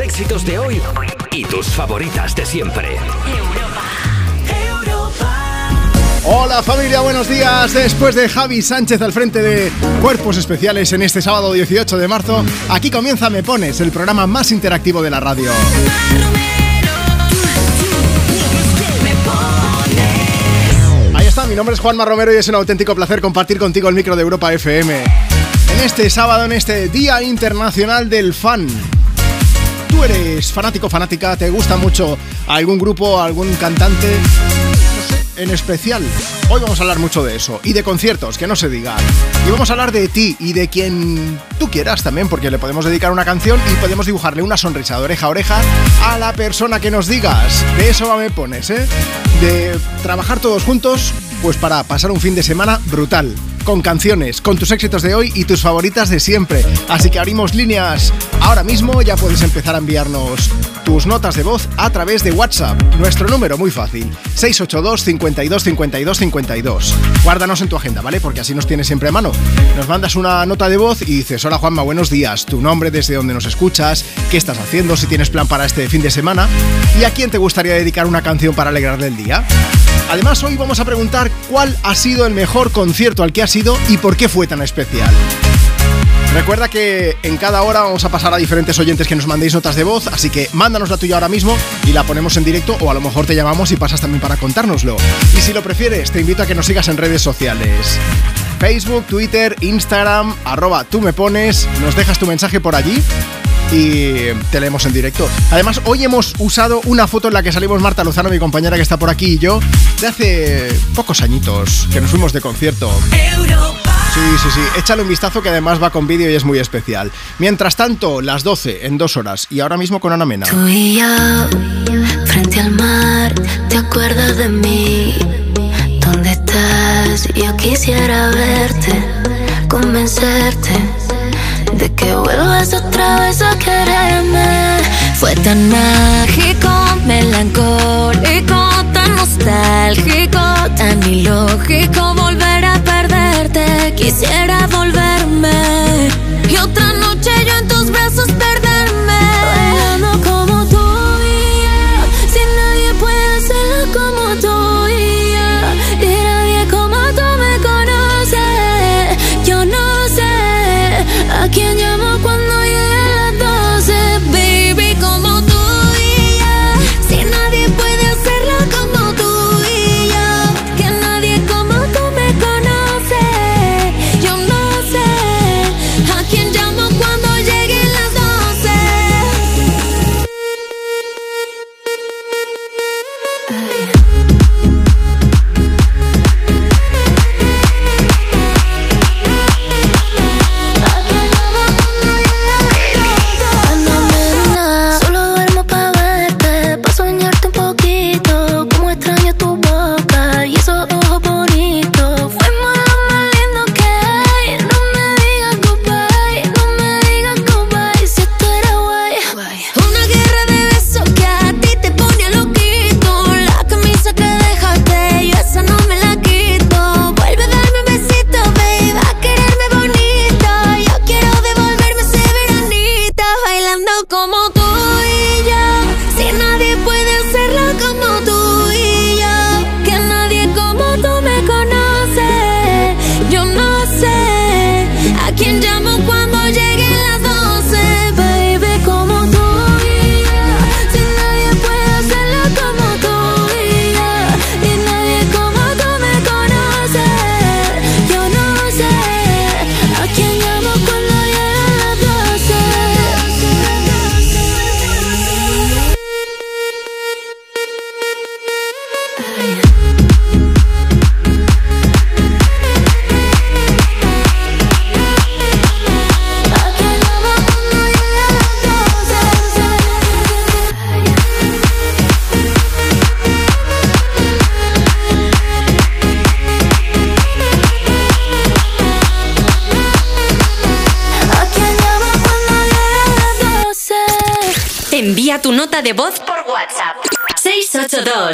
éxitos de hoy y tus favoritas de siempre. Hola familia, buenos días. Después de Javi Sánchez al frente de Cuerpos Especiales en este sábado 18 de marzo, aquí comienza Me Pones, el programa más interactivo de la radio. Ahí está, mi nombre es Juanma Romero y es un auténtico placer compartir contigo el micro de Europa FM. En este sábado, en este Día Internacional del Fan. Tú eres fanático, fanática, te gusta mucho algún grupo, algún cantante en especial. Hoy vamos a hablar mucho de eso y de conciertos, que no se diga. Y vamos a hablar de ti y de quien tú quieras también, porque le podemos dedicar una canción y podemos dibujarle una sonrisa de oreja a oreja a la persona que nos digas. De eso me pones, ¿eh? De trabajar todos juntos, pues para pasar un fin de semana brutal con canciones, con tus éxitos de hoy y tus favoritas de siempre. Así que abrimos líneas ahora mismo, ya puedes empezar a enviarnos tus notas de voz a través de WhatsApp. Nuestro número muy fácil, 682 52 52 52. Guárdanos en tu agenda, ¿vale? Porque así nos tienes siempre a mano. Nos mandas una nota de voz y dices, hola Juanma, buenos días, tu nombre, desde donde nos escuchas, qué estás haciendo, si tienes plan para este fin de semana y a quién te gustaría dedicar una canción para alegrarle el día. Además, hoy vamos a preguntar cuál ha sido el mejor concierto al que has y por qué fue tan especial. Recuerda que en cada hora vamos a pasar a diferentes oyentes que nos mandéis notas de voz, así que mándanos la tuya ahora mismo y la ponemos en directo o a lo mejor te llamamos y pasas también para contárnoslo. Y si lo prefieres, te invito a que nos sigas en redes sociales. Facebook, Twitter, Instagram, arroba tú me pones, nos dejas tu mensaje por allí y te leemos en directo. Además, hoy hemos usado una foto en la que salimos Marta Lozano, mi compañera que está por aquí, y yo, de hace pocos añitos, que nos fuimos de concierto. Sí, sí, sí. Échale un vistazo que además va con vídeo y es muy especial. Mientras tanto, las 12 en dos horas y ahora mismo con Ana Mena. Tú yo, frente al mar, ¿te acuerdas de mí? ¿Dónde estás? Yo quisiera verte, convencerte de que vuelvas otra vez a quererme. Fue tan mágico, melancólico, tan nostálgico, tan ilógico volver a perderte. Quisiera volverme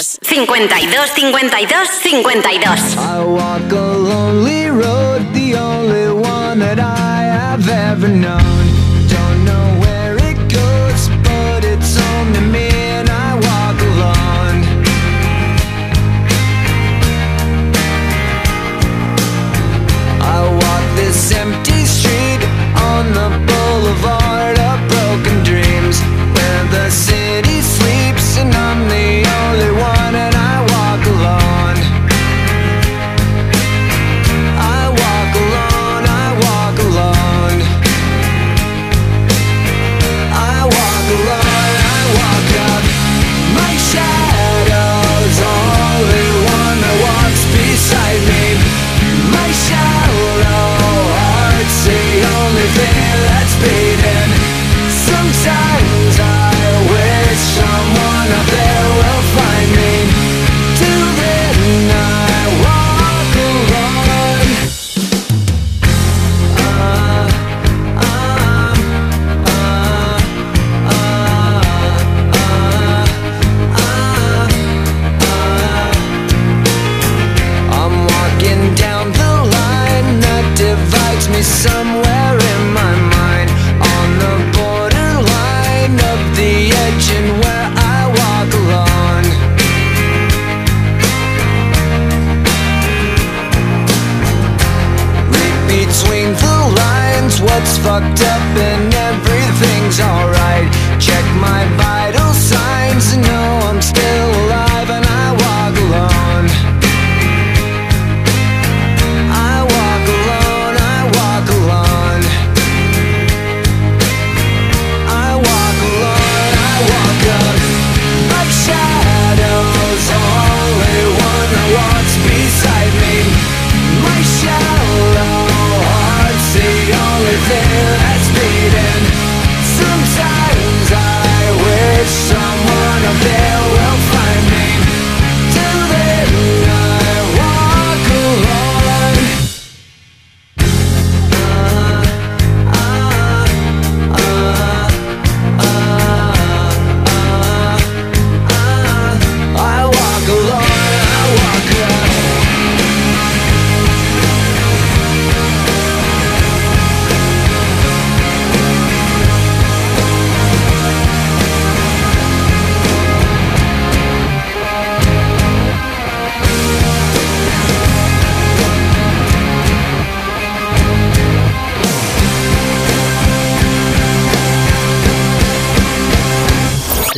682 52 52 52 I walk a lonely road, the only one that I have ever known.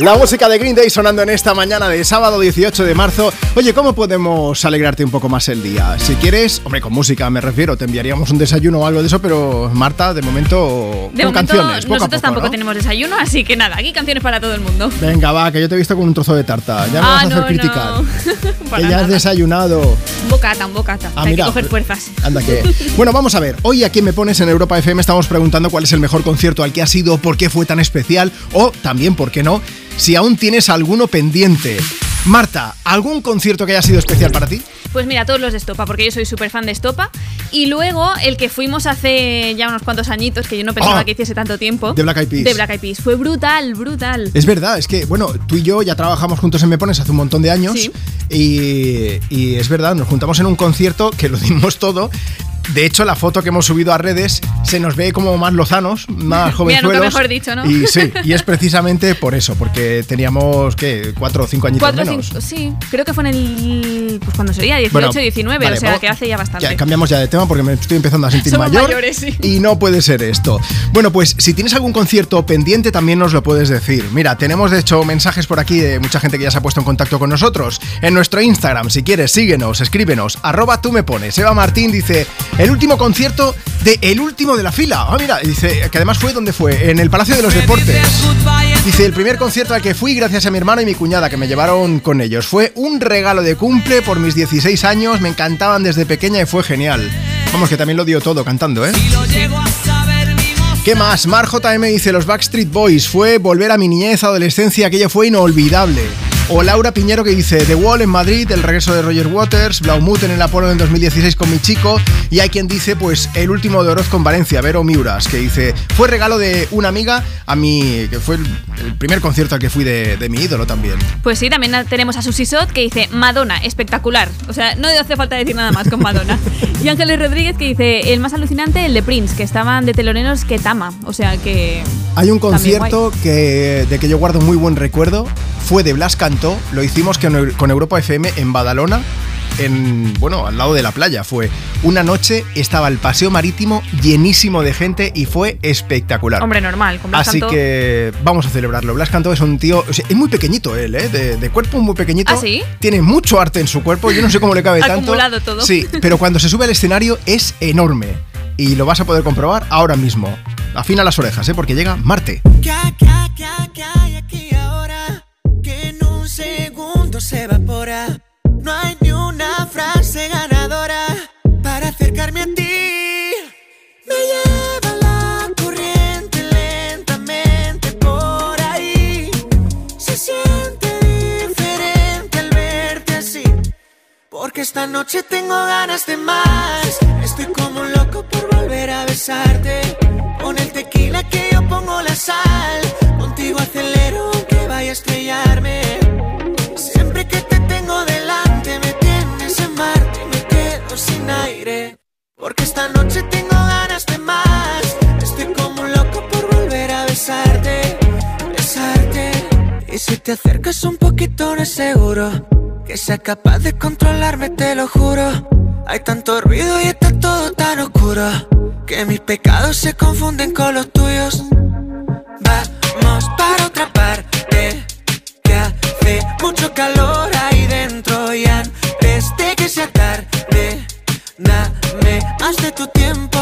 La música de Green Day sonando en esta mañana de sábado 18 de marzo. Oye, ¿cómo podemos alegrarte un poco más el día? Si quieres, hombre, con música me refiero, te enviaríamos un desayuno o algo de eso, pero Marta, de momento, De con momento, canciones. poco a nosotros poco, tampoco ¿no? tenemos desayuno, así que nada, aquí canciones para todo el mundo. Venga, va, que yo te he visto con un trozo de tarta. Ya me vas a hacer criticar. Ah, no. Que ya has desayunado. Un bocata, un bocata. Ah, Hay mira. que coger fuerzas. Anda que. Bueno, vamos a ver. Hoy aquí Me Pones en Europa FM estamos preguntando cuál es el mejor concierto al que has ido, por qué fue tan especial o también, por qué no, si aún tienes alguno pendiente. Marta, ¿algún concierto que haya sido especial para ti? Pues mira, todos los de Estopa, porque yo soy súper fan de Estopa. Y luego el que fuimos hace ya unos cuantos añitos, que yo no pensaba Ah. que hiciese tanto tiempo. De Black Eyed Peas. De Black Eyed Peas. Fue brutal, brutal. Es verdad, es que, bueno, tú y yo ya trabajamos juntos en Me Pones hace un montón de años. Sí. Y, y es verdad, nos juntamos en un concierto que lo dimos todo. De hecho, la foto que hemos subido a redes se nos ve como más lozanos, más Mira, nunca jovenzuelos. mejor dicho, ¿no? Y sí, y es precisamente por eso, porque teníamos, ¿qué? Cuatro o cinco añitos Cuatro, menos. cinco, sí, creo que fue en el. Pues cuando sería 18, Bueno, 19, vale, o sea vamos- que hace ya bastante. Ya, cambiamos ya de tema porque me estoy empezando a sentir Somos mayor. mayores, sí. Y no puede ser esto. Bueno, pues si tienes algún concierto pendiente también nos lo puedes decir. Mira, tenemos de hecho mensajes por aquí de mucha gente que ya se ha puesto en contacto con nosotros. En nuestro Instagram, si quieres, síguenos, escríbenos. Arroba tú me pones. Eva Martín dice, el último concierto de El Último de la Fila. Ah, mira, dice que además fue donde fue, en el Palacio de los Deportes. Dice, el primer concierto al que fui gracias a mi hermano y mi cuñada que me llevaron con ellos. Fue un regalo de cumple por mis 16 años, me encantaban desde pequeña y fue genial. Vamos, que también lo dio todo cantando, ¿eh? ¿Qué más? Mar JM dice, los Backstreet Boys fue volver a mi niñez, adolescencia, aquello fue inolvidable. O Laura Piñero que dice The Wall en Madrid, el regreso de Roger Waters, Blaumut en el Apolo en 2016 con mi chico. Y hay quien dice, pues, el último de Oroz con Valencia, Vero Miuras, que dice, fue regalo de una amiga a mí, que fue el, el primer concierto al que fui de, de mi ídolo también. Pues sí, también tenemos a Susi Sot que dice Madonna, espectacular. O sea, no hace falta decir nada más con Madonna. y Ángeles Rodríguez que dice el más alucinante, el de Prince, que estaban de teloneros que Tama. O sea que. Hay un concierto que, de que yo guardo muy buen recuerdo. Fue de Blas Lo hicimos con, con Europa FM en Badalona. En, bueno, al lado de la playa. Fue una noche, estaba el paseo marítimo llenísimo de gente y fue espectacular. Hombre, normal. Con Blas Así Cantó. que vamos a celebrarlo. Blas Cantó es un tío, o sea, es muy pequeñito él, ¿eh? de, de cuerpo muy pequeñito. ¿Ah, sí? Tiene mucho arte en su cuerpo, yo no sé cómo le cabe tanto. Acumulado todo. Sí, pero cuando se sube al escenario es enorme. Y lo vas a poder comprobar ahora mismo. Afina las orejas, ¿eh? porque llega Marte. Se evapora. No hay ni una frase ganadora para acercarme a ti. Me lleva la corriente lentamente por ahí. Se siente diferente al verte así. Porque esta noche tengo ganas de más. Estoy como un loco por volver a besarte. Con el tequila que yo pongo la sal. Contigo acelero aunque vaya a estrellarme. Que te tengo delante me tienes en Marte y me quedo sin aire. Porque esta noche tengo ganas de más. Estoy como un loco por volver a besarte. Besarte. Y si te acercas un poquito no es seguro que sea capaz de controlarme, te lo juro. Hay tanto ruido y está todo tan oscuro. que mis pecados se confunden con los tuyos. Vamos para otra parte, hace mucho calor ahí dentro y antes de que sea tarde, dame más de tu tiempo.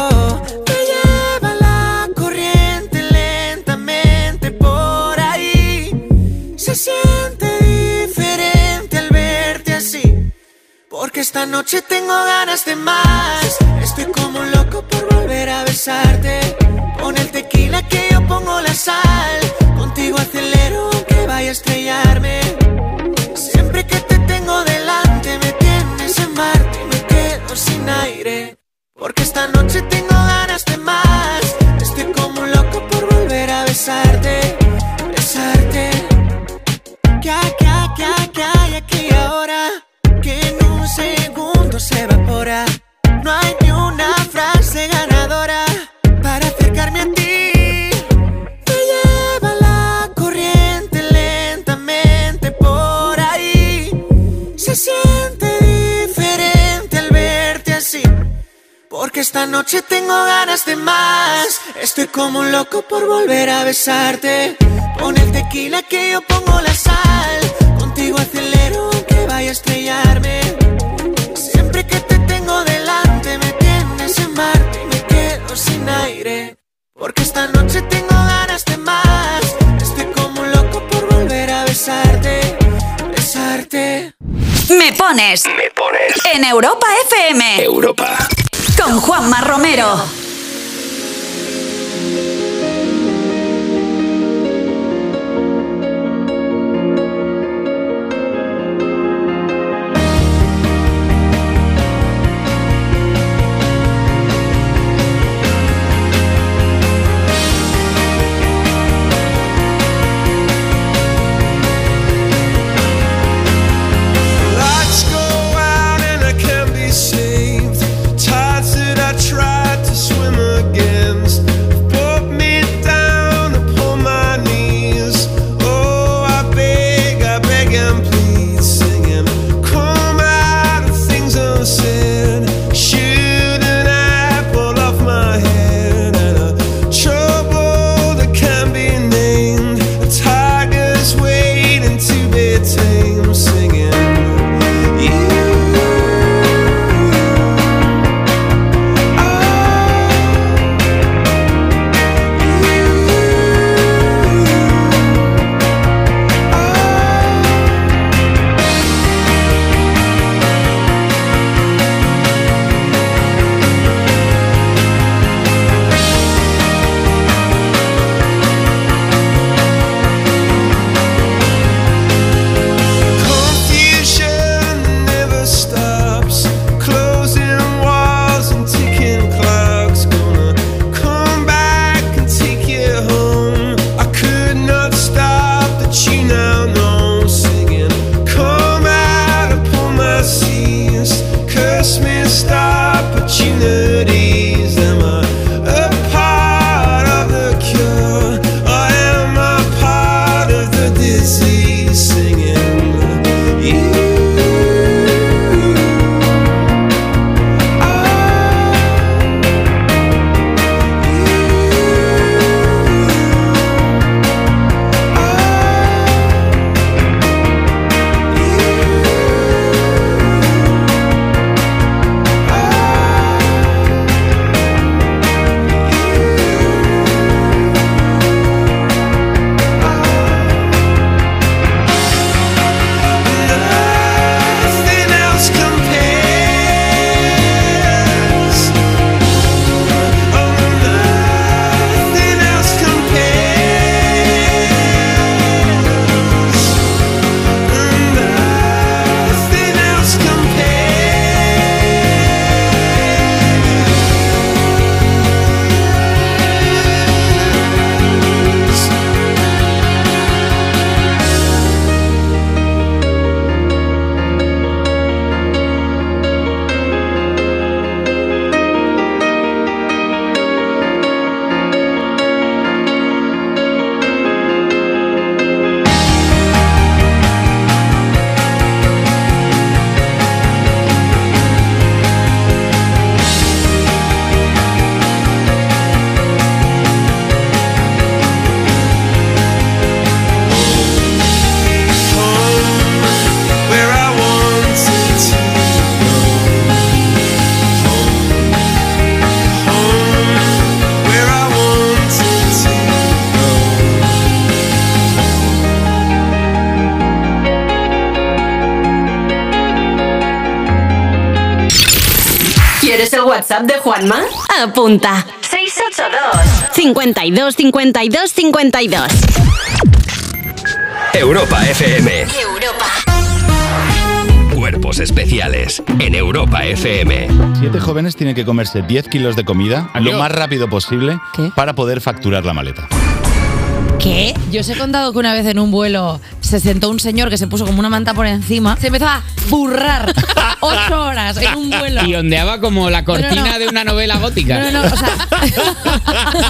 Me lleva la corriente lentamente por ahí. Se siente diferente al verte así. Porque esta noche tengo ganas de más. Estoy como un loco por volver a besarte. Pon el tequila que yo pongo la sal. Contigo acelero vaya a estrellarme. Siempre que te tengo delante me tienes en Marte y me quedo sin aire. Porque esta noche tengo ganas de más. Estoy como un loco por volver a besarte, besarte. ¿Qué hay, qué hay, qué hay, qué hay aquí ahora? Que en un segundo se evapora. No hay ni una frase esta noche tengo ganas de más. Estoy como un loco por volver a besarte. Pon el tequila que yo pongo la sal. Contigo acelero aunque vaya a estrellarme. Siempre que te tengo delante me tienes en Marte y me quedo sin aire. Porque esta noche tengo ganas de más. Estoy como un loco por volver a besarte, besarte. Me pones Me pones en Europa FM Europa. Con Juanma Romero. Christmas star. Apunta. 682 52 52 52 Europa FM. Europa. Cuerpos especiales en Europa FM. Siete jóvenes tienen que comerse 10 kilos de comida lo más rápido posible para poder facturar la maleta. ¿Qué? Yo os he contado que una vez en un vuelo se sentó un señor que se puso como una manta por encima, se empezó a burrar ocho horas en un vuelo. Y ondeaba como la cortina No, no, no. de una novela gótica. No, no, no, o sea,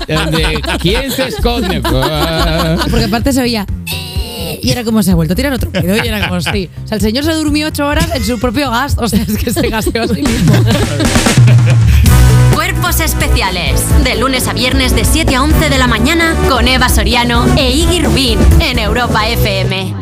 Donde, ¿Quién se esconde? porque aparte se oía. Y era como se ha vuelto a tirar otro pedo y era como sí. O sea, el señor se durmió ocho horas en su propio gas. O sea, es que se gaseó a sí mismo. Cuerpos especiales. De lunes a viernes de 7 a 11 de la mañana con Eva Soriano e Iggy Rubín en Europa FM.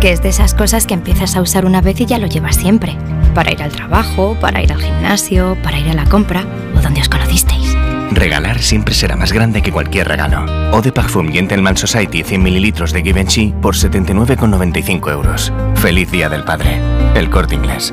Que es de esas cosas que empiezas a usar una vez y ya lo llevas siempre. Para ir al trabajo, para ir al gimnasio, para ir a la compra o donde os conocisteis. Regalar siempre será más grande que cualquier regalo. Eau de Parfum Gentleman Society 100 mililitros de Givenchy por 79,95 euros. Feliz Día del Padre. El Corte Inglés.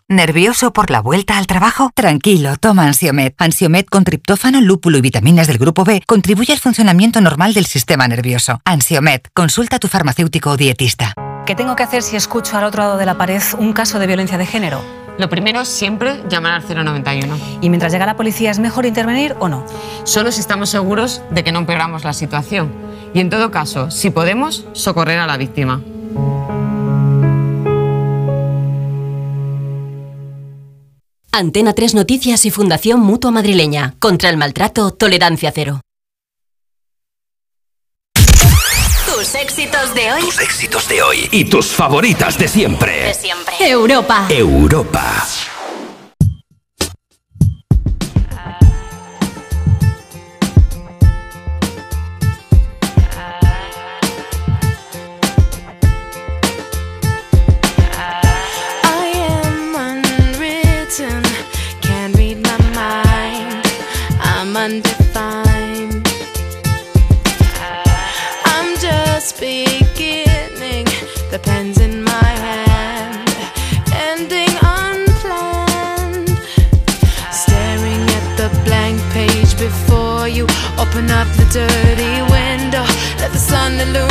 ¿Nervioso por la vuelta al trabajo? Tranquilo, toma Ansiomet. Ansiomet con triptófano, lúpulo y vitaminas del grupo B contribuye al funcionamiento normal del sistema nervioso. Ansiomet, consulta a tu farmacéutico o dietista. ¿Qué tengo que hacer si escucho al otro lado de la pared un caso de violencia de género? Lo primero, siempre llamar al 091. ¿Y mientras llega la policía es mejor intervenir o no? Solo si estamos seguros de que no empeoramos la situación. Y en todo caso, si podemos, socorrer a la víctima. Antena 3 Noticias y Fundación Mutua Madrileña. Contra el maltrato, tolerancia cero. Tus éxitos de hoy. Tus éxitos de hoy y tus favoritas de siempre. De siempre. Europa. Europa. Open up the dirty window, let the sun illuminate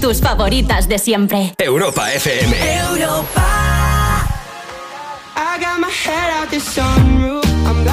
tus favoritas de siempre. Europa FM. I got my head out the sunroof. I'm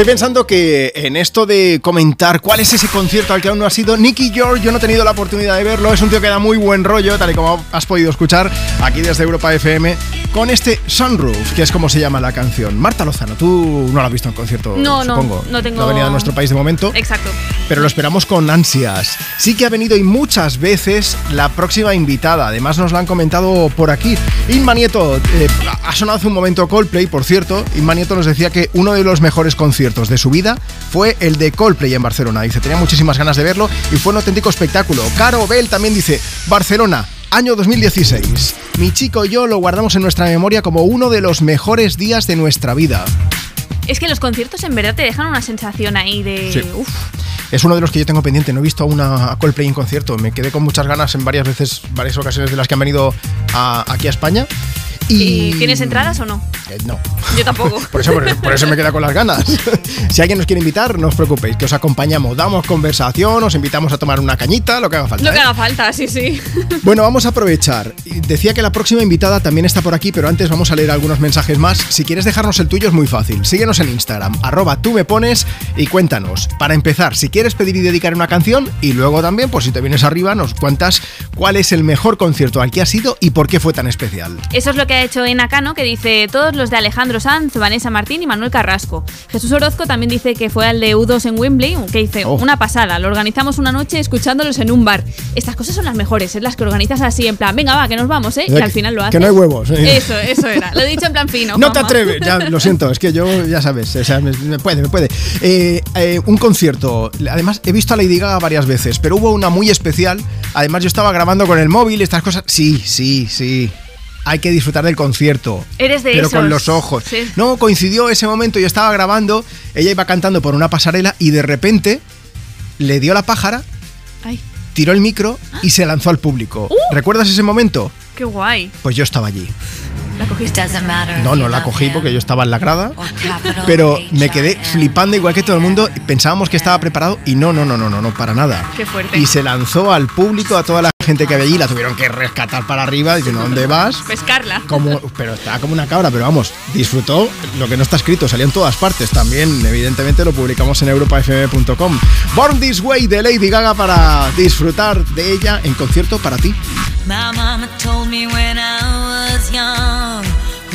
Estoy pensando que en esto de comentar cuál es ese concierto al que aún no ha sido, Nicky George, yo no he tenido la oportunidad de verlo, es un tío que da muy buen rollo, tal y como has podido escuchar aquí desde Europa FM, con este Sunroof, que es como se llama la canción. Marta Lozano, tú no lo has visto en concierto, No, no, supongo. no tengo- No ha venido a nuestro país de momento. Exacto. Pero lo esperamos con ansias. Sí que ha venido y muchas veces la próxima invitada. Además nos la han comentado por aquí. Inma Nieto, eh, ha sonado hace un momento Coldplay, por cierto. Inma Nieto nos decía que uno de los mejores conciertos de su vida fue el de Coldplay en Barcelona. Dice, tenía muchísimas ganas de verlo y fue un auténtico espectáculo. Caro Bell también dice, Barcelona. Año 2016. Mi chico y yo lo guardamos en nuestra memoria como uno de los mejores días de nuestra vida. Es que los conciertos en verdad te dejan una sensación ahí de. Sí. Uf. Es uno de los que yo tengo pendiente. No he visto a a Coldplay en concierto. Me quedé con muchas ganas en varias veces, varias ocasiones de las que han venido a- aquí a España. ¿Y tienes entradas o no? Eh, no. Yo tampoco. Por eso, por, por eso me queda con las ganas. si alguien nos quiere invitar, no os preocupéis, que os acompañamos, damos conversación, os invitamos a tomar una cañita, lo que haga falta. Lo que ¿eh? haga falta, sí, sí. Bueno, vamos a aprovechar. Decía que la próxima invitada también está por aquí, pero antes vamos a leer algunos mensajes más. Si quieres dejarnos el tuyo es muy fácil. Síguenos en Instagram, arroba tú me pones y cuéntanos. Para empezar, si quieres pedir y dedicar una canción y luego también, pues si te vienes arriba, nos cuentas cuál es el mejor concierto al que has ido y por qué fue tan especial. Eso es lo que ha hecho Enacano, que dice todos los de Alejandro Sanz, Vanessa Martín y Manuel Carrasco. Jesús Orozco también dice que fue al de U2 en Wembley, que dice Oh. una pasada. Lo organizamos una noche escuchándolos en un bar. Estas cosas son las mejores, es las que organizas así en plan, venga va, que nos vamos, ¿eh? Y Eh, al final lo que haces. no hay huevos, ¿eh? Eso, eso era. Lo he dicho en plan fino. No te atreves, ya lo siento, es que yo ya sabes, o sea, me, me puede, me puede. Eh, eh, un concierto, además he visto a Lady Gaga varias veces, pero hubo una muy especial. Además yo estaba grabando con el móvil, estas cosas. Sí, sí, sí. Hay que disfrutar del concierto. Eres de pero esos. con los ojos. Sí. No, coincidió ese momento, yo estaba grabando, ella iba cantando por una pasarela y de repente le dio la pájara, Ay, tiró el micro y se lanzó al público. Uh. ¿Recuerdas ese momento? qué guay. Pues yo estaba allí. ¿La cogiste? No, no la cogí porque yo estaba en la grada, pero me quedé flipando igual que todo el mundo. Pensábamos que estaba preparado y no, no, no, no, no, no, para nada. Qué fuerte. Y se lanzó al público, a toda la gente que había allí, la tuvieron que rescatar para arriba, diciendo, ¿dónde vas? Pescarla. Como, pero estaba como una cabra, pero vamos, disfrutó lo que no está escrito, salió en todas partes. También, evidentemente, lo publicamos en europafm.com. Born This Way de Lady Gaga para disfrutar de ella en concierto para ti. My mama told me when I was young,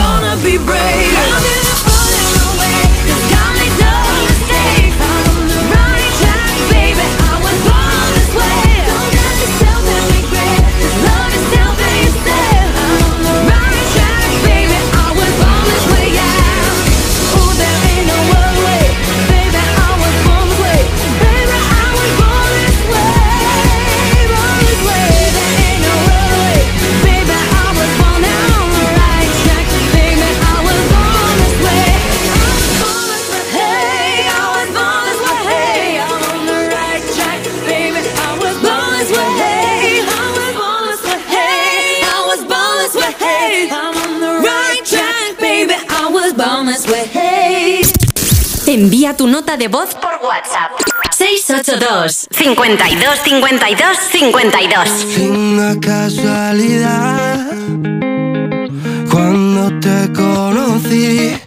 I was born to be brave. Voz por WhatsApp. 682 52 52 52 Una casualidad cuando te conocí.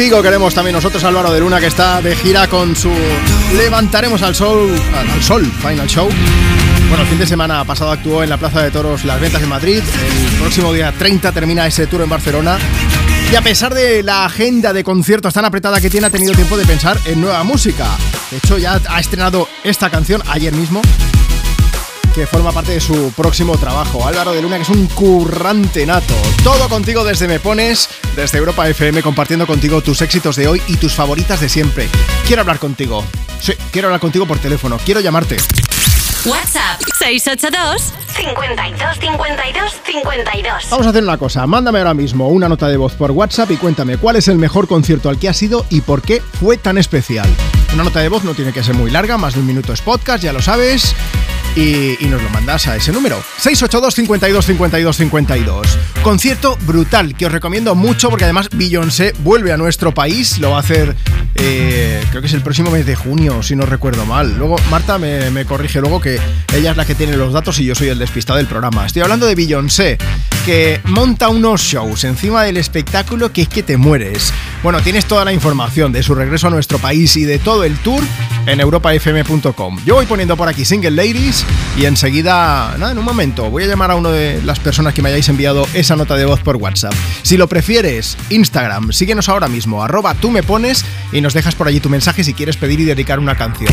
Contigo queremos también nosotros Álvaro de Luna que está de gira con su Levantaremos al Sol al Sol Final Show. Bueno, el fin de semana pasado actuó en la Plaza de Toros Las Ventas de Madrid. El próximo día 30 termina ese tour en Barcelona. Y a pesar de la agenda de conciertos tan apretada que tiene, ha tenido tiempo de pensar en nueva música. De hecho, ya ha estrenado esta canción ayer mismo que forma parte de su próximo trabajo. Álvaro de Luna, que es un currante nato. Todo contigo desde Me Pones, desde Europa FM, compartiendo contigo tus éxitos de hoy y tus favoritas de siempre. Quiero hablar contigo. Sí, quiero hablar contigo por teléfono. Quiero llamarte. WhatsApp 682 52 52 52. Vamos a hacer una cosa. Mándame ahora mismo una nota de voz por WhatsApp y cuéntame cuál es el mejor concierto al que has ido y por qué fue tan especial. Una nota de voz no tiene que ser muy larga, más de un minuto es podcast, ya lo sabes. Y, y nos lo mandas a ese número 682 52 52 52 Concierto brutal que os recomiendo mucho porque además Beyoncé vuelve a nuestro país Lo va a hacer eh, creo que es el próximo mes de junio si no recuerdo mal. Luego Marta me, me corrige luego que ella es la que tiene los datos y yo soy el despistado del programa. Estoy hablando de Beyoncé que monta unos shows encima del espectáculo que es que te mueres. Bueno, tienes toda la información de su regreso a nuestro país y de todo el tour en europafm.com Yo voy poniendo por aquí Single Ladies y enseguida, nada, en un momento, voy a llamar a una de las personas que me hayáis enviado esa nota de voz por WhatsApp. Si lo prefieres, Instagram, síguenos ahora mismo, arroba tú me pones y nos dejas por allí tu mensaje si quieres pedir y dedicar una canción.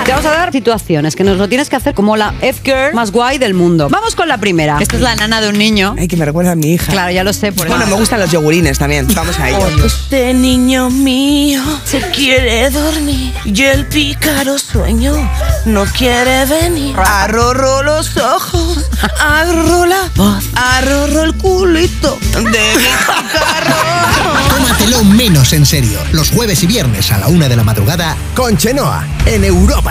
Te vamos a dar situaciones que nos lo tienes que hacer como la F-Girl más guay del mundo. Vamos con la primera. Esta es la nana de un niño. Ay, que me recuerda a mi hija. Claro, ya lo sé. Por Bueno, eso. me gustan los yogurines también. Vamos a ello. Este niño mío se quiere dormir y el pícaro sueño no quiere venir. Arrorro los ojos, arrorro la voz, arrorro el culito de mi Tómatelo menos en serio. Los jueves y viernes a la una de la madrugada con Chenoa en Europa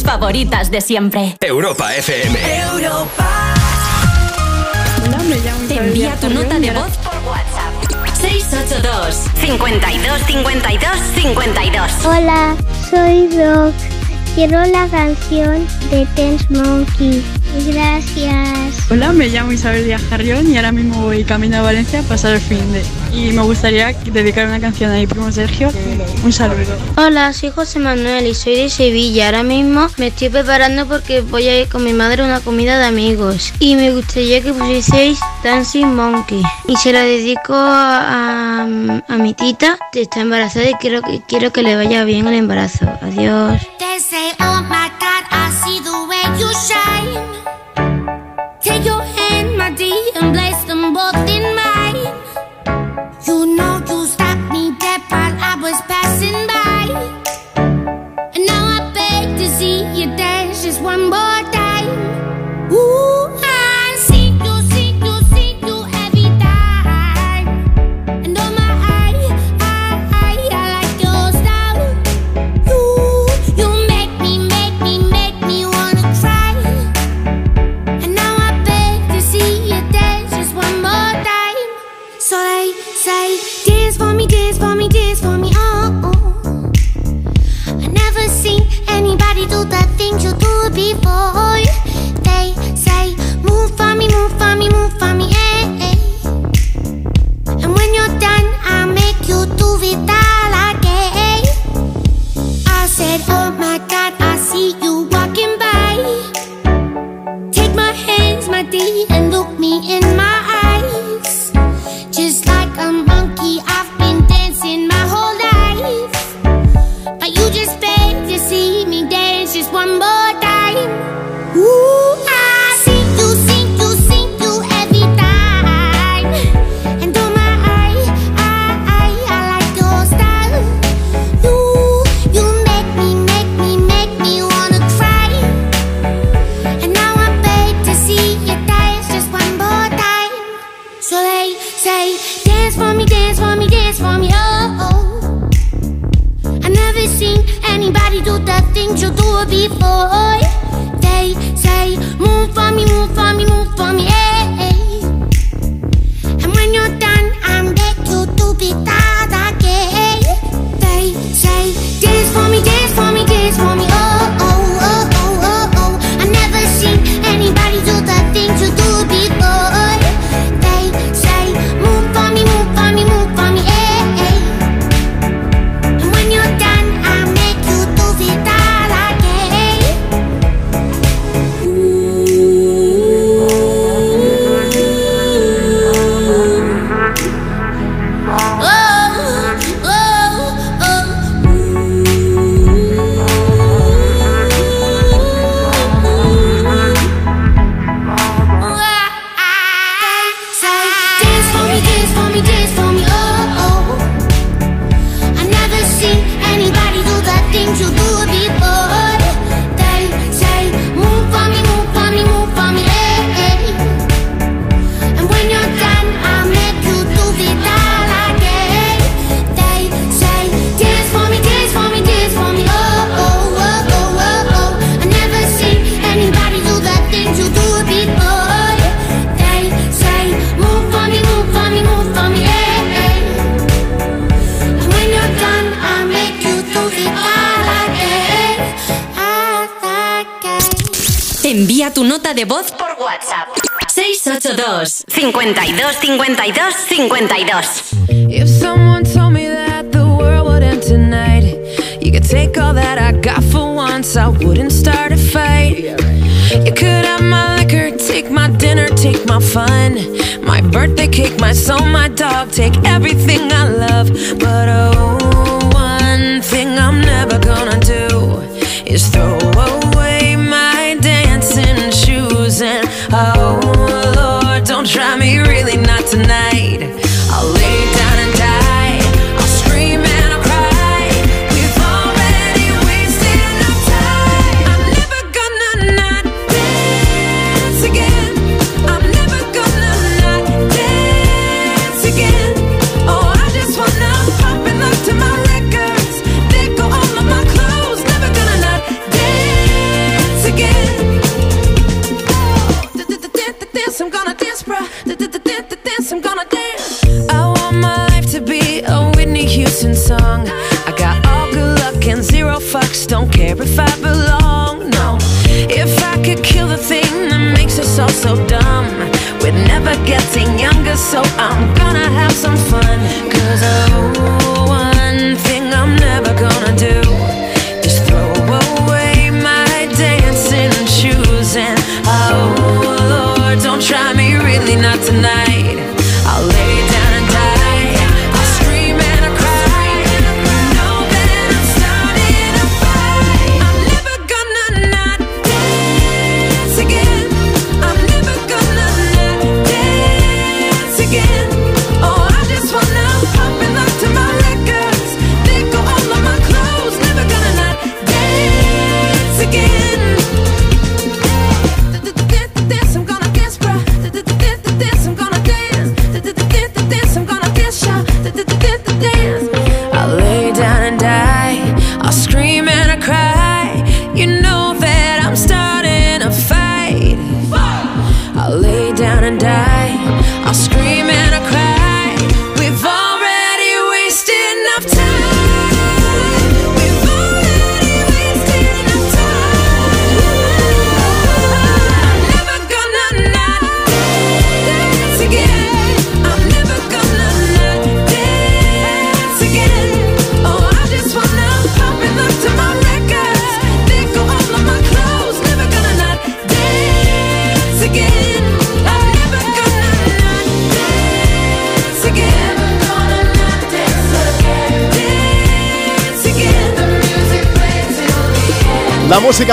favoritas de siempre. Europa FM. Europa. Te envía tu nota de voz por WhatsApp. 682 52 52 Hola, soy Rock. Quiero la canción de Tense Monkey. Gracias. Hola, me llamo Isabel Díaz Carrión y ahora mismo voy camino a Valencia a pasar el fin de y me gustaría dedicar una canción a mi primo Sergio. Un saludo. Hola, soy José Manuel y soy de Sevilla. Ahora mismo me estoy preparando porque voy a ir con mi madre a una comida de amigos y me gustaría que pusieseis Dancing Monkey y se la dedico a, a, mi tita que está embarazada y quiero, quiero que le vaya bien el embarazo. Adiós. They say, oh my God, I shine. just one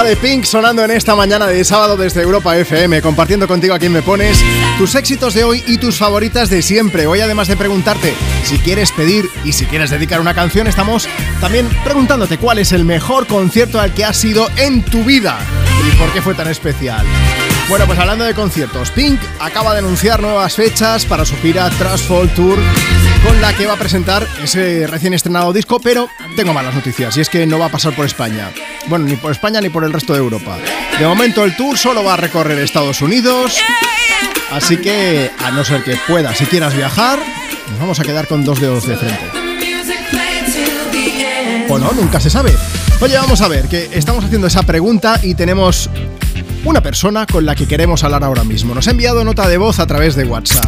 de Pink sonando en esta mañana de sábado desde Europa FM, compartiendo contigo a quien me pones tus éxitos de hoy y tus favoritas de siempre. Hoy además de preguntarte si quieres pedir y si quieres dedicar una canción, estamos también preguntándote cuál es el mejor concierto al que has ido en tu vida y por qué fue tan especial. Bueno, pues hablando de conciertos, Pink acaba de anunciar nuevas fechas para su gira Fall Tour con la que va a presentar ese recién estrenado disco, pero tengo malas noticias y es que no va a pasar por España. Bueno, ni por España ni por el resto de Europa. De momento el tour solo va a recorrer Estados Unidos, así que a no ser que puedas, si quieras viajar, nos vamos a quedar con dos dedos de frente. O no, nunca se sabe. Oye, vamos a ver, que estamos haciendo esa pregunta y tenemos una persona con la que queremos hablar ahora mismo. Nos ha enviado nota de voz a través de WhatsApp.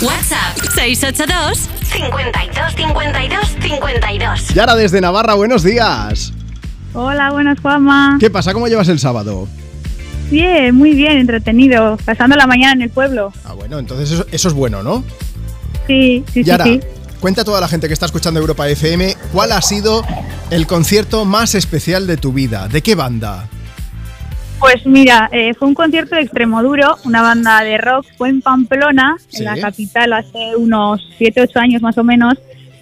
WhatsApp 682 52 52 52. Yara desde Navarra, buenos días. Hola, buenas, Juanma. ¿Qué pasa? ¿Cómo llevas el sábado? Bien, muy bien, entretenido. Pasando la mañana en el pueblo. Ah, bueno, entonces eso, eso es bueno, ¿no? Sí, sí, Yara, sí, sí. cuenta a toda la gente que está escuchando Europa FM cuál ha sido el concierto más especial de tu vida. ¿De qué banda? Pues mira, eh, fue un concierto de Extremoduro, una banda de rock, fue en Pamplona, Sí. en la capital, hace unos 7, 8 años más o menos.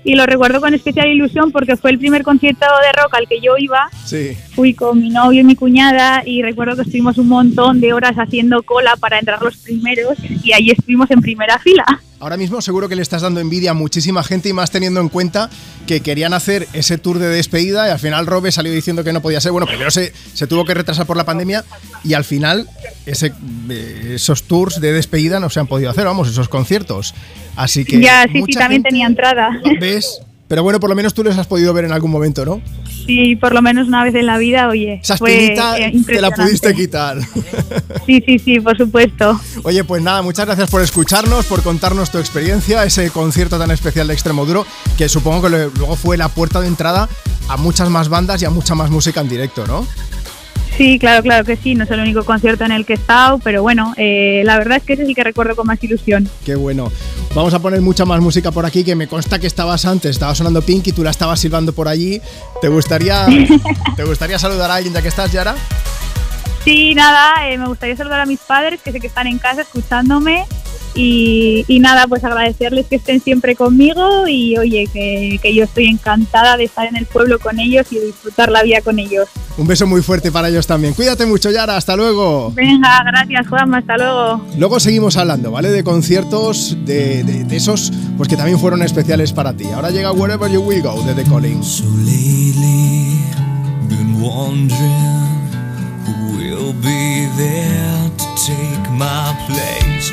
Y lo recuerdo con especial ilusión porque fue el primer concierto de rock al que yo iba. Sí. Fui con mi novio y mi cuñada y recuerdo que estuvimos un montón de horas haciendo cola para entrar los primeros y ahí estuvimos en primera fila. Ahora mismo seguro que le estás dando envidia a muchísima gente y más teniendo en cuenta que querían hacer ese tour de despedida y al final Robe salió diciendo que no podía ser. Bueno, primero se, se tuvo que retrasar por la pandemia y al final ese, eh, esos tours de despedida no se han podido hacer, vamos, esos conciertos. Así que ya, sí, sí, también gente- tenía entrada. ¿Ves? Pero bueno, por lo menos tú les has podido ver en algún momento, ¿no? Sí, por lo menos una vez en la vida, oye. Esa fue, eh, te la pudiste quitar. Sí, sí, sí, por supuesto. Oye, pues nada, muchas gracias por escucharnos, por contarnos tu experiencia, ese concierto tan especial de Extremoduro, que supongo que luego fue la puerta de entrada a muchas más bandas y a mucha más música en directo, ¿no? Sí, claro, claro que sí. No es el único concierto en el que he estado, pero bueno, eh, la verdad es que ese sí que recuerdo con más ilusión. Qué bueno. Vamos a poner mucha más música por aquí, que me consta que estabas antes, estaba sonando Pink y tú la estabas silbando por allí. ¿Te gustaría, ¿te gustaría saludar a alguien ya que estás, Yara? Sí, nada, eh, me gustaría saludar a mis padres, que sé que están en casa escuchándome. Y, y nada, pues agradecerles que estén siempre conmigo y oye, que, que yo estoy encantada de estar en el pueblo con ellos y disfrutar la vida con ellos. Un beso muy fuerte para ellos también. Cuídate mucho, Yara, hasta luego. Venga, gracias Juanma, hasta luego. Luego seguimos hablando, ¿vale? De conciertos, de, de- de esos, pues que también fueron especiales para ti. Ahora llega Wherever You Will Go de The Calling. lately been wondering who will be there to take my place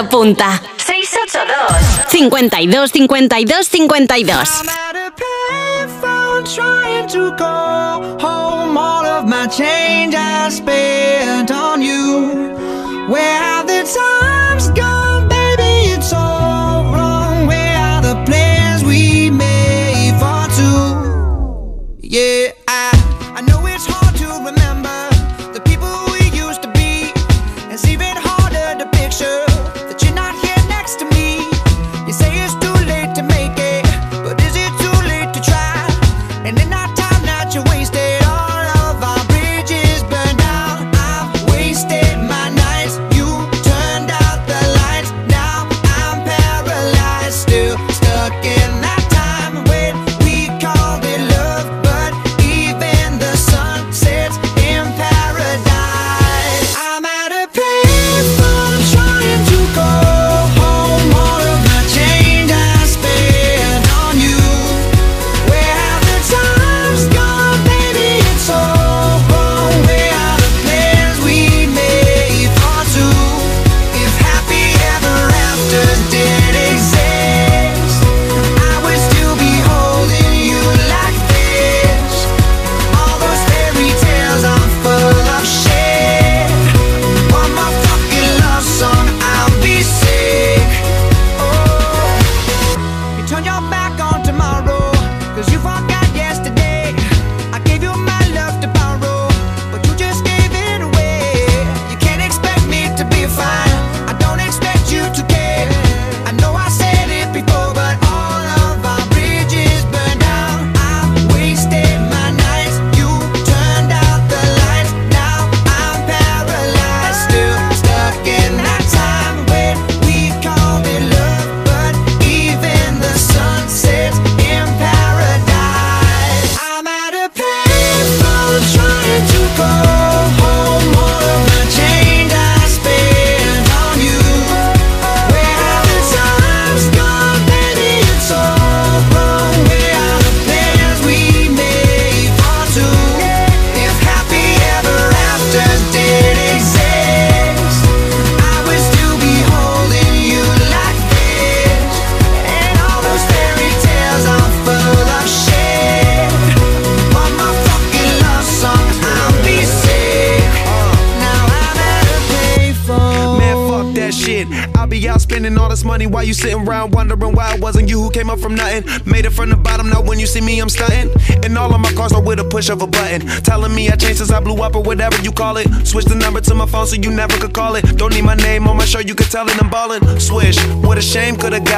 apunta. 682 52 52 52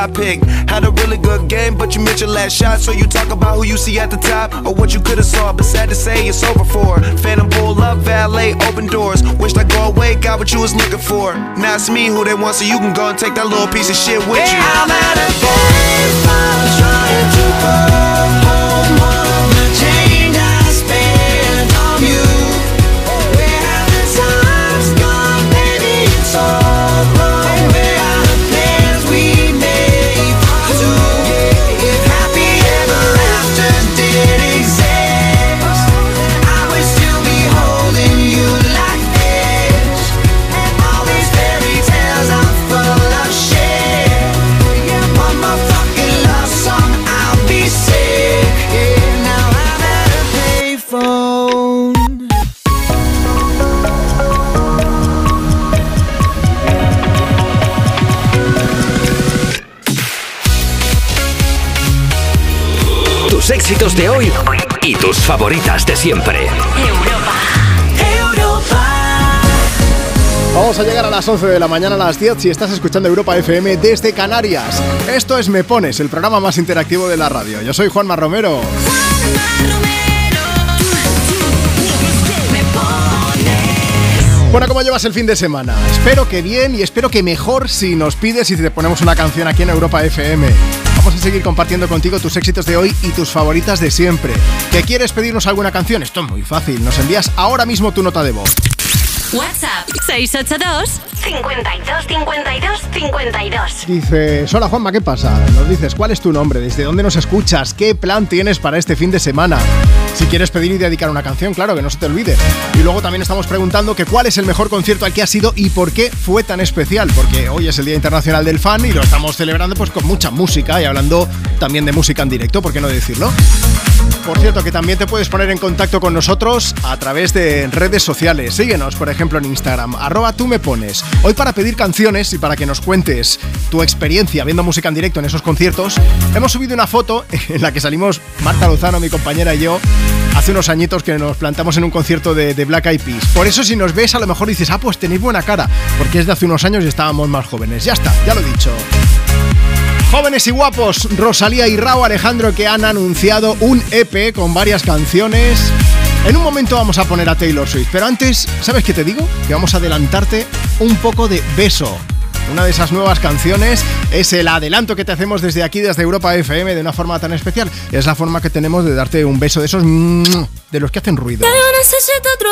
got picked. Had a really good game, but you missed your last shot. So you talk about who you see at the top or what you could've saw. But sad to say, it's over for. Phantom pull up, valet, open doors. Wished I go away, got what you was looking for. Now it's me who they want, so you can go and take that little piece of shit with you. I'm at a baseball trying to go favoritas de siempre. Vamos a llegar a las 11 de la mañana a las 10 si estás escuchando Europa FM desde Canarias. Esto es Me Pones, el programa más interactivo de la radio. Yo soy Juanma Romero. Bueno, ¿cómo llevas el fin de semana? Espero que bien y espero que mejor si nos pides y te ponemos una canción aquí en Europa FM. Vamos a seguir compartiendo contigo tus éxitos de hoy y tus favoritas de siempre. ¿Que quieres pedirnos alguna canción? Esto es muy fácil. Nos envías ahora mismo tu nota de voz. WhatsApp 682 52 52 52. Dices, hola Juanma, ¿qué pasa? Nos dices, ¿cuál es tu nombre? ¿Desde dónde nos escuchas? ¿Qué plan tienes para este fin de semana? Si quieres pedir y dedicar una canción, claro, que no se te olvide. Y luego también estamos preguntando que cuál es el mejor concierto al que has ido y por qué fue tan especial. Porque hoy es el Día Internacional del Fan y lo estamos celebrando pues con mucha música y hablando también de música en directo, ¿por qué no decirlo? Por cierto, que también te puedes poner en contacto con nosotros a través de redes sociales. Síguenos, por ejemplo, en Instagram, arroba tú me pones. Hoy para pedir canciones y para que nos cuentes tu experiencia viendo música en directo en esos conciertos, hemos subido una foto en la que salimos Marta Lozano, mi compañera y yo, hace unos añitos que nos plantamos en un concierto de, de Black Eyed Peas. Por eso si nos ves a lo mejor dices, ah, pues tenéis buena cara, porque es de hace unos años y estábamos más jóvenes. Ya está, ya lo he dicho. Jóvenes y guapos, Rosalía y Rao Alejandro que han anunciado un EP con varias canciones. En un momento vamos a poner a Taylor Swift, pero antes, ¿sabes qué te digo? Que vamos a adelantarte un poco de Beso. Una de esas nuevas canciones es el adelanto que te hacemos desde aquí, desde Europa FM, de una forma tan especial. Es la forma que tenemos de darte un beso de esos mm, de los que hacen ruido. Yo necesito otro.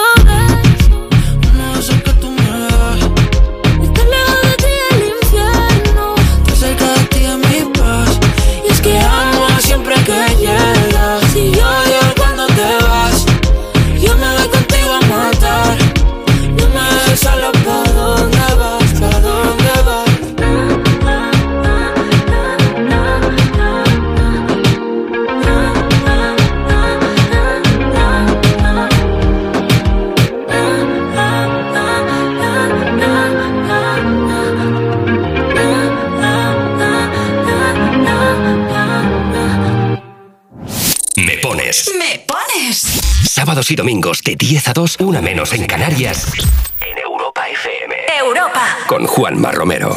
Sábados y domingos de 10 a 2, una menos en Canarias. En Europa FM. Europa. Con Juanma Romero.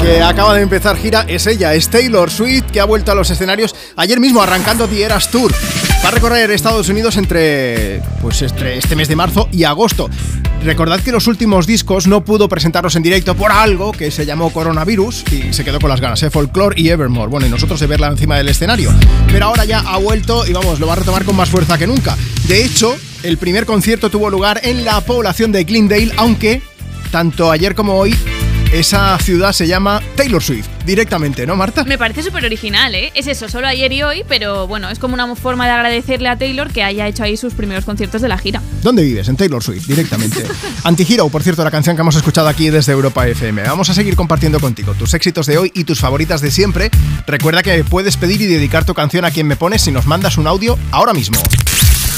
Que acaba de empezar gira es ella, es Taylor Swift, que ha vuelto a los escenarios ayer mismo arrancando The Eras Tour. Va a recorrer Estados Unidos entre, pues, entre este mes de marzo y agosto. Recordad que los últimos discos no pudo presentarlos en directo por algo que se llamó coronavirus y se quedó con las ganas, ¿eh? Folklore y Evermore. Bueno, y nosotros de verla encima del escenario. Pero ahora ya ha vuelto y vamos, lo va a retomar con más fuerza que nunca. De hecho, el primer concierto tuvo lugar en la población de Glendale, aunque tanto ayer como hoy esa ciudad se llama Taylor Swift, directamente, ¿no, Marta? Me parece súper original, ¿eh? Es eso, solo ayer y hoy, pero bueno, es como una forma de agradecerle a Taylor que haya hecho ahí sus primeros conciertos de la gira. ¿Dónde vives? En Taylor Swift, directamente. Antihero, por cierto, la canción que hemos escuchado aquí desde Europa FM. Vamos a seguir compartiendo contigo tus éxitos de hoy y tus favoritas de siempre. Recuerda que puedes pedir y dedicar tu canción a quien me pones si nos mandas un audio ahora mismo.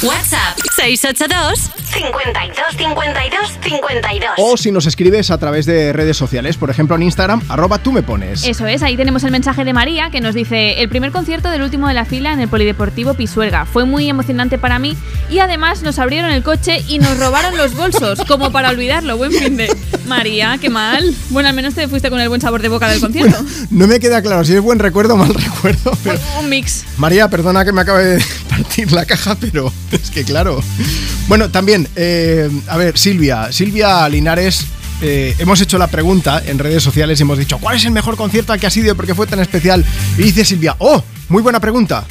WhatsApp 682 52 52 52. O si nos escribes a través de redes sociales, por ejemplo en Instagram, arroba tú me pones. Eso es, ahí tenemos el mensaje de María que nos dice el primer concierto del último de la fila en el Polideportivo Pisuerga. Fue muy emocionante para mí y además nos abrieron el coche y nos robaron los bolsos, como para olvidarlo. Buen fin de... María, qué mal. Bueno, al menos te fuiste con el buen sabor de boca del concierto. No me queda claro si es buen recuerdo o mal recuerdo. pero- Un mix. María, perdona que me acabe de partir la caja, pero es que claro. Bueno, también, eh, a ver, Silvia, Silvia Linares. eh, hemos hecho la pregunta en redes sociales y hemos dicho ¿cuál es el mejor concierto al que has ido y por qué fue tan especial? Y dice Silvia, ¡oh! Muy buena pregunta.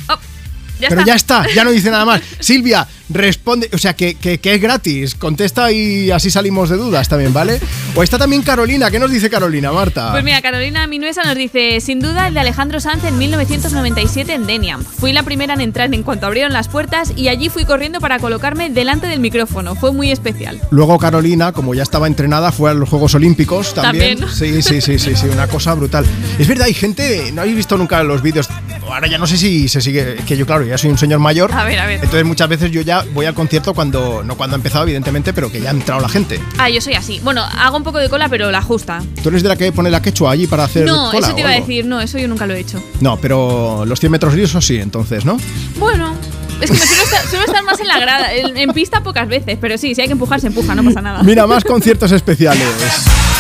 Ya Pero está. ya está, ya no dice nada más. Silvia, responde, o sea, que, que- que es gratis. Contesta y así salimos de dudas también, ¿vale? O está también Carolina. ¿Qué nos dice Carolina, Marta? Pues mira, Carolina Minuesa nos dice, sin duda el de Alejandro Sanz en 1997 en Deniam. Fui la primera en entrar en cuanto abrieron las puertas y allí fui corriendo para colocarme delante del micrófono. Fue muy especial. Luego Carolina, como ya estaba entrenada, fue a los Juegos Olímpicos también. También. Sí, sí, sí, sí, sí, una cosa brutal. Es verdad, hay gente, no habéis visto nunca los vídeos. Ahora ya no sé si se sigue, que yo claro, ya soy un señor mayor. A ver, a ver. Entonces muchas veces yo ya voy al concierto cuando, no cuando ha empezado evidentemente, pero que ya ha entrado la gente. Ah, yo soy así. Bueno, hago un poco de cola, pero la justa. ¿Tú eres de la que pone la quechua allí para hacer No, cola eso te iba a decir. No, eso yo nunca lo he hecho. No, pero los 100 metros lisos sí, entonces, ¿no? Bueno, es que me suelo estar, suelo estar más en la grada. En, en pista pocas veces, pero sí, si hay que empujar, se empuja, no pasa nada. Mira, más conciertos especiales.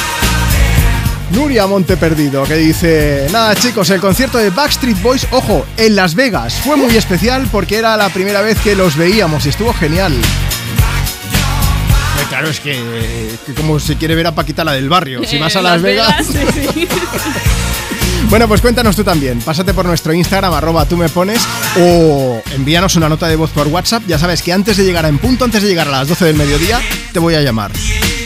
Nuria Monte Perdido, que dice, nada chicos, el concierto de Backstreet Boys, ojo, en Las Vegas, fue muy especial porque era la primera vez que los veíamos y estuvo genial. Eh, Claro, es que, que como se quiere ver a Paquita la del barrio, si vas a Las, Vegas... sí. Bueno, pues cuéntanos tú también. Pásate por nuestro Instagram, arroba tú me pones, o envíanos una nota de voz por WhatsApp. Ya sabes que antes de llegar a en punto, antes de llegar a las 12 del mediodía, te voy a llamar.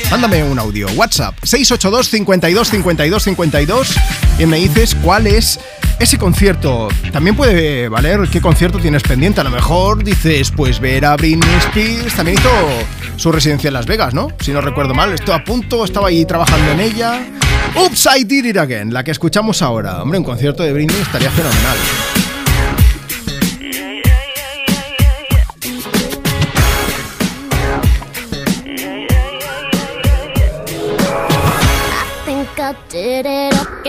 Mándame un audio. WhatsApp 682 52 52 52 y me dices cuál es ese concierto. También puede valer qué concierto tienes pendiente. A lo mejor dices, pues ver a Britney Spears. También hizo su residencia en Las Vegas, ¿no? Si no recuerdo mal. Estoy a punto, estaba ahí trabajando en ella. Oops, I did it again, la que escuchamos ahora. Hombre, un concierto de Britney estaría fenomenal. did it again.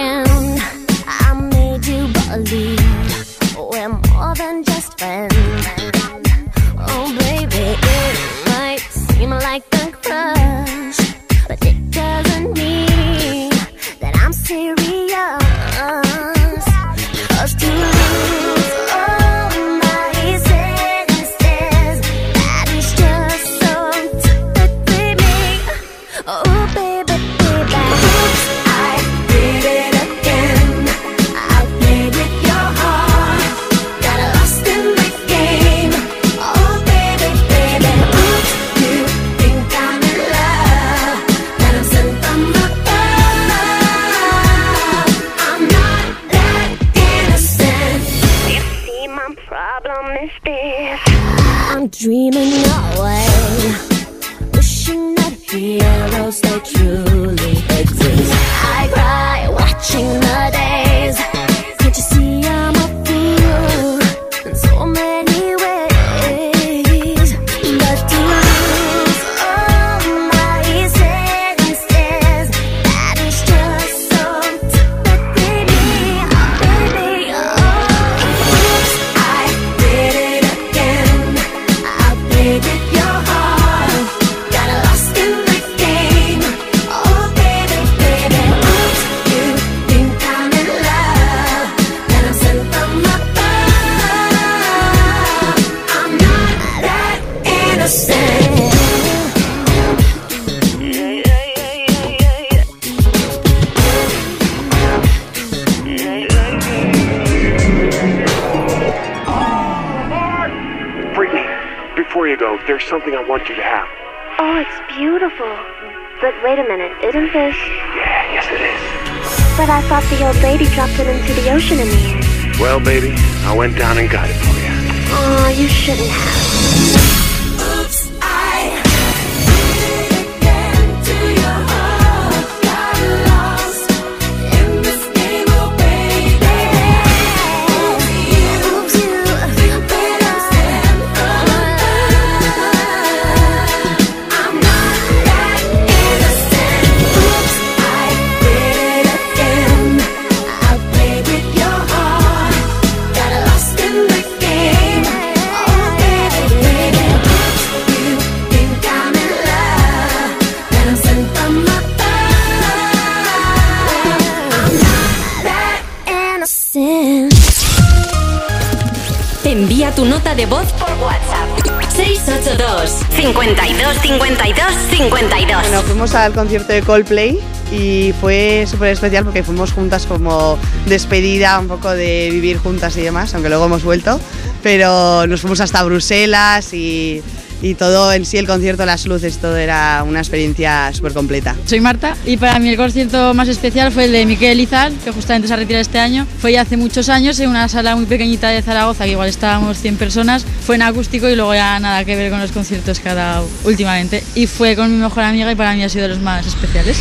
concierto de Coldplay y fue súper especial porque fuimos juntas como despedida un poco de vivir juntas y demás, aunque luego hemos vuelto, pero nos fuimos hasta Bruselas y, y todo en sí, el concierto, las luces, todo era una experiencia súper completa. Soy Marta y para mí el concierto más especial fue el de Miquel Izal, que justamente se ha este año. Fue hace muchos años en una sala muy pequeñita de Zaragoza, que igual estábamos 100 personas fue en acústico y luego ya nada que ver con los conciertos que ha dado últimamente. Y fue con mi mejor amiga y para mí ha sido de los más especiales.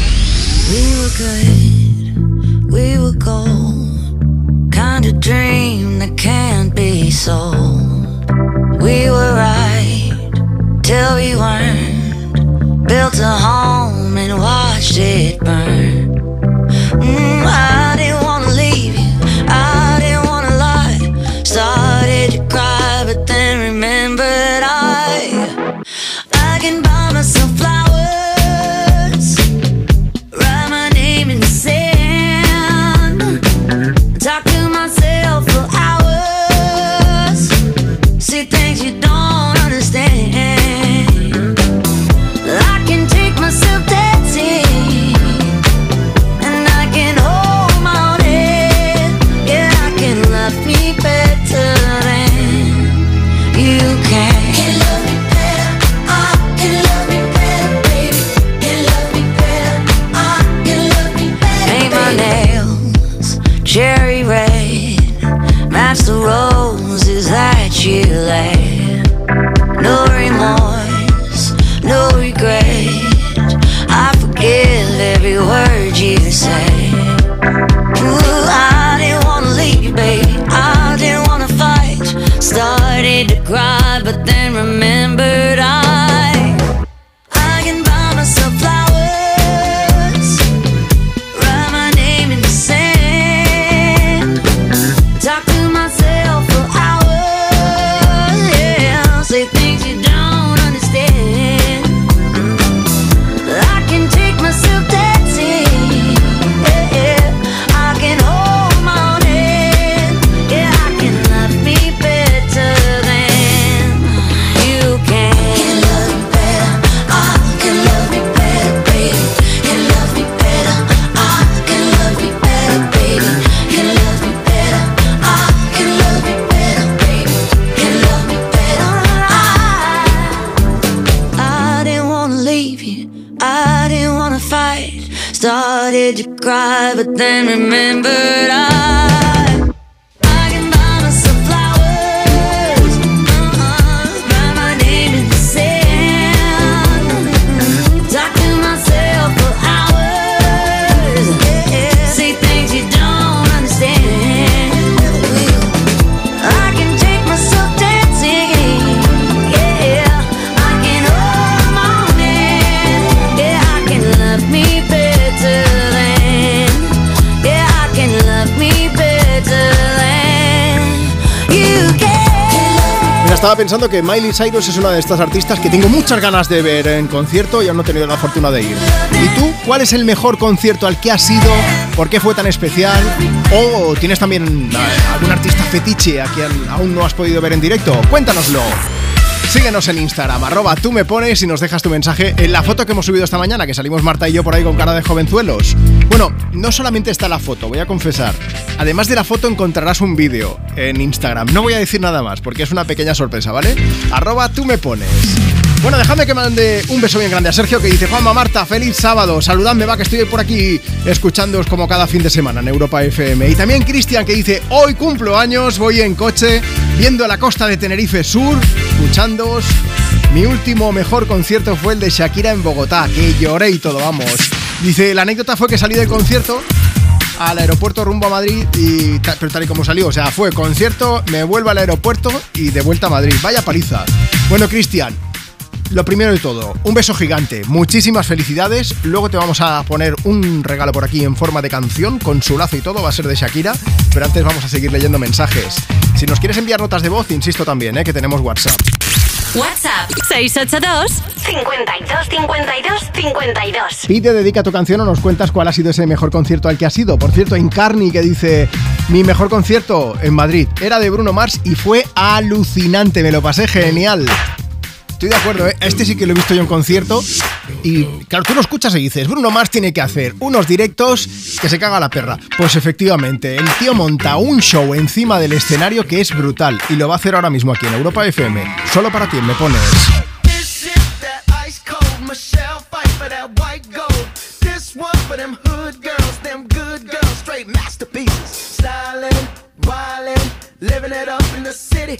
We were good, we were cold. Kind of dream that can't be so We were right till we weren't. built a home and watched it burn. Mm, estaba pensando que Miley Cyrus es una de estas artistas que tengo muchas ganas de ver en concierto y aún no he tenido la fortuna de ir. ¿Y tú? ¿Cuál es el mejor concierto al que has ido? ¿Por qué fue tan especial? ¿O tienes también eh, algún artista fetiche a quien aún no has podido ver en directo? Cuéntanoslo. Síguenos en Instagram, arroba tú me pones y nos dejas tu mensaje en la foto que hemos subido esta mañana, que salimos Marta y yo por ahí con cara de jovenzuelos. Bueno, no solamente está la foto, voy a confesar. Además de la foto encontrarás un vídeo en Instagram. No voy a decir nada más porque es una pequeña sorpresa, ¿vale? Arroba tú me pones. Bueno, déjame que mande un beso bien grande a Sergio que dice Juanma Marta, feliz sábado, saludadme va que estoy por aquí escuchándoos como cada fin de semana en Europa FM. Y también Cristian que dice, hoy cumplo años, voy en coche, viendo la costa de Tenerife Sur, escuchándoos. Mi último mejor concierto fue el de Shakira en Bogotá, que lloré y todo, vamos. Dice, la anécdota fue que salí del concierto al aeropuerto rumbo a Madrid y tal y como salió, o sea, fue concierto, me vuelvo al aeropuerto y de vuelta a Madrid. Vaya paliza. Bueno, Cristian, lo primero de todo, un beso gigante, muchísimas felicidades. Luego te vamos a poner un regalo por aquí en forma de canción, con su lazo y todo, va a ser de Shakira. Pero antes vamos a seguir leyendo mensajes. Si nos quieres enviar notas de voz, insisto también, ¿eh? que tenemos WhatsApp. WhatsApp 682 52 52 52. Pide, dedica tu canción o nos cuentas cuál ha sido ese mejor concierto al que has ido. Por cierto, Encarni que dice, mi mejor concierto en Madrid era de Bruno Mars y fue alucinante, me lo pasé genial. Estoy de acuerdo, ¿eh? este sí que lo he visto yo en concierto y claro, tú lo escuchas y dices, Bruno Mars tiene que hacer unos directos que se caga la perra. Pues efectivamente, el tío monta un show encima del escenario que es brutal y lo va a hacer ahora mismo aquí en Europa FM. Solo para ti, me pones. Living it up in the city.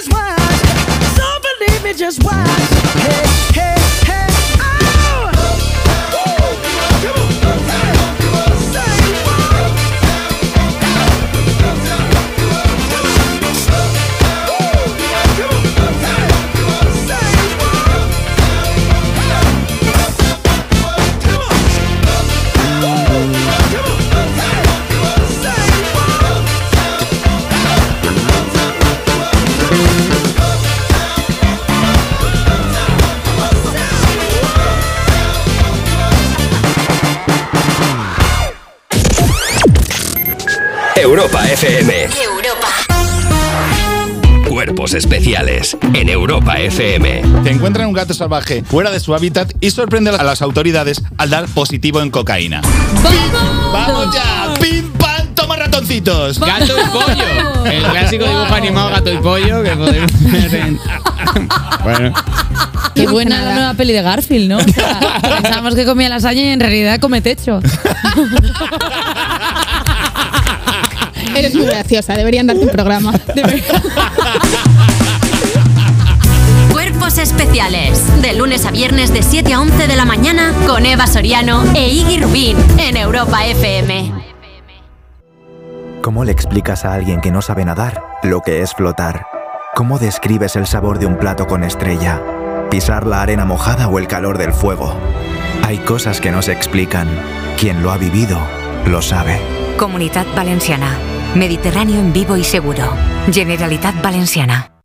just watch. Don't believe me, just watch. Hey, hey, hey, Europa FM. Cuerpos especiales en Europa FM. Se encuentra un gato salvaje fuera de su hábitat y sorprende a las autoridades al dar positivo en cocaína. ¡Vamos ya! ¡Pim, pam! ¡Toma ratoncitos! Gato y pollo. El clásico dibujo animado gato y pollo que podemos. Bueno. Qué buena la nueva peli de Garfield, ¿no? O sea, Pensamos que comía lasaña y en realidad come techo. Eres muy graciosa, deberían darte un programa. Cuerpos especiales. De lunes a viernes de 7 a 11 de la mañana con Eva Soriano e Iggy Rubín en Europa FM. ¿Cómo le explicas a alguien que no sabe nadar lo que es flotar? ¿Cómo describes el sabor de un plato con estrella? ¿Pisar la arena mojada o el calor del fuego? Hay cosas que no se explican. Quien lo ha vivido, lo sabe. Comunidad Valenciana. Mediterráneo en vivo y seguro. Generalitat Valenciana.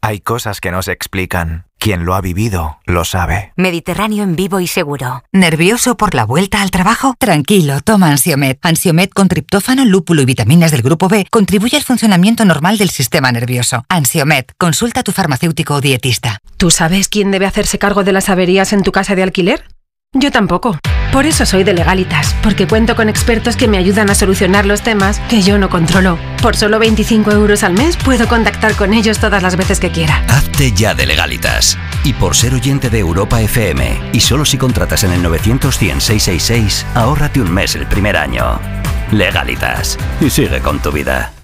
Hay cosas que no se explican. Quien lo ha vivido, lo sabe. Mediterráneo en vivo y seguro. ¿Nervioso por la vuelta al trabajo? Tranquilo, toma Ansiomet. Ansiomet con triptófano, lúpulo y vitaminas del grupo B contribuye al funcionamiento normal del sistema nervioso. Ansiomet, consulta a tu farmacéutico o dietista. ¿Tú sabes quién debe hacerse cargo de las averías en tu casa de alquiler? Yo tampoco. Por eso soy de Legalitas, porque cuento con expertos que me ayudan a solucionar los temas que yo no controlo. Por solo 25 euros al mes puedo contactar con ellos todas las veces que quiera. Hazte ya de legalitas. Y por ser oyente de Europa FM, y solo si contratas en el 900 100 666, ahórrate un mes el primer año. Legalitas. Y sigue con tu vida.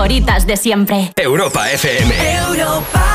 Favoritas de siempre. Europa FM. Señorita,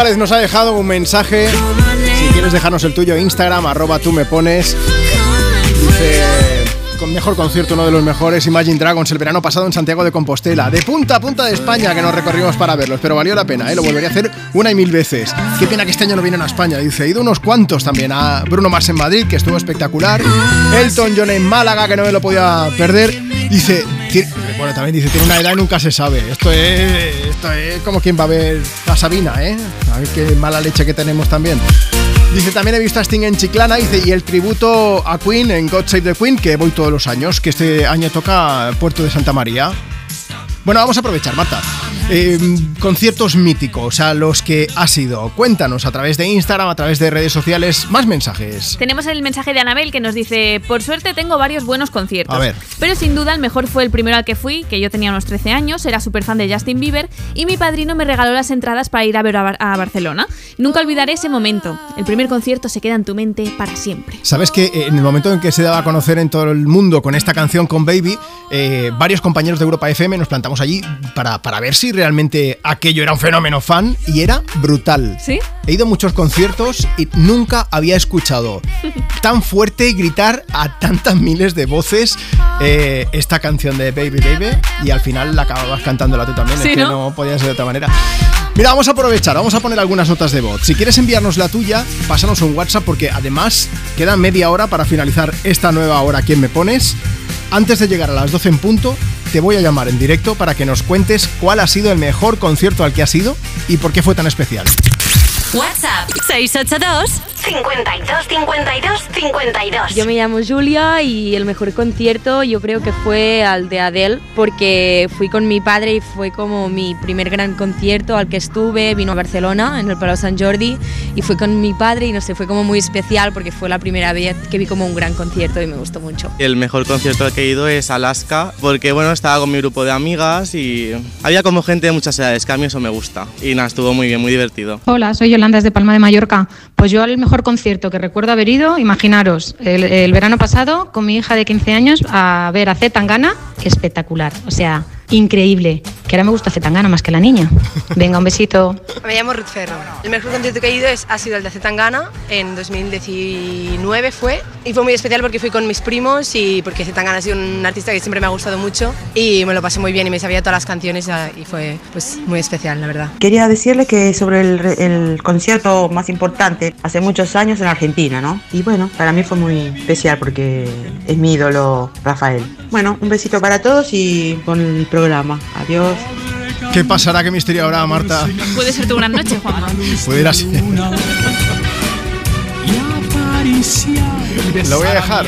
Nos ha dejado un mensaje. Si quieres dejarnos el tuyo, Instagram, arroba tú me pones. Dice, con mejor concierto, uno de los mejores, Imagine Dragons, el verano pasado en Santiago de Compostela. De punta a punta de España, que nos recorrimos para verlos, pero valió la pena, ¿eh? lo volvería a hacer una y mil veces. Qué pena que este año no vienen a España, dice. He ido unos cuantos también, a Bruno Mars en Madrid, que estuvo espectacular. Elton John en Málaga, que no me lo podía perder. Dice, bueno, también dice, tiene una edad y nunca se sabe. Esto es, esto es como quien va a ver a Sabina, ¿eh? Qué mala leche que tenemos también. Dice, también he visto a Sting en Chiclana, dice, y el tributo a Queen en God Save the Queen, que voy todos los años, que este año toca Puerto de Santa María. Bueno, vamos a aprovechar, Marta. Eh, conciertos míticos a los que has ido. Cuéntanos a través de Instagram, a través de redes sociales, más mensajes. Tenemos el mensaje de Anabel que nos dice, por suerte tengo varios buenos conciertos. A ver. Pero sin duda el mejor fue el primero al que fui, que yo tenía unos 13 años, era súper fan de Justin Bieber y mi padrino me regaló las entradas para ir a ver a, Bar- a Barcelona. Nunca olvidaré ese momento. El primer concierto se queda en tu mente para siempre. Sabes que eh, en el momento en que se daba a conocer en todo el mundo con esta canción con Baby, eh, varios compañeros de Europa FM nos plantamos allí para, para ver si realmente aquello era un fenómeno fan y era brutal. ¿Sí? He ido a muchos conciertos y nunca había escuchado tan fuerte gritar a tantas miles de voces eh, esta canción de Baby Baby y al final la acababas cantándola tú también, Sí, es que ¿no? no podía ser de otra manera. Mira, vamos a aprovechar, vamos a poner algunas notas de voz. Si quieres enviarnos la tuya, pásanos un WhatsApp porque además queda media hora para finalizar esta nueva hora. ¿Quién me pones? Antes de llegar a las 12 en punto, te voy a llamar en directo para que nos cuentes cuál ha sido el mejor concierto al que has ido y por qué fue tan especial. WhatsApp 682 52 52 52. Yo me llamo Julia y el mejor concierto yo creo que fue al de Adele porque fui con mi padre y fue como mi primer gran concierto al que estuve, vino a Barcelona en el Palau Sant Jordi y fui con mi padre y no sé, fue como muy especial porque fue la primera vez que vi como un gran concierto y me gustó mucho. El mejor concierto al que he ido es Alaska, porque bueno, estaba con mi grupo de amigas y había como gente de muchas edades, que a mí eso me gusta. Y nada, estuvo muy bien, muy divertido. Hola, soy Desde Palma de Mallorca Mallorca. Pues yo al mejor concierto que recuerdo haber ido, imaginaros, el, el verano pasado con mi hija de 15 años a ver a Z Tangana, espectacular. O sea, increíble. Que ahora me gusta Z Tangana más que la niña. Venga, un besito. Me llamo Ruth Ferro. El mejor concierto que he ido es, ha sido el de Zetangana en 2019 fue y fue muy especial porque fui con mis primos y porque Zetangana ha sido un artista que siempre me ha gustado mucho y me lo pasé muy bien y me sabía todas las canciones y fue pues muy especial la verdad. Quería decirle que sobre el, el concierto más importante hace muchos años en Argentina, ¿no? Y bueno, para mí fue muy especial porque es mi ídolo Rafael. Bueno, un besito para todos y con el programa. Adiós. ¿Qué pasará? ¿Qué misterio habrá, Marta? Puede ser tu gran noche, Juanma. Pudiera ser. Lo voy a dejar.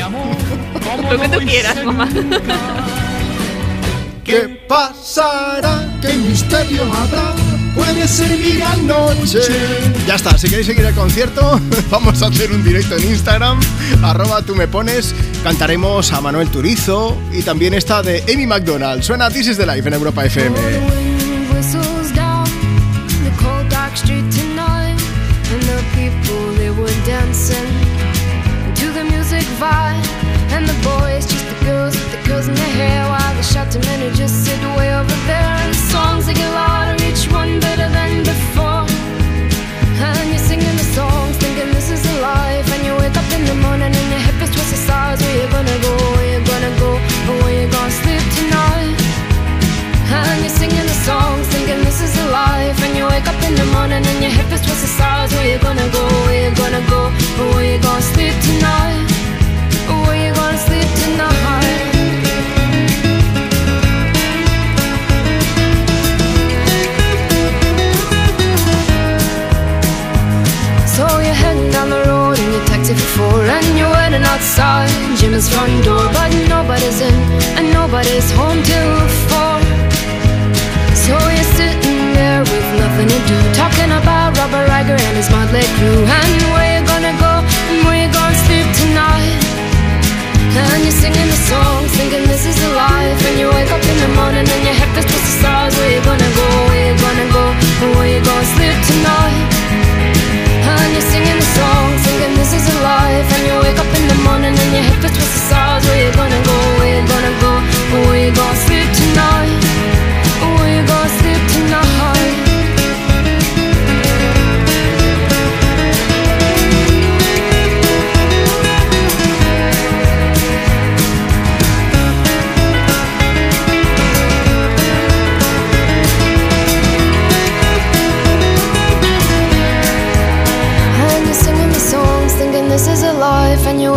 Lo que tú quieras, Juanma. ¿Qué pasará? ¿Qué misterio habrá? Puede ser mi gran noche. Ya está, si queréis seguir el concierto, vamos a hacer un directo en Instagram, arroba tú me pones, cantaremos a Manuel Turizo y también esta de Amy McDonald. Suena This is the Life en Europa FM. whistles down the cold dark street tonight, and the people they were dancing to the music vibe, and the boys just the girls with the girls in their hair, while the shouting men who just sit way over there, and the songs they get wake up in the morning and your hip is twisted sides. Where you gonna go? Where you gonna go? Where you gonna sleep tonight? Where you gonna sleep tonight? So you're heading down the road in your taxi for four And you're waiting outside Jim's front door But nobody's in and nobody's home till nothing to do. Talking about Robert Riger and his motley crew. And where you gonna go and where you gonna sleep tonight. And you're singing the song, thinking this is a life. And you wake up in the morning and your head is twisted stars. Where you gonna go, where you gonna go And where you gonna sleep tonight? And you're singing the song, thinking this is a life. And you wake up in the morning and your hip is twisted stars. Where you gonna go, where you gonna go Or where you gonna sleep tonight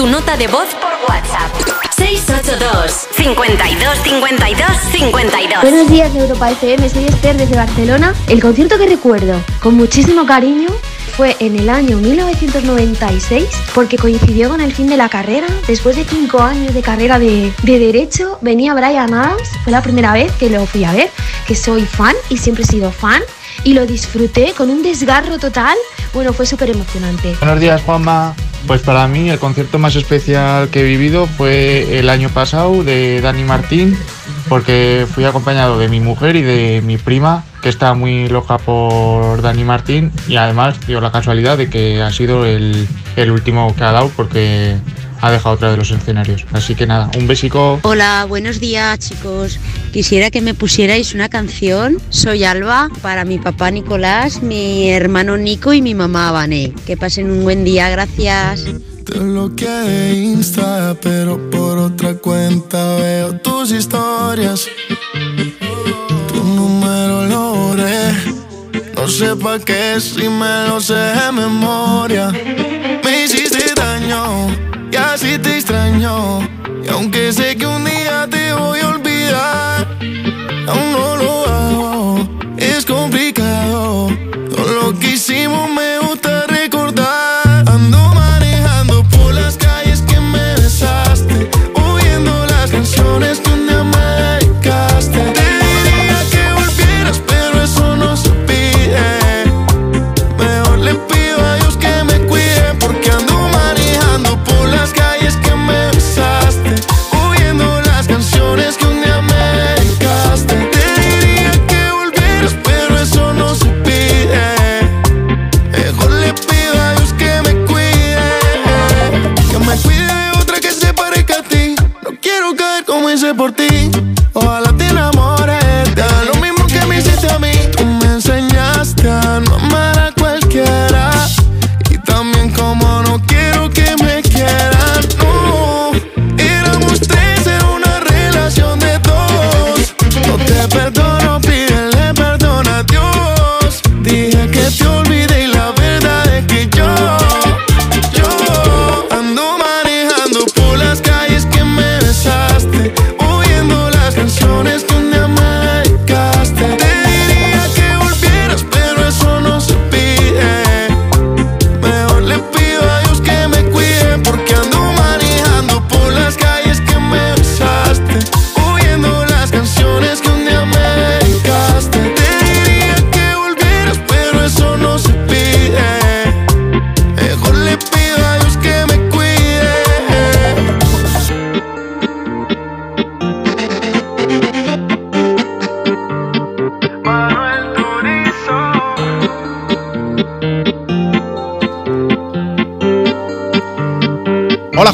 Tu nota de voz por WhatsApp. 682 52 52 52. Buenos días Europa FM, soy Esther desde Barcelona. El concierto que recuerdo con muchísimo cariño fue en el año 1996 porque coincidió con el fin de la carrera. Después de cinco años de carrera de, de Derecho venía Brian Adams. Fue la primera vez que lo fui a ver, que soy fan y siempre he sido fan. Y lo disfruté con un desgarro total. Bueno, fue súper emocionante. Buenos días, Juanma. Pues para mí el concierto más especial que he vivido fue el año pasado de Dani Martín, porque fui acompañado de mi mujer y de mi prima, que está muy loca por Dani Martín, y además dio la casualidad de que ha sido el, el último que ha dado porque ha dejado otra de los escenarios. Así que nada, un besico. Hola, buenos días chicos. Quisiera que me pusierais una canción. Soy Alba para mi papá Nicolás, mi hermano Nico y mi mamá Vané. Que pasen un buen día, gracias. Te bloqueé Insta, pero por otra cuenta veo tus historias. Tu número lo borré. No sé pa' qué si me lo sé de memoria. Y aunque sé que un día te voy a olvidar, aún no lo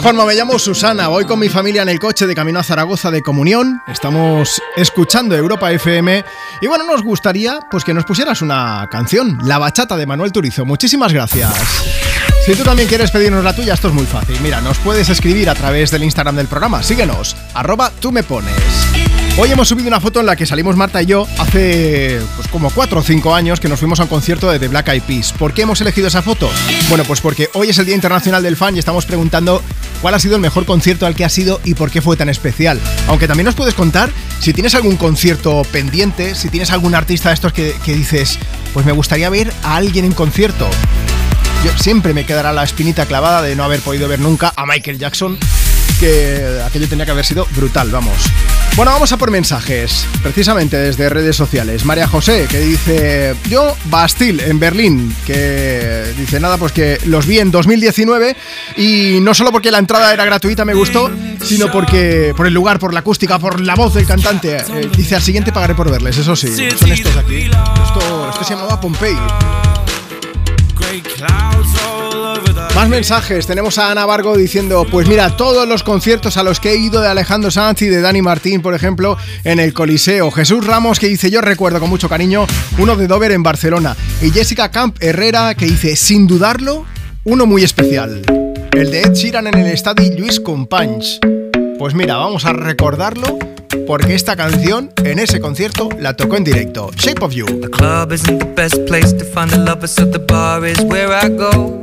Juanma, me llamo Susana, voy con mi familia en el coche de camino a Zaragoza de comunión, estamos escuchando Europa FM y bueno, nos gustaría pues que nos pusieras una canción, La Bachata de Manuel Turizo, muchísimas gracias. Si tú también quieres pedirnos la tuya, esto es muy fácil, mira, nos puedes escribir a través del Instagram del programa, síguenos, arroba tú me pones. Hoy hemos subido una foto en la que salimos Marta y yo hace pues como 4 o 5 años que nos fuimos a un concierto de The Black Eyed Peas. ¿Por qué hemos elegido esa foto? Bueno, pues porque hoy es el Día Internacional del Fan y estamos preguntando cuál ha sido el mejor concierto al que has ido y por qué fue tan especial. Aunque también nos puedes contar si tienes algún concierto pendiente, si tienes algún artista de estos que, que dices, pues me gustaría ver a alguien en concierto. Siempre me quedará la espinita clavada de no haber podido ver nunca a Michael Jackson, que aquello tenía que haber sido brutal, vamos. Bueno, vamos a por mensajes, precisamente desde redes sociales. María José, que dice, yo Bastille, en Berlín, que dice nada, pues que los vi en 2019 y no solo porque la entrada era gratuita me gustó, sino porque por el lugar, por la acústica, por la voz del cantante. Eh, dice, al siguiente pagaré por verles, eso sí, son estos aquí. Esto, esto se llamaba Pompey. Más mensajes. Tenemos a Ana Vargo diciendo, pues mira, todos los conciertos a los que he ido de Alejandro Sanz y de Dani Martín, por ejemplo, en el Coliseo. Jesús Ramos que dice, yo recuerdo con mucho cariño uno de Dover en Barcelona. Y Jessica Camp Herrera que dice, sin dudarlo, uno muy especial. El de Ed Sheeran en el estadio Luis Companys. Pues mira, vamos a recordarlo porque esta canción en ese concierto la tocó en directo. Shape of You. club isn't the best place to find a lover, so the bar is where I go.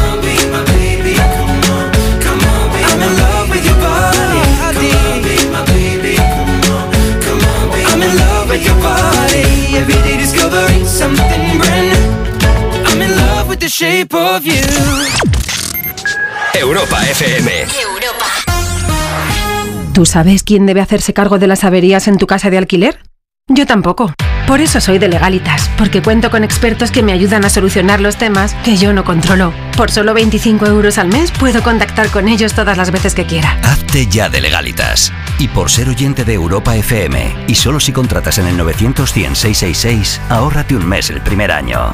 The shape of you. Europa FM. ¿Tú sabes quién debe hacerse cargo de las averías en tu casa de alquiler? Yo tampoco. Por eso soy de Legalitas, porque cuento con expertos que me ayudan a solucionar los temas que yo no controlo. Por solo 25 euros al mes puedo contactar con ellos todas las veces que quiera. Hazte ya de legalitas. Y por ser oyente de Europa FM, y solo si contratas en el 900 100 666, ahórrate un mes el primer año.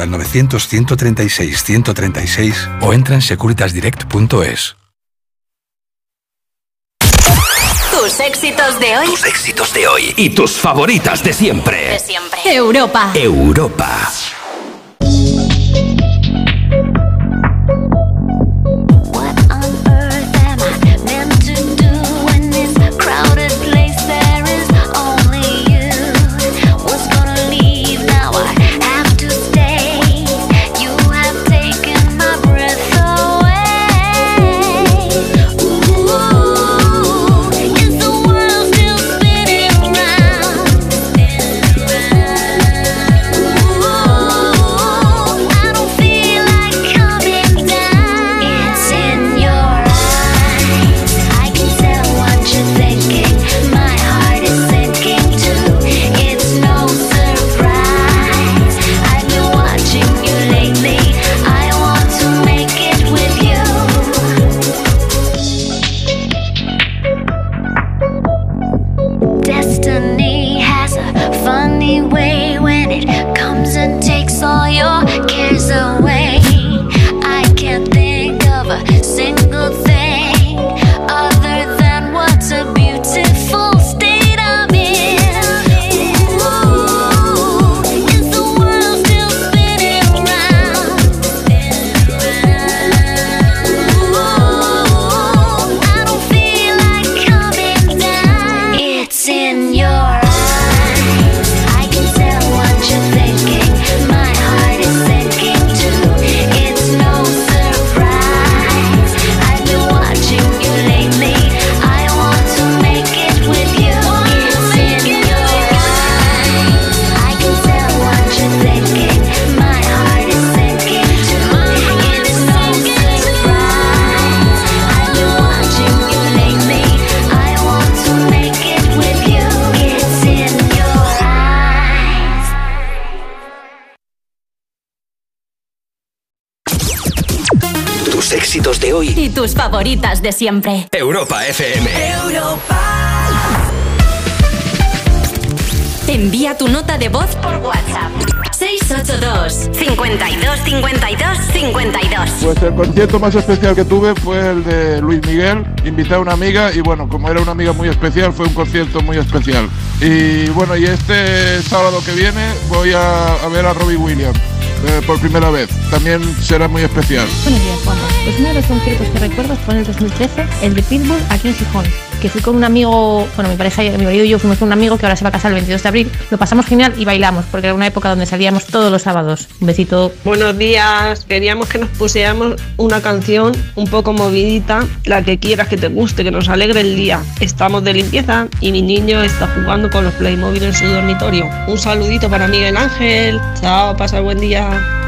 al 900-136-136 o entra en securitasdirect.es. Tus éxitos de hoy. Tus éxitos de hoy y tus favoritas de siempre. De siempre. Europa. Europa. Tus favoritas de siempre. Europa FM. Envía tu nota de voz por WhatsApp. 682 52 52 52. Pues el concierto más especial que tuve fue el de Luis Miguel. Invité a una amiga y bueno, como era una amiga muy especial, fue un concierto muy especial. Y bueno, y este sábado que viene voy a, a ver a Robbie Williams eh, por primera vez. También será muy especial. Buenos días, Juanma. Pues uno de los conciertos que recuerdo fue en el 2013, el de Pitbull aquí en Gijón, que fui con un amigo, bueno, mi pareja, mi marido y yo fuimos con un amigo que ahora se va a casar el 22 de abril. Lo pasamos genial y bailamos, porque era una época donde salíamos todos los sábados. Un besito. Buenos días, queríamos que nos pusiéramos una canción un poco movidita, la que quieras que te guste, que nos alegre el día. Estamos de limpieza y mi niño está jugando con los Playmobil en su dormitorio. Un saludito para Miguel Ángel. Chao, pasa buen día.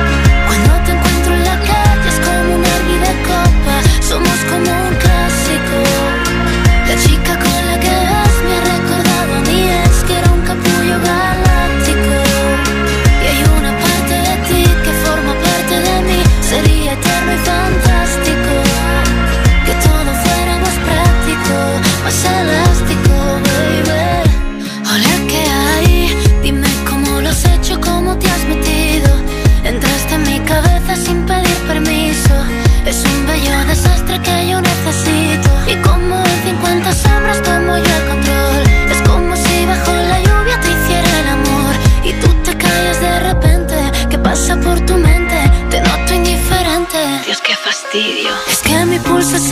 Es que mi pulso es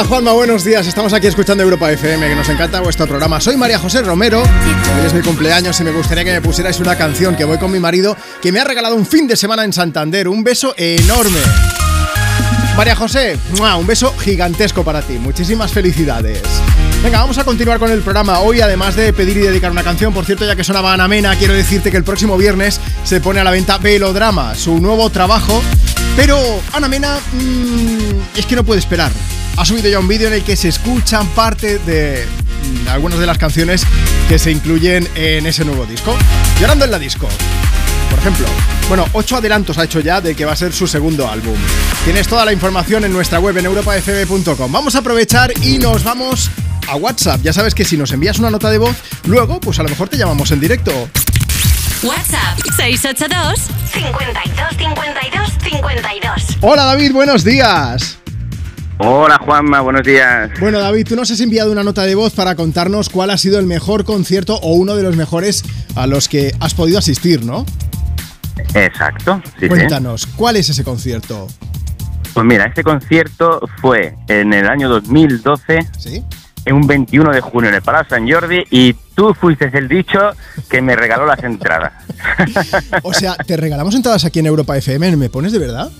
Hola Juanma, buenos días. Estamos aquí escuchando Europa FM, que nos encanta vuestro programa. Soy María José Romero. Hoy es mi cumpleaños y me gustaría que me pusierais una canción que voy con mi marido, que me ha regalado un fin de semana en Santander. Un beso enorme. María José, un beso gigantesco para ti. Muchísimas felicidades. Venga, vamos a continuar con el programa. Hoy, además de pedir y dedicar una canción, por cierto, ya que sonaba Ana Mena, quiero decirte que el próximo viernes se pone a la venta Velodrama, su nuevo trabajo. Pero Ana Mena mm, es que no puede esperar. Ha subido ya un vídeo en el que se escuchan parte de mm, algunas de las canciones que se incluyen en ese nuevo disco. Llorando en la disco. Por ejemplo, bueno, ocho adelantos ha hecho ya de que va a ser su segundo álbum. Tienes toda la información en nuestra web en europafm.com. Vamos a aprovechar y nos vamos a WhatsApp. Ya sabes que si nos envías una nota de voz, luego pues a lo mejor te llamamos en directo. WhatsApp 682 52 52 52. Hola David, buenos días. Hola Juanma, buenos días. Bueno David, tú nos has enviado una nota de voz para contarnos cuál ha sido el mejor concierto o uno de los mejores a los que has podido asistir, ¿no? Exacto, sí, sí. Cuéntanos, ¿cuál es ese concierto? Pues mira, este concierto fue en el año 2012, ¿Sí? en un 21 de junio en el Palau San Jordi, y tú fuiste el dicho que me regaló las entradas. O sea, ¿te regalamos entradas aquí en Europa FM? ¿Me pones de verdad?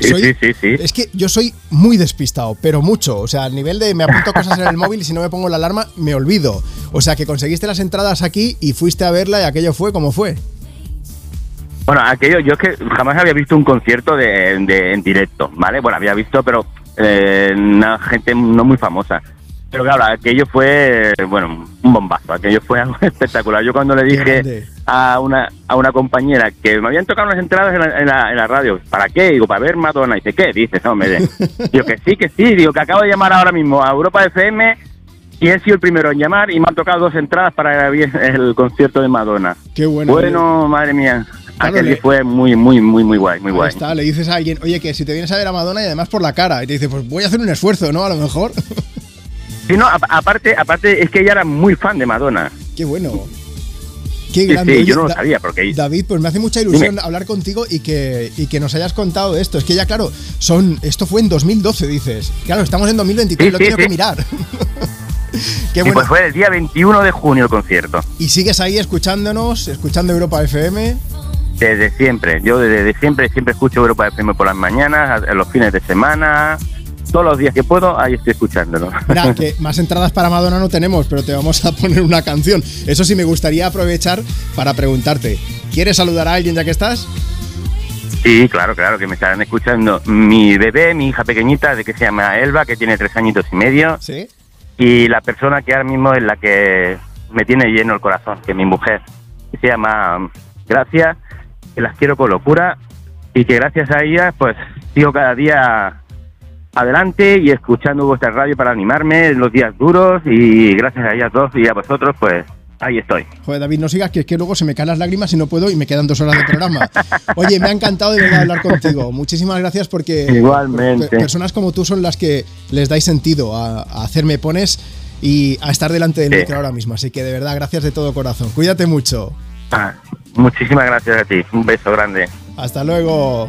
Sí, Soy- sí, sí, sí. Es que yo soy muy despistado, pero mucho. O sea, al nivel de me apunto cosas en el móvil y si no me pongo la alarma, me olvido. O sea, que conseguiste las entradas aquí y fuiste a verla y aquello fue como fue. Bueno, aquello, yo es que jamás había visto un concierto de, de- en directo, ¿vale? Bueno, había visto, pero eh, una gente no muy famosa. Pero claro, aquello fue, bueno, un bombazo, aquello fue algo espectacular. Yo cuando le dije a una, a una compañera que me habían tocado unas entradas en la, en la- en la radio, ¿para qué? Digo, para ver Madonna. Y dice, ¿qué? Dices, hombre. Digo, que sí, que sí. Digo, que acabo de llamar ahora mismo a Europa FM y he sido el primero en llamar y me han tocado dos entradas para el, el concierto de Madonna. Qué bueno. Bueno, madre mía. Claro, Aquel le- fue muy, muy, muy, muy guay, muy Ahí guay. está, le dices a alguien, oye, que si te vienes a ver a Madonna y además por la cara. Y te dice, pues voy a hacer un esfuerzo, ¿no? A lo mejor. Sí, no, a- aparte, aparte es que ella era muy fan de Madonna. Qué bueno. Qué Sí, grande. sí, yo no lo sabía porque... David, pues me hace mucha ilusión Dime. hablar contigo y que, y que nos hayas contado esto. Es que ya, claro, son esto fue en 2012, dices. Claro, estamos en 2023, Sí, lo tengo que mirar. Qué y bueno. pues fue el día 21 de junio el concierto. Y sigues ahí escuchándonos, escuchando Europa FM. Desde siempre. Yo desde, siempre, siempre escucho Europa FM por las mañanas, a los fines de semana, todos los días que puedo, ahí estoy escuchándolo. Mira, que más entradas para Madonna no tenemos, pero te vamos a poner una canción. Eso sí, me gustaría aprovechar para preguntarte. ¿Quieres saludar a alguien ya que estás? Sí, claro, claro, que me estarán escuchando mi bebé, mi hija pequeñita, de que se llama Elba, que tiene tres añitos y medio. Sí. Y la persona que ahora mismo es la que me tiene lleno el corazón, que es mi mujer, que se llama Gracia, que las quiero con locura y que gracias a ella, pues sigo cada día adelante y escuchando vuestra radio para animarme en los días duros y gracias a ellas dos y a vosotros, pues ahí estoy. Joder, David, no sigas, que es que luego se me caen las lágrimas y no puedo y me quedan dos horas de programa. Oye, me ha encantado de verdad hablar contigo. Muchísimas gracias porque Igualmente. pe- personas como tú son las que les dais sentido a, a hacerme pones y a estar delante del Sí. micro ahora mismo. Así que de verdad, gracias de todo corazón. Cuídate mucho. Ah, muchísimas gracias a ti, un beso grande. Hasta luego.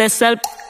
te salpique.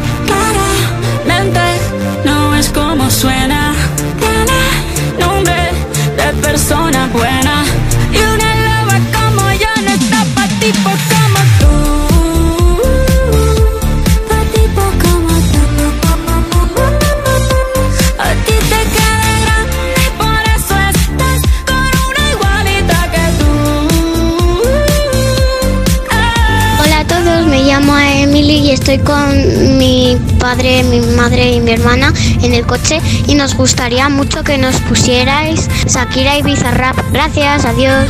Es como suena. Nombre de persona buena. Y estoy con mi padre, mi madre y mi hermana en el coche y nos gustaría mucho que nos pusierais Shakira y Bizarrap. Gracias, adiós.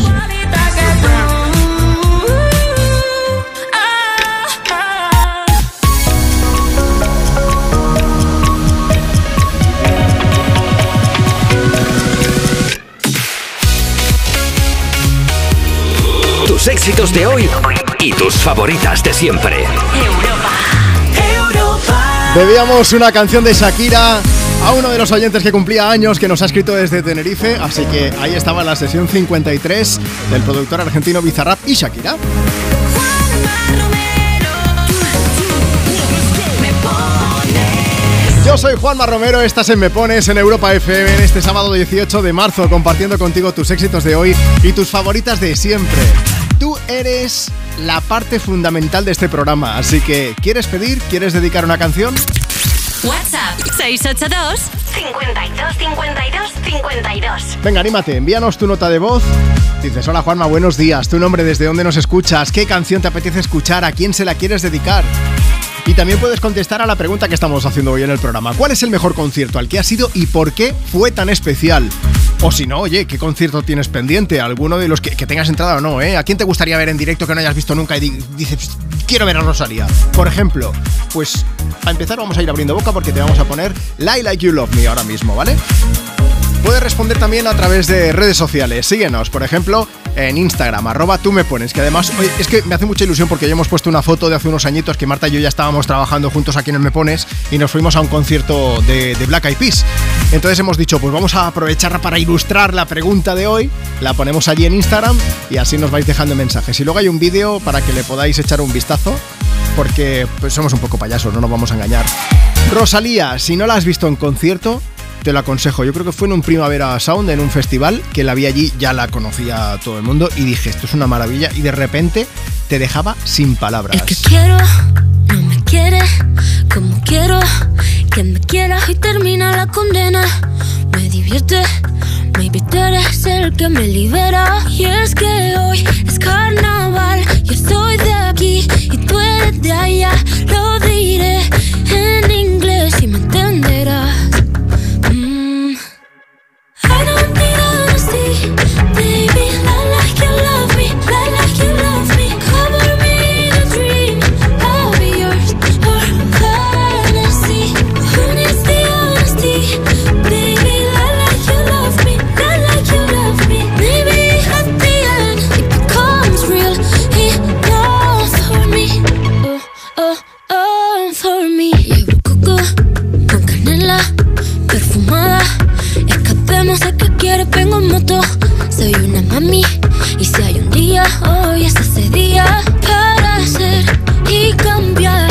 Tus éxitos de hoy y tus favoritas de siempre. Debíamos una canción de Shakira a uno de los oyentes que cumplía años que nos ha escrito desde Tenerife, así que ahí estaba la sesión 53 del productor argentino Bizarrap y Shakira. Yo soy Juanma Romero, estás en Me Pones en Europa FM en este sábado 18 de marzo compartiendo contigo tus éxitos de hoy y tus favoritas de siempre. Tú eres la parte fundamental de este programa, así que ¿quieres pedir? ¿Quieres dedicar una canción? WhatsApp 682 52 52 52. Venga, anímate, envíanos tu nota de voz. Dices, hola Juanma, buenos días, tu nombre, desde dónde nos escuchas, qué canción te apetece escuchar, a quién se la quieres dedicar. Y también puedes contestar a la pregunta que estamos haciendo hoy en el programa. ¿Cuál es el mejor concierto al que has ido y por qué fue tan especial? O si no, oye, ¿qué concierto tienes pendiente? Alguno de los que, tengas entrada o no, ¿eh? ¿A quién te gustaría ver en directo que no hayas visto nunca y di- dices, quiero ver a Rosalía? Por ejemplo, pues a empezar vamos a ir abriendo boca porque te vamos a poner Lie Like You Love Me ahora mismo, ¿vale? Puedes responder también a través de redes sociales. Síguenos, por ejemplo, en Instagram, arroba tú me pones, que además, es que me hace mucha ilusión porque ya hemos puesto una foto de hace unos añitos que Marta y yo ya estábamos trabajando juntos aquí en el Me Pones y nos fuimos a un concierto de, de Black Eyed Peas. Entonces hemos dicho, pues vamos a aprovechar para ilustrar la pregunta de hoy, la ponemos allí en Instagram y así nos vais dejando mensajes. Y luego hay un vídeo para que le podáis echar un vistazo porque pues, somos un poco payasos, no nos vamos a engañar. Rosalía, si no la has visto en concierto, te lo aconsejo. Yo creo que fue en un Primavera Sound, en un festival, que la vi allí, ya la conocía todo el mundo y dije, esto es una maravilla. Y de repente te dejaba sin palabras. Quiero, no me quiere como quiero que me quieras y termina la condena. Me divierte, maybe tú eres el que me libera. Y es que hoy es carnaval, yo soy de aquí y tú eres de allá. Lo diré en inglés y me entenderás. Soy una mami. Y si hay un día, hoy es ese día para ser y cambiar.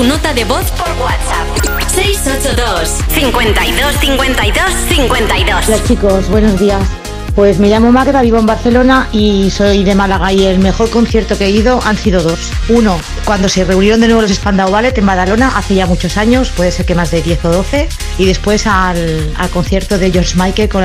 Tu nota de voz por WhatsApp. 682 52 52 52. Hola chicos, buenos días. Pues me llamo Magda, vivo en Barcelona y soy de Málaga y el mejor concierto que he ido han sido dos. Uno, cuando se reunieron de nuevo los Spandau Ballet en Badalona hace ya muchos años, puede ser que más de 10 o 12, y después al, concierto de George Michael con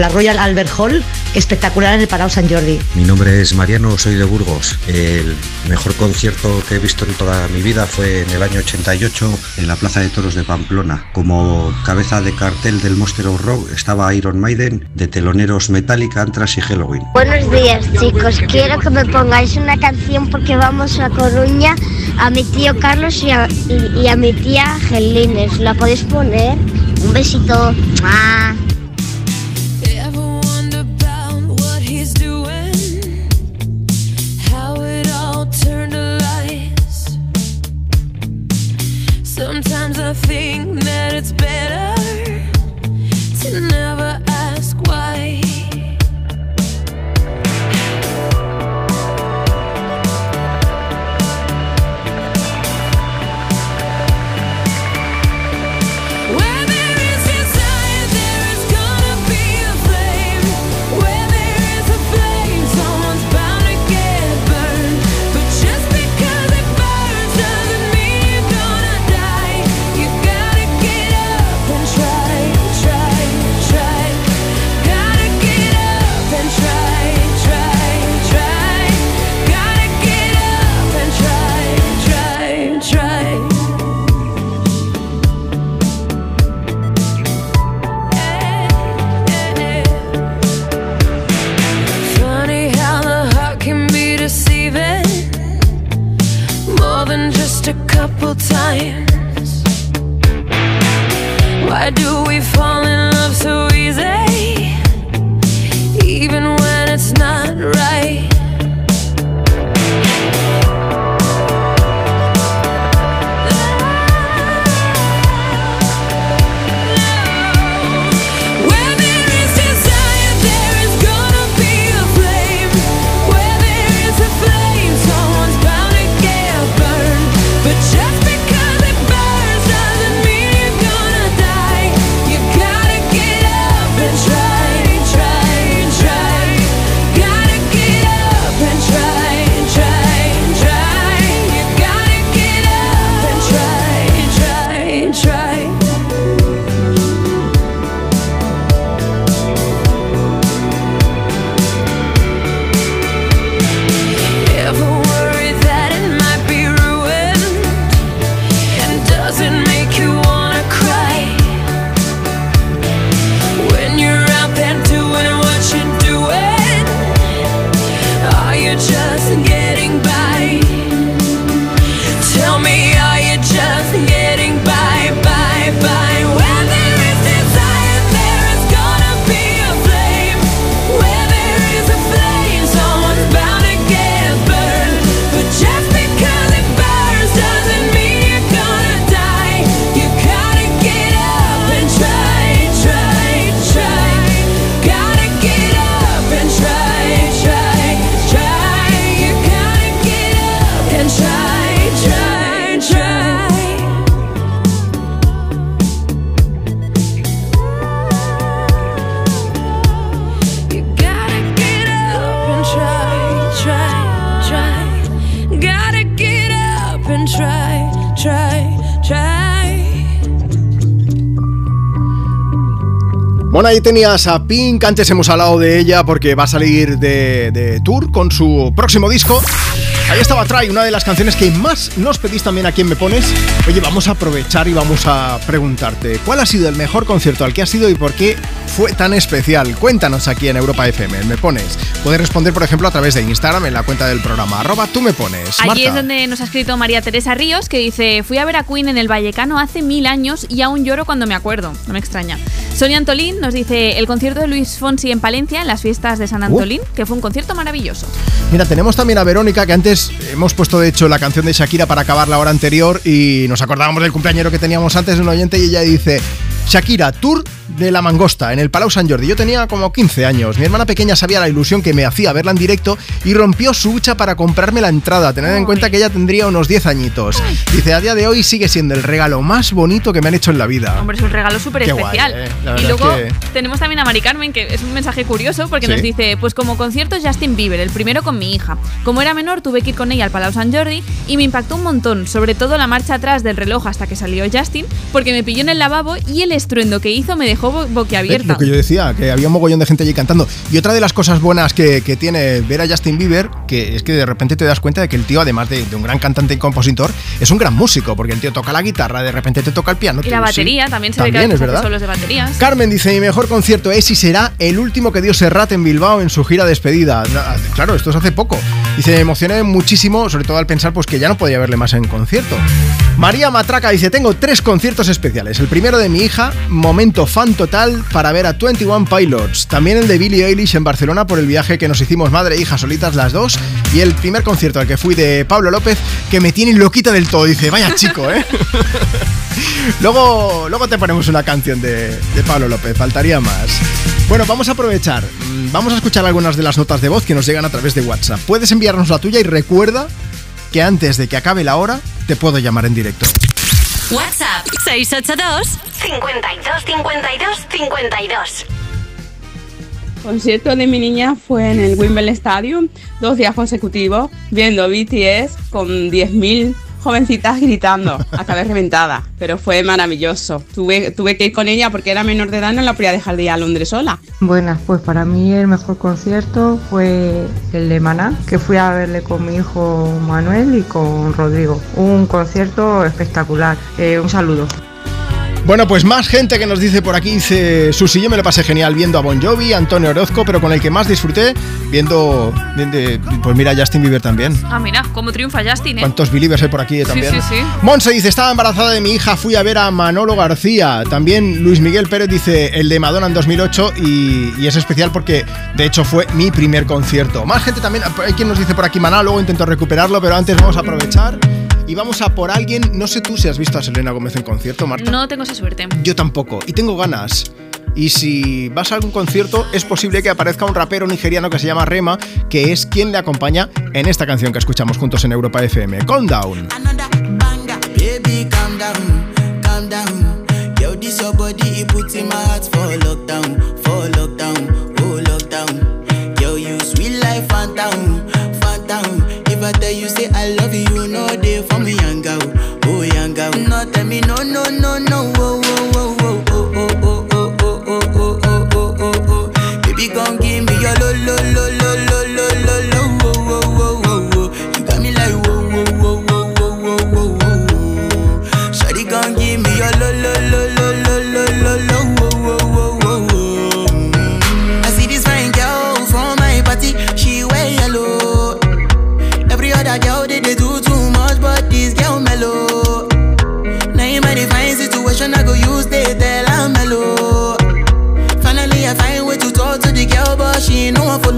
la, Royal Albert Hall, espectacular en el Palau Sant Jordi. Mi nombre es Mariano, soy de Burgos. El mejor concierto que he visto en toda mi vida fue en el año 88 en la Plaza de Toros de Pamplona. Como cabeza de cartel del Monster of Rock estaba Iron Maiden, de teloneros Metallica, Anthrax y Halloween. Buenos días chicos, quiero que me pongáis una canción porque vamos a Coruña a mi tío Carlos y a, mi tía Angelines. ¿La podéis poner? Un besito. Bueno, ahí tenías a Pink, antes hemos hablado de ella porque va a salir de, de tour con su próximo disco. Ahí estaba Try, una de las canciones que más nos pedís también a quién me pones. Oye, vamos a aprovechar y vamos a preguntarte, ¿cuál ha sido el mejor concierto al que has ido y por qué fue tan especial? Cuéntanos aquí en Europa FM, me pones. Puedes responder, por ejemplo, a través de Instagram en la cuenta del programa, arroba tú me pones. Allí Marta. es donde nos ha escrito María Teresa Ríos, que dice, fui a ver a Queen en el Vallecano hace mil años y aún lloro cuando me acuerdo. No me extraña. Sonia Antolín nos dice, el concierto de Luis Fonsi en Palencia, en las fiestas de San Antolín, que fue un concierto maravilloso. Mira, tenemos también a Verónica, que antes hemos puesto de hecho la canción de Shakira para acabar la hora anterior y nos acordábamos del cumpleañero que teníamos antes de un oyente y ella dice, Shakira, tour de la mangosta en el Palau San Jordi. Yo tenía como 15 años. Mi hermana pequeña sabía la ilusión que me hacía verla en directo y rompió su hucha para comprarme la entrada, tener en cuenta que ella tendría unos 10 añitos. Dice, a día de hoy sigue siendo el regalo más bonito que me han hecho en la vida. Hombre, es un regalo súper guay, especial. eh. Y luego es que- tenemos también a Mari Carmen, que es un mensaje curioso porque Sí. nos dice, pues como concierto Justin Bieber, el primero con mi hija. Como era menor, tuve que ir con ella al Palau San Jordi y me impactó un montón, sobre todo la marcha atrás del reloj hasta que salió Justin, porque me pilló en el lavabo y el estruendo que hizo me dejó bo- Eh, boquiabierta. Lo que yo decía, que había un mogollón de gente allí cantando. Y otra de las cosas buenas que, que tiene ver a Justin Bieber, que es que de repente te das cuenta de que el tío, además de, de un gran cantante y compositor, es un gran músico, porque el tío toca la guitarra, de repente te toca el piano. Y la tú- batería, sí. también se ve que También, es verdad. solos de baterías. Carmen dice, mi mejor concierto es y será el último que dio Serrat en Bilbao en su gira despedida. Na- Claro, esto es hace poco. Dice, me emocioné muchísimo, sobre todo al pensar pues que ya no podía verle más en concierto. María Matraca dice, tengo tres conciertos especiales. El primero de mi hija, momento fan total para ver a 21 Pilots. También el de Billie Eilish en Barcelona por el viaje que nos hicimos madre e hija solitas las dos. Y el primer concierto al que fui de Pablo López, que me tiene loquita del todo. Dice, vaya chico, ¿eh? Luego, luego te ponemos una canción de, Pablo López, faltaría más. Bueno, vamos a aprovechar. mm, Vamos a escuchar algunas de las notas de voz que nos llegan a través de WhatsApp. Puedes enviarnos la tuya y recuerda que antes de que acabe la hora te puedo llamar en directo. WhatsApp 682 52 52 52. concierto de mi niña fue en el Wimbledon Stadium, dos días consecutivos, viendo BTS con 10.000 jovencitas gritando, acabé reventada, pero fue maravilloso. Tuve, tuve que ir con ella porque era menor de edad, no la podía dejar de ir a Londres sola. Buenas, pues para mí el mejor concierto fue el de Maná, que fui a verle con mi hijo Manuel y con Rodrigo. Un concierto espectacular. Eh, un saludo. Bueno, pues más gente que nos dice por aquí, dice, Susi, yo me lo pasé genial viendo a Bon Jovi, Antonio Orozco, pero con el que más disfruté viendo, pues mira, Justin Bieber también. Ah, mira, cómo triunfa Justin, ¿eh? ¿Cuántos believers hay por aquí eh, también? Sí, sí, sí. Monse dice, estaba embarazada de mi hija, fui a ver a Manolo García. También Luis Miguel Pérez dice, el de Madonna en 2008 y, y es especial porque de hecho fue mi primer concierto. Más gente también, hay quien nos dice por aquí Maná, luego intento recuperarlo, pero antes vamos a aprovechar y vamos a por alguien, no sé tú si has visto a Selena Gómez en concierto, Marta. No tengo esa suerte. Yo tampoco, y tengo ganas. Y si vas a algún concierto, es posible que aparezca un rapero nigeriano que se llama Rema, que es quien le acompaña en esta canción que escuchamos juntos en Europa FM. Calm Down. Yo, you sweet life, phantom, phantom. If I tell you say I love you, know they for me, young girl, oh young girl. No, tell me no, no, no, no,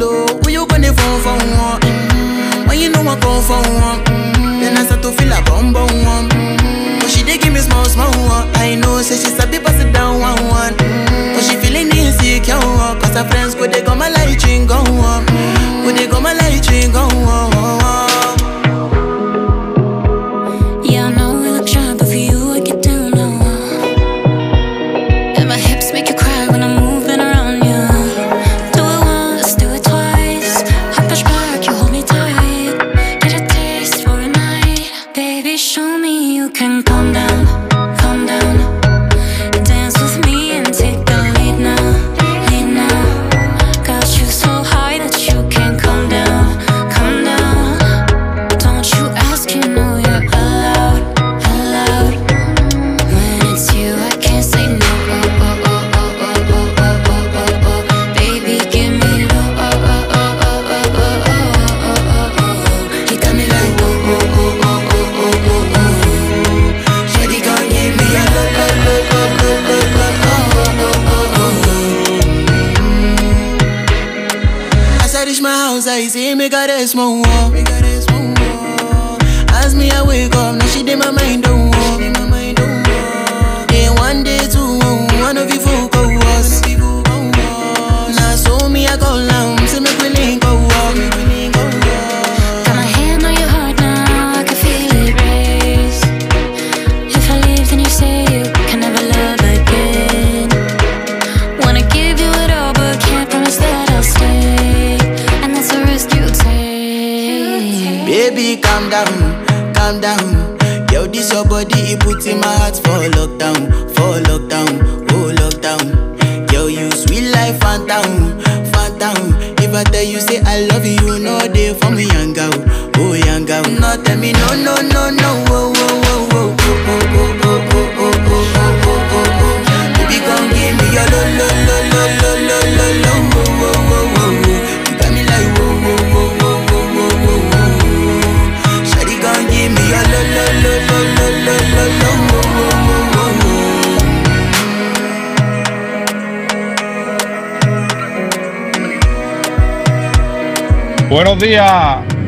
one. Who you gonna phone for one? Mm. When you know I come for one, mm. then I start to feel a bum bum one. Mm. But she dey give me small small one. I know say she sabi pass it down one one. Mm. But she feeling insecure one. Cause her friends go they go my light ring go on. Go they go my light ring go on.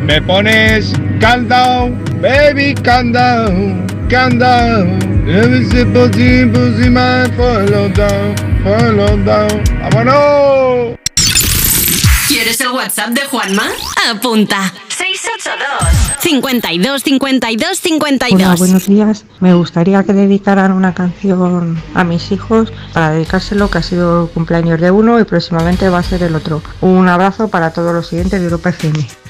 Me pones calm baby, calm down, calm down. Every simple thing puts in down, follow down. ¡Vámonos! ¿Quieres el WhatsApp de Juanma? Apunta. 682 52 52 52 Hola, buenos días. Me gustaría que dedicaran una canción a mis hijos para dedicárselo que ha sido cumpleaños de uno y próximamente va a ser el otro. Un abrazo para todos los siguientes de Europa FM.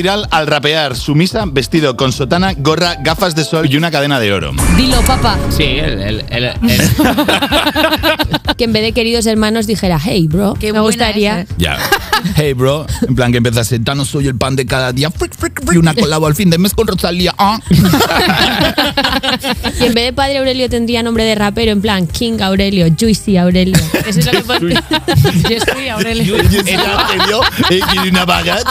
Viral al rapear su misa vestido con sotana, gorra, gafas de sol y una cadena de oro. Dilo, papá. Sí, el, el- el- el- Que en vez de queridos hermanos dijera, hey, bro. Me gustaría. Ya. Hey, bro. En plan que empieza a ser, no soy el pan de cada día. Frick, frick, frick. Y una colabo al fin de mes con Rosalía. Ah. Y en vez de padre Aurelio tendría nombre de rapero, en plan King Aurelio, Juicy Aurelio. Eso es lo que. Yo soy Aurelio. Eh, y una bagata.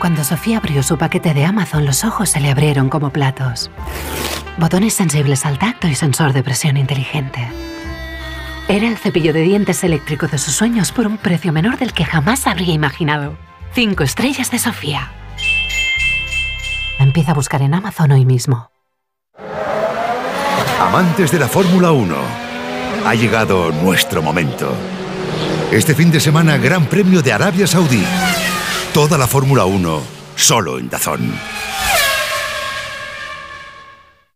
Cuando Sofía abrió su paquete de Amazon, los ojos se le abrieron como platos. Botones sensibles al tacto y sensor de presión inteligente. Era el cepillo de dientes eléctrico de sus sueños por un precio menor del que jamás habría imaginado. Cinco estrellas de Sofía. Empieza a buscar en Amazon hoy mismo. Amantes de la Fórmula 1, ha llegado nuestro momento. Este fin de semana, Gran Premio de Arabia Saudí. Toda la Fórmula 1, solo en Dazón.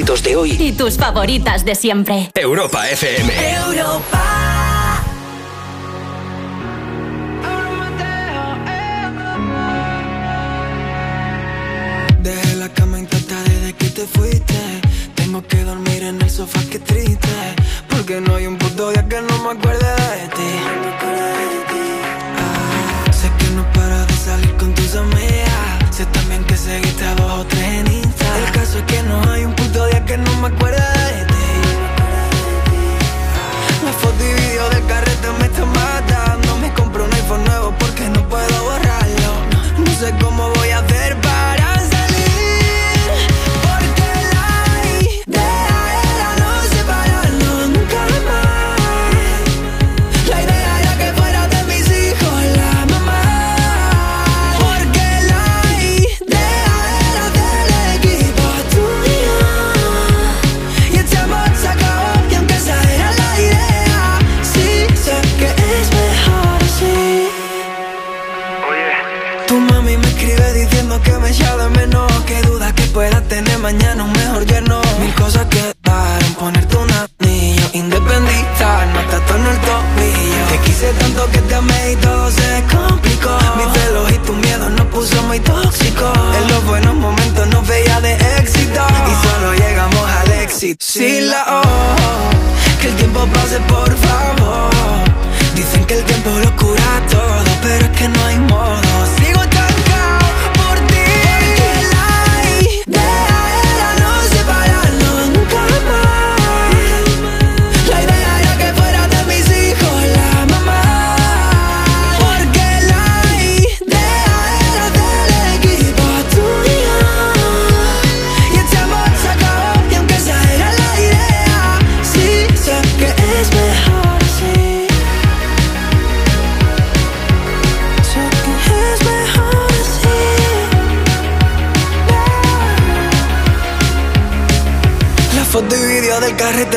éxitos de hoy y tus favoritas de siempre. Europa FM. Europa. Dejé la cama intacta desde que te fuiste. Tengo que dormir en el sofá, que triste. Porque no hay un yerno Mil cosas que dar, ponerte un anillo Independizar, no te en el tobillo Te quise tanto que te amé y todo se complicó. Mis celos y tu miedo nos puso muy tóxicos. En los buenos momentos nos veía de éxito. Y solo llegamos al éxito. Sí la oh, que el tiempo pase por favor. Dicen que el tiempo lo cura todo, pero es que no hay modo.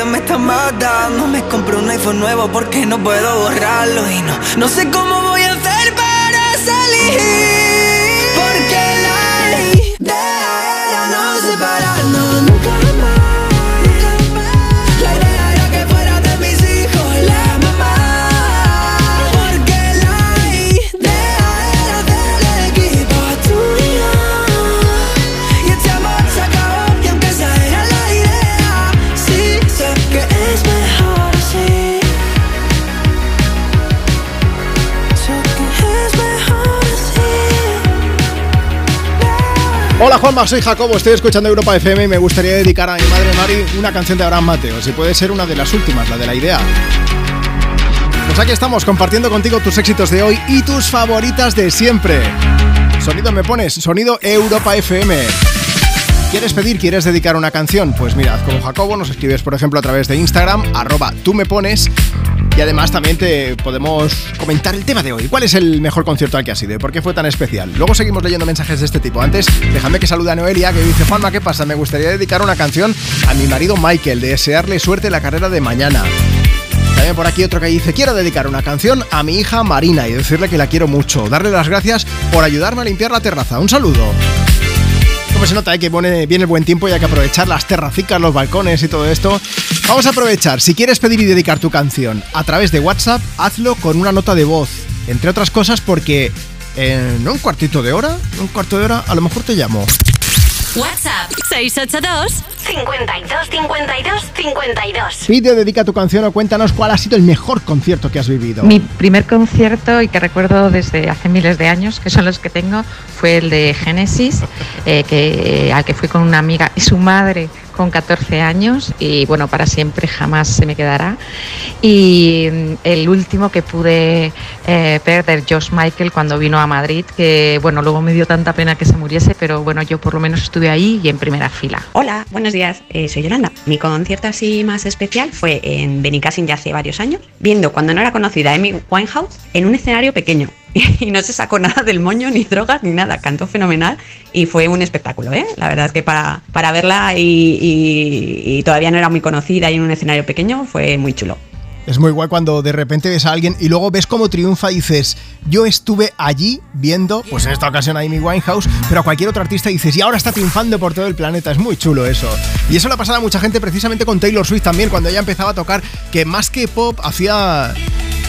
Me están matando. Me compré un iPhone nuevo porque no puedo borrarlo. Y no, no sé cómo voy a hacer para salir. Hola Juanma, soy Jacobo, estoy escuchando Europa FM y me gustaría dedicar a mi madre Mari una canción de Abraham Mateo, si puede ser una de las últimas, la de la idea. Pues aquí estamos compartiendo contigo tus éxitos de hoy y tus favoritas de siempre. Sonido me pones, sonido Europa FM. ¿Quieres pedir, quieres dedicar una canción? Pues mira, haz como Jacobo, nos escribes por ejemplo a través de Instagram, arroba tú me pones. Y además también te podemos comentar el tema de hoy. ¿Cuál es el mejor concierto al que has ido y por qué fue tan especial? Luego seguimos leyendo mensajes de este tipo. Antes, déjame que salude a Noelia que dice, Juanma, ¿qué pasa? Me gustaría dedicar una canción a mi marido Michael, de desearle suerte en la carrera de mañana. También por aquí otro que dice, quiero dedicar una canción a mi hija Marina y decirle que la quiero mucho. Darle las gracias por ayudarme a limpiar la terraza. Un saludo. Como se nota eh, que pone, viene el buen tiempo y hay que aprovechar las terracicas, los balcones y todo esto. Vamos a aprovechar. Si quieres pedir y dedicar tu canción a través de WhatsApp, hazlo con una nota de voz. Entre otras cosas porque en un cuartito de hora, un cuarto de hora, a lo mejor te llamo. WhatsApp 682 52 52 52. Pide, dedica tu canción o cuéntanos cuál ha sido el mejor concierto que has vivido. Mi primer concierto y que recuerdo desde hace miles de años, que son los que tengo, fue el de Genesis, eh, que, al que fui con una amiga y su madre con 14 años y bueno, para siempre jamás se me quedará. Y mm, el último que pude eh, perder, Josh Michael, cuando vino a Madrid, que bueno, luego me dio tanta pena que se muriese, pero bueno, yo por lo menos estuve ahí y en primera fila. Hola, buenos días, eh, soy Yolanda. Mi concierto así más especial fue en Benicassin ya hace varios años, viendo cuando no era conocida Amy Winehouse en un escenario pequeño. Y no se sacó nada del moño, ni drogas, ni nada. Cantó fenomenal y fue un espectáculo, ¿eh? La verdad es que para, para verla y, todavía no era muy conocida y en un escenario pequeño fue muy chulo. Es muy guay cuando de repente ves a alguien y luego ves cómo triunfa y dices, yo estuve allí viendo, pues en esta ocasión a Amy Winehouse, pero a cualquier otro artista dices, y ahora está triunfando por todo el planeta. Es muy chulo eso. Y eso le ha pasado a mucha gente precisamente con Taylor Swift también, cuando ella empezaba a tocar, que más que pop hacía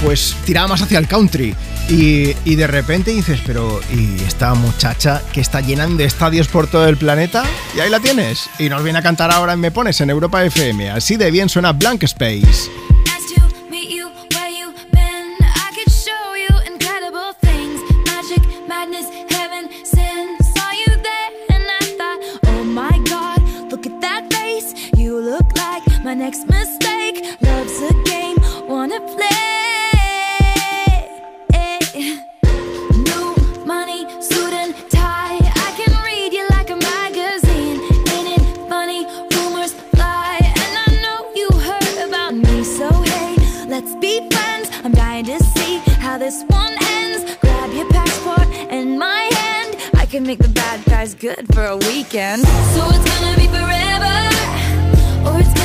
pues tiraba más hacia el country. Y, y de repente dices, pero ¿y esta muchacha que está llenando estadios por todo el planeta? Y ahí la tienes. Y nos viene a cantar ahora en Me Pones en Europa FM. Así de bien suena Blank Space. Nice to meet you where you been. Can make the bad guys good for a weekend. So it's gonna be forever, or it's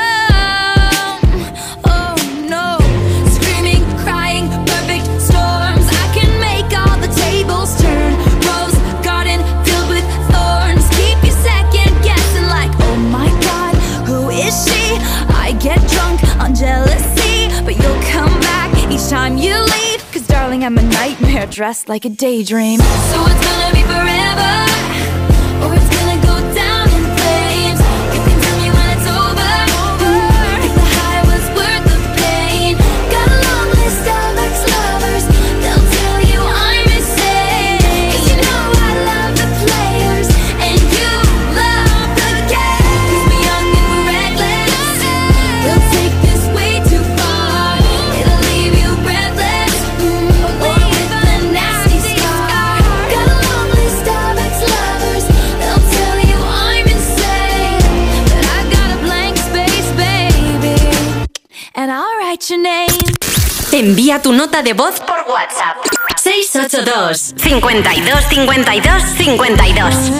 I'm a nightmare dressed like a daydream. So it's gonna be forever, Envía tu nota de voz por WhatsApp. 682 52 52 52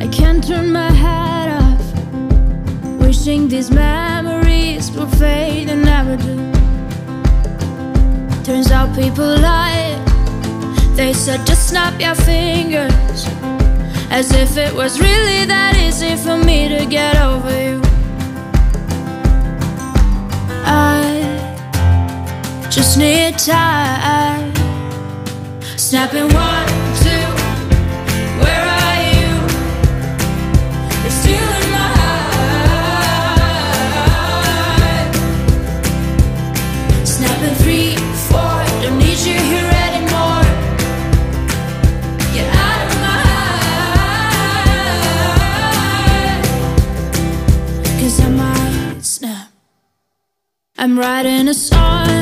I can't turn my head off. Wishing these memories will fade and never do. Turns out people lie. They said just snap your fingers. As if it was really that easy for me to get over you. I just need time. Snapping one, two. Where are you? You're still in my three, four. Don't need you here anymore. Out of my I might snap. I'm writing a song.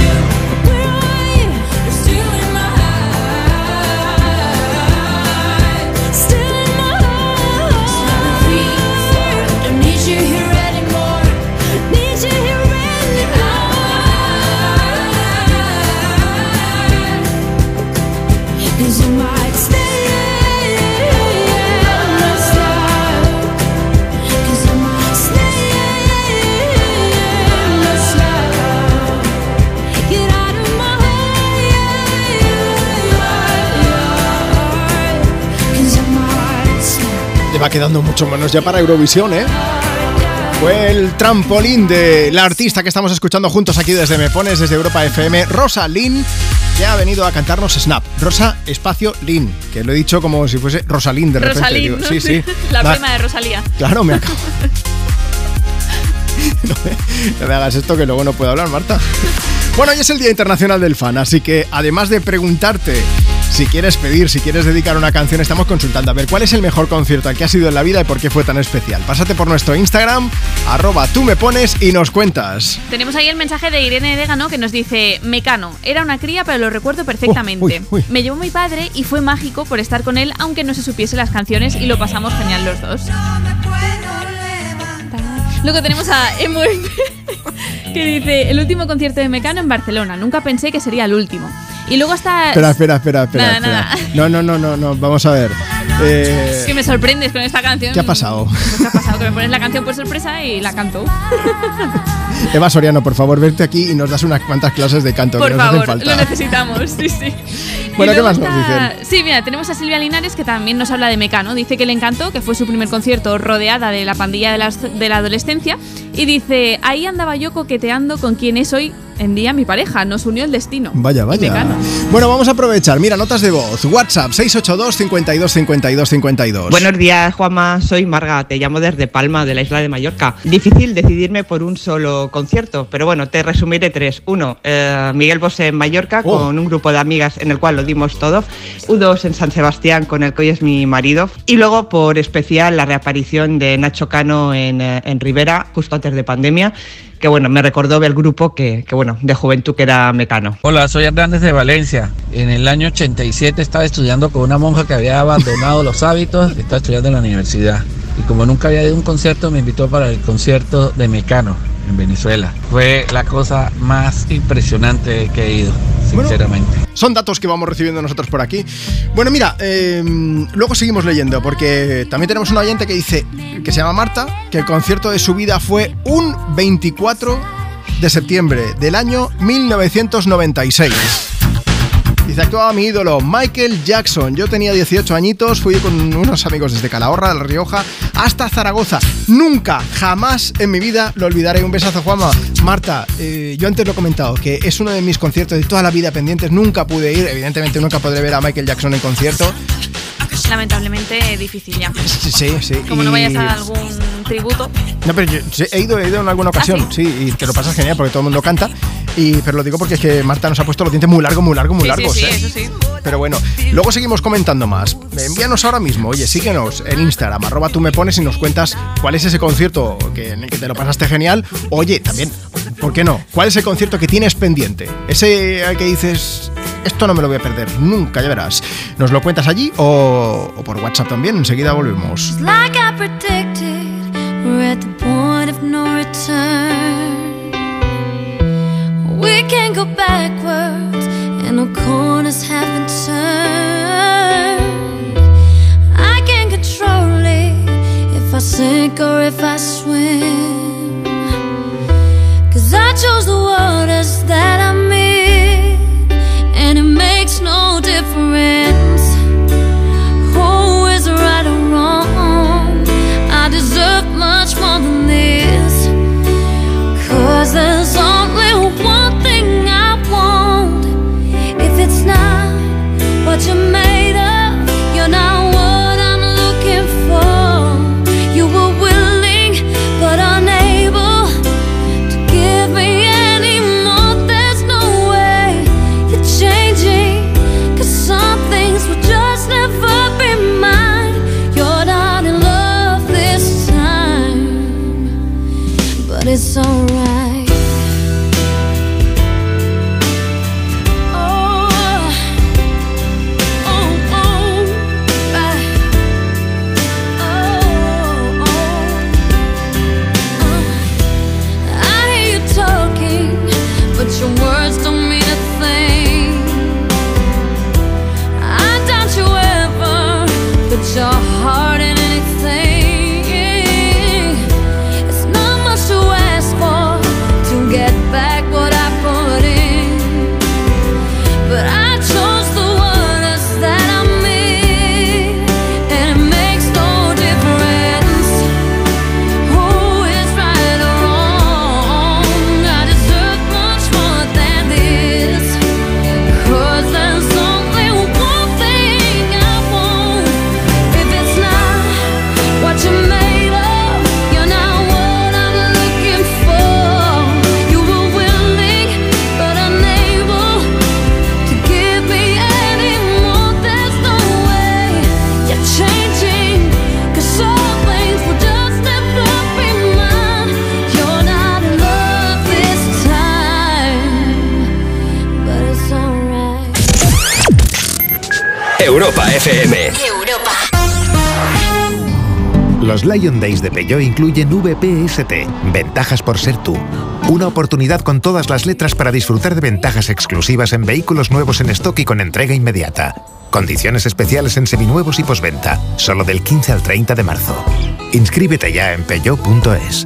Va quedando mucho menos ya para Eurovisión, ¿eh? Fue el trampolín de la artista que estamos escuchando juntos aquí desde Me Pones, desde Europa FM, Rosa Lynn, que ha venido a cantarnos Snap. Rosa Espacio Lynn, que lo he dicho como si fuese Rosalín de repente. Rosalín, digo, ¿no? Sí, sí. La prima de Rosalía. Claro, me acabo. no, me, no me hagas esto que luego no puedo hablar, Marta. Bueno, hoy es el Día Internacional del Fan, así que además de preguntarte si quieres pedir, si quieres dedicar una canción, estamos consultando a ver cuál es el mejor concierto al que has ido en la vida y por qué fue tan especial. Pásate por nuestro Instagram, arroba tú me pones y nos cuentas. Tenemos ahí el mensaje de Irene Degano que nos dice: Mecano, era una cría, pero lo recuerdo perfectamente. uy, uy. Me llevó mi padre y fue mágico por estar con él, aunque no se supiese las canciones y lo pasamos genial los dos. Luego tenemos a MV que dice: El último concierto de Mecano en Barcelona. Nunca pensé que sería el último. Y luego está. Espera, espera, espera, espera. Nada, espera. nada. No, no, no, no, no, vamos a ver. Eh, Es que me sorprendes con esta canción. ¿Qué ha pasado? Pues, ¿Qué ha pasado? Que me pones la canción por sorpresa y la canto. Eva Soriano, por favor, verte aquí y nos das unas cuantas clases de canto Por que nos favor, hacen lo falta. necesitamos, sí, sí. Bueno, ¿qué más nos está- dicen? Sí, mira, tenemos a Silvia Linares que también nos habla de Mecano. Dice que le encantó, que fue su primer concierto rodeada de la pandilla de la, de la adolescencia. Y dice, ahí andaba yo coqueteando con quien es hoy en día mi pareja. Nos unió el destino. Vaya, vaya. Bueno, vamos a aprovechar. Mira, notas de voz. WhatsApp 682 52 52 52. Buenos días, Juanma. Soy Marga. Te llamo desde Palma, de la isla de Mallorca. Difícil decidirme por un solo concierto, pero bueno, te resumiré tres. Uno, eh, Miguel Bosé en Mallorca Oh. con un grupo de amigas en el cual lo dimos todo. U2 en San Sebastián con el que hoy es mi marido. Y luego, por especial, la reaparición de Nacho Cano en, eh, en Rivera, justo antes de pandemia. Que bueno, me recordó el grupo que, que bueno, de juventud que era Mecano. Hola, soy Hernández de Valencia. En el año 87 estaba estudiando con una monja que había abandonado los hábitos, estaba estudiando en la universidad. Y como nunca había ido a un concierto, me invitó para el concierto de Mecano en Venezuela. Fue la cosa más impresionante que he ido, sinceramente. Son datos que vamos recibiendo nosotros por aquí. Bueno, mira, eh, luego seguimos leyendo porque también tenemos un oyente que dice, que se llama Marta, que el concierto de su vida fue un 24 de septiembre del año 1996. Dice, actuaba mi ídolo, Michael Jackson. Yo tenía 18 añitos, fui con unos amigos desde Calahorra, La Rioja, hasta Zaragoza. Nunca, jamás en mi vida lo olvidaré. Un besazo, Juanma. Marta, eh, yo antes lo he comentado, que es uno de mis conciertos de toda la vida pendientes. Nunca pude ir, evidentemente nunca podré ver a Michael Jackson en concierto. Lamentablemente difícil ya. Sí, sí. Como no vayas a algún tributo. No, pero yo he ido, he ido en alguna ocasión, sí? y te lo pasas genial porque todo el mundo canta. Y, pero lo digo porque es que Marta nos ha puesto los dientes muy largos, muy largos, muy Sí, largos. sí, sí, ¿eh? eso sí. Pero bueno, luego seguimos comentando más. Envíanos ahora mismo, oye, síguenos en Instagram, arroba tú me pones y nos cuentas cuál es ese concierto que, en el que te lo pasaste genial. Oye, también, ¿por qué no? ¿Cuál es el concierto que tienes pendiente? Ese al que dices, esto no me lo voy a perder, nunca, ya verás. ¿Nos lo cuentas allí o, por WhatsApp también? Enseguida volvemos. Like I predicted, we're at the point of no return. We can't go backwards, and no corners haven't turned. I can't control it if I sink or if I swim. Cause I chose the waters that I'm no Europa FM. Los Lion Days de Peugeot incluyen VPST, ventajas por ser tú. Una oportunidad con todas las letras para disfrutar de ventajas exclusivas en vehículos nuevos en stock y con entrega inmediata. Condiciones especiales en seminuevos y posventa, solo del 15 al 30 de marzo. Inscríbete ya en peugeot.es.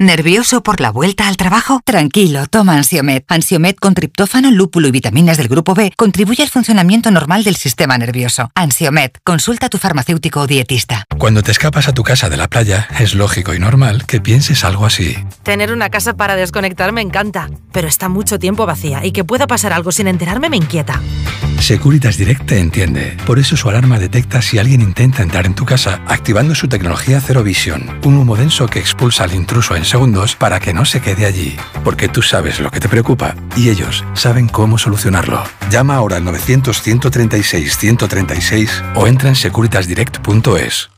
¿Nervioso por la vuelta al trabajo? Tranquilo, toma Ansiomet. Ansiomet con triptófano, lúpulo y vitaminas del grupo B contribuye al funcionamiento normal del sistema nervioso. Ansiomet, consulta a tu farmacéutico o dietista. Cuando te escapas a tu casa de la playa, es lógico y normal que pienses algo así. Tener una casa para desconectar me encanta, pero está mucho tiempo vacía y que pueda pasar algo sin enterarme me inquieta. Securitas Direct te entiende. Por eso su alarma detecta si alguien intenta entrar en tu casa activando su tecnología Zero Vision, un humo denso que expulsa al intruso en segundos para que no se quede allí. Porque tú sabes lo que te preocupa y ellos saben cómo solucionarlo. Llama ahora al 900-136-136 o entra en securitasdirect.es.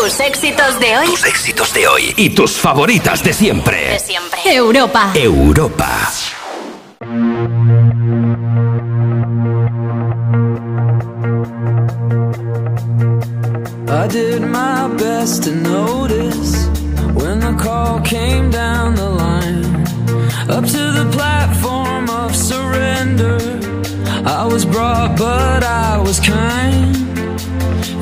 Tus éxitos de hoy. Tus éxitos de hoy y tus favoritas de siempre. De siempre. Europa. Europa. I did my best to notice when the call came down the line. Up to the platform of surrender. I was brought, but I was kind.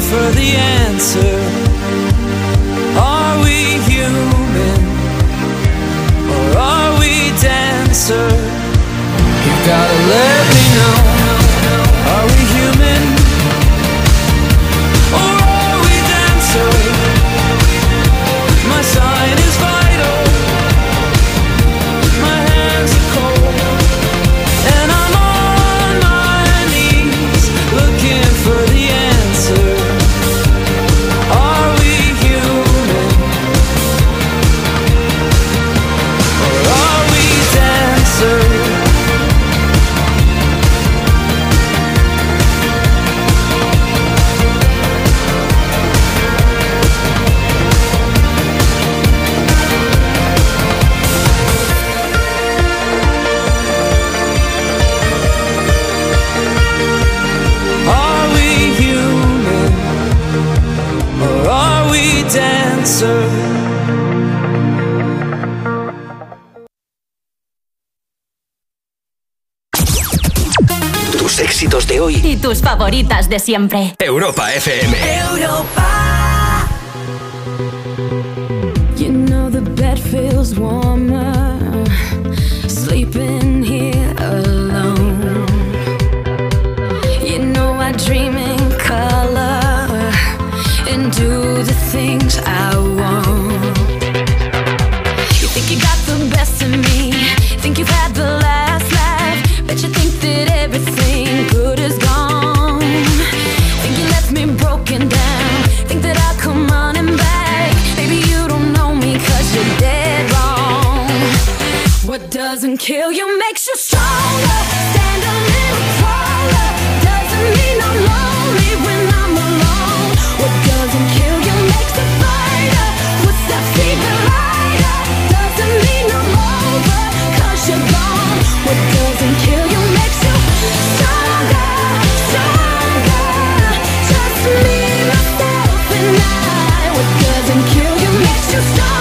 for the answer. Favoritas de siempre. Europa FM. You know the bed feels warmer just stop.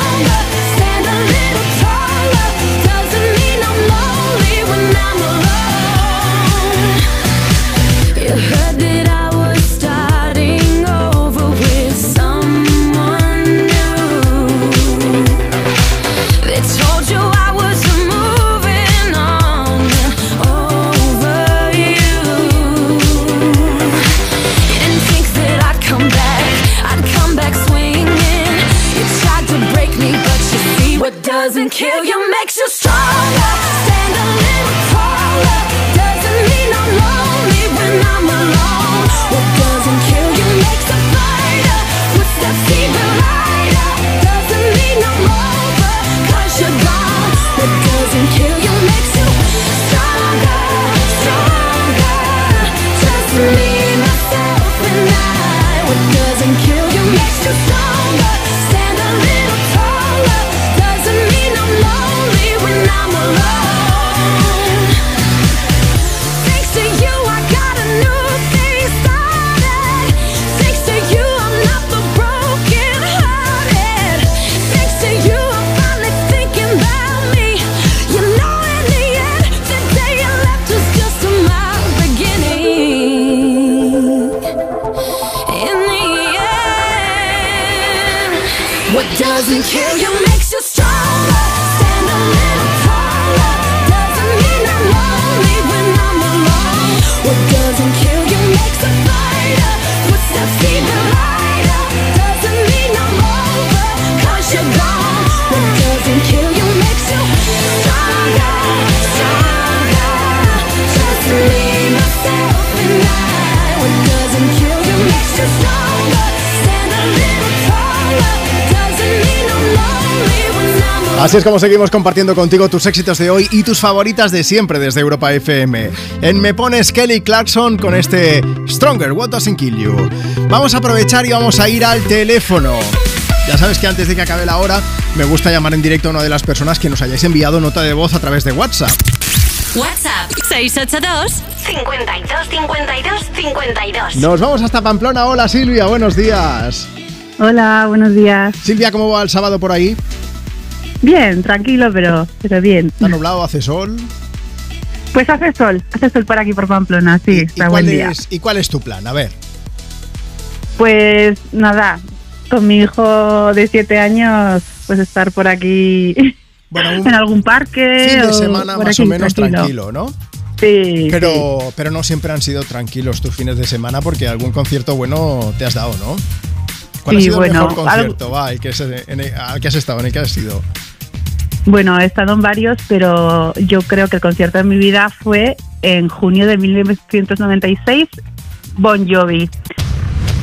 Así es como seguimos compartiendo contigo tus éxitos de hoy y tus favoritas de siempre desde Europa FM. En Me Pones Kelly Clarkson con este Stronger, What Doesn't Kill You. Vamos a aprovechar y vamos a ir al teléfono. Ya sabes que antes de que acabe la hora, me gusta llamar en directo a una de las personas que nos hayáis enviado nota de voz a través de WhatsApp. WhatsApp 682 52 52 52. Nos vamos hasta Pamplona. Hola Silvia, buenos días. Hola, buenos días. Silvia, ¿cómo va el sábado por ahí? Bien, tranquilo, pero, pero bien. ¿Está nublado? ¿Hace sol? Pues hace sol, hace sol por aquí por Pamplona, sí, ¿Y está cuál, buen día. es, ¿Y cuál es tu plan? A ver. Pues nada, con mi hijo de siete años, pues estar por aquí en algún parque. Fin de semana más o menos tranquilo, ¿no? Sí. Pero, pero no siempre han sido tranquilos tus fines de semana porque algún concierto bueno te has dado, ¿no? ¿Cuál ha Sí, sido bueno, el mejor concierto va, el que has- en el- al que has estado, en el que has sido? Bueno, he estado en varios, pero yo creo que el concierto de mi vida fue en junio de 1996, Bon Jovi.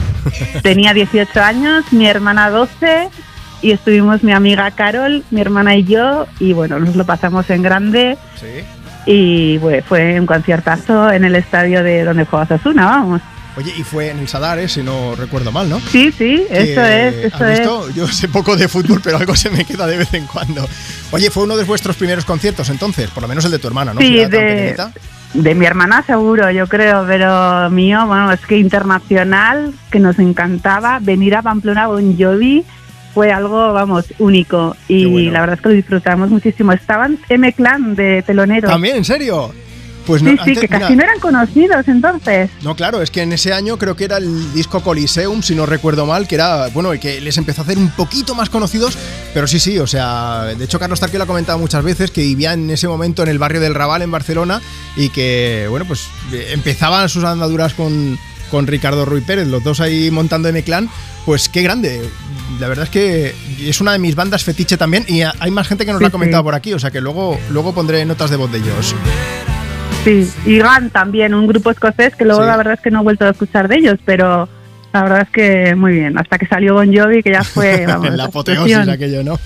Tenía 18 años, mi hermana 12 y estuvimos mi amiga Carol, mi hermana y yo y bueno, nos lo pasamos en grande Sí. y bueno, fue un conciertazo en el estadio de donde juega Sasuna, vamos. Oye, y fue en el Sadares, si no recuerdo mal, ¿no? Sí, sí, eso Que, es, eso ¿has es. visto? Yo sé poco de fútbol, pero algo se me queda de vez en cuando. Oye, fue uno de vuestros primeros conciertos entonces, por lo menos el de tu hermana, ¿no? Sí, Si de, de mi hermana seguro, yo creo, pero mío, bueno, es que internacional, que nos encantaba, venir a Pamplona Bon Jovi fue algo, vamos, único y la verdad es que lo disfrutamos muchísimo. Estaban M-Clan de telonero. ¿También? ¿En serio? Pues no, sí, sí, que casi mira, no eran conocidos entonces. No, claro, es que en ese año creo que era el disco Coliseum, si no recuerdo mal, que era, bueno, el que les empezó a hacer un poquito más conocidos, pero sí, sí, o sea, de hecho Carlos Tarque lo ha comentado muchas veces, que vivía en ese momento en el barrio del Raval, en Barcelona, y que, bueno, pues eh, empezaban sus andaduras con, con Ricardo Ruy Pérez, los dos ahí montando M-Clan, pues qué grande. La verdad es que es una de mis bandas fetiche también, y hay más gente que nos lo ha Sí, comentado sí. por aquí, o sea que luego, luego pondré notas de voz de ellos. Sí, y Gan también, un grupo escocés que luego Sí. la verdad es que no he vuelto a escuchar de ellos, pero la verdad es que muy bien. Hasta que salió Bon Jovi, que ya fue, vamos, la apoteosis aquello, ¿no?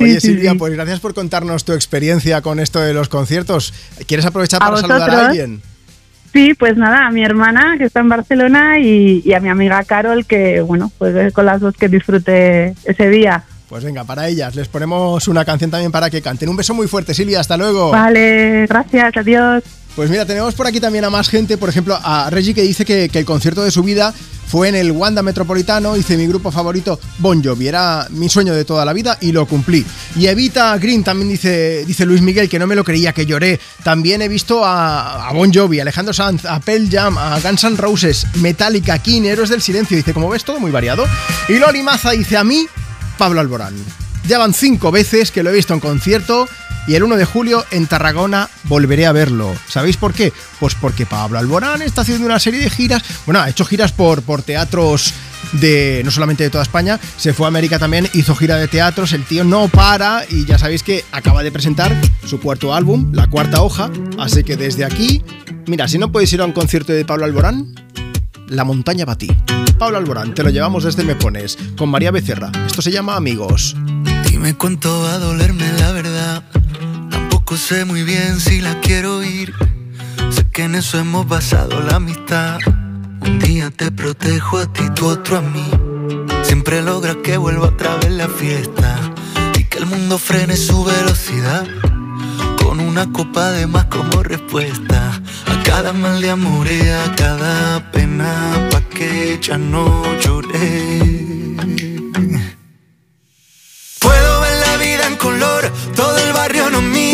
Oye, sí, Silvia, sí. pues gracias por contarnos tu experiencia con esto de los conciertos. ¿Quieres aprovechar ¿A para saludar a alguien? Sí, pues nada, a mi hermana que está en Barcelona y, y a mi amiga Carol que, bueno, pues con las dos que disfruté ese día. Pues venga, para ellas les ponemos una canción también para que canten. Un beso muy fuerte, Silvia, hasta luego. Vale, gracias, adiós. Pues mira, tenemos por aquí también a más gente, por ejemplo, a Reggie que dice que, el concierto de su vida fue en el Wanda Metropolitano, dice mi grupo favorito Bon Jovi, era mi sueño de toda la vida y lo cumplí. Y Evita Green también dice, dice Luis Miguel que no me lo creía, que lloré. También he visto a, a Bon Jovi, Alejandro Sanz, a Pearl Jam, a Guns N' Roses, Metallica, King, Héroes del Silencio, dice, como ves, todo muy variado. Y Loli Maza dice, a mí, Pablo Alborán. Ya van cinco veces que lo he visto en concierto y el 1 de julio en Tarragona volveré a verlo. ¿Sabéis por qué? Pues porque Pablo Alborán está haciendo una serie de giras, bueno, ha hecho giras por, por teatros de no solamente de toda España, se fue a América también, hizo gira de teatros, el tío no para y ya sabéis que acaba de presentar su cuarto álbum, La Cuarta Hoja, así que desde aquí, mira, si no podéis ir a un concierto de Pablo Alborán, La Montaña ti. Pablo Alborán, te lo llevamos desde Me Pones, con María Becerra. Esto se llama Amigos. Dime cuánto va a dolerme la verdad. Tampoco sé muy bien si la quiero oír. Sé que en eso hemos basado la amistad. Un día te protejo a ti, tú otro a mí. Siempre logras que vuelva otra vez la fiesta. Y que el mundo frene su velocidad. Con una copa de más como respuesta. A cada mal de amor y a cada pena. Pa' que ya no lloré. Puedo ver la vida en color, todo el barrio nos mira,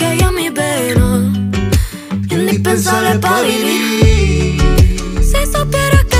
Que hay a mi vena. Indispensable para vivir. Si supieras que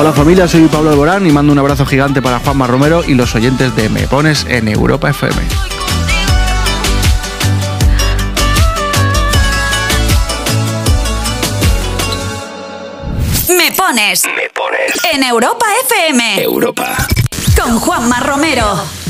Hola familia, soy Pablo Alborán y mando un abrazo gigante para Juanma Romero y los oyentes de Me Pones en Europa FM. Me pones. Me pones. En Europa FM. Europa. Con Juanma Romero.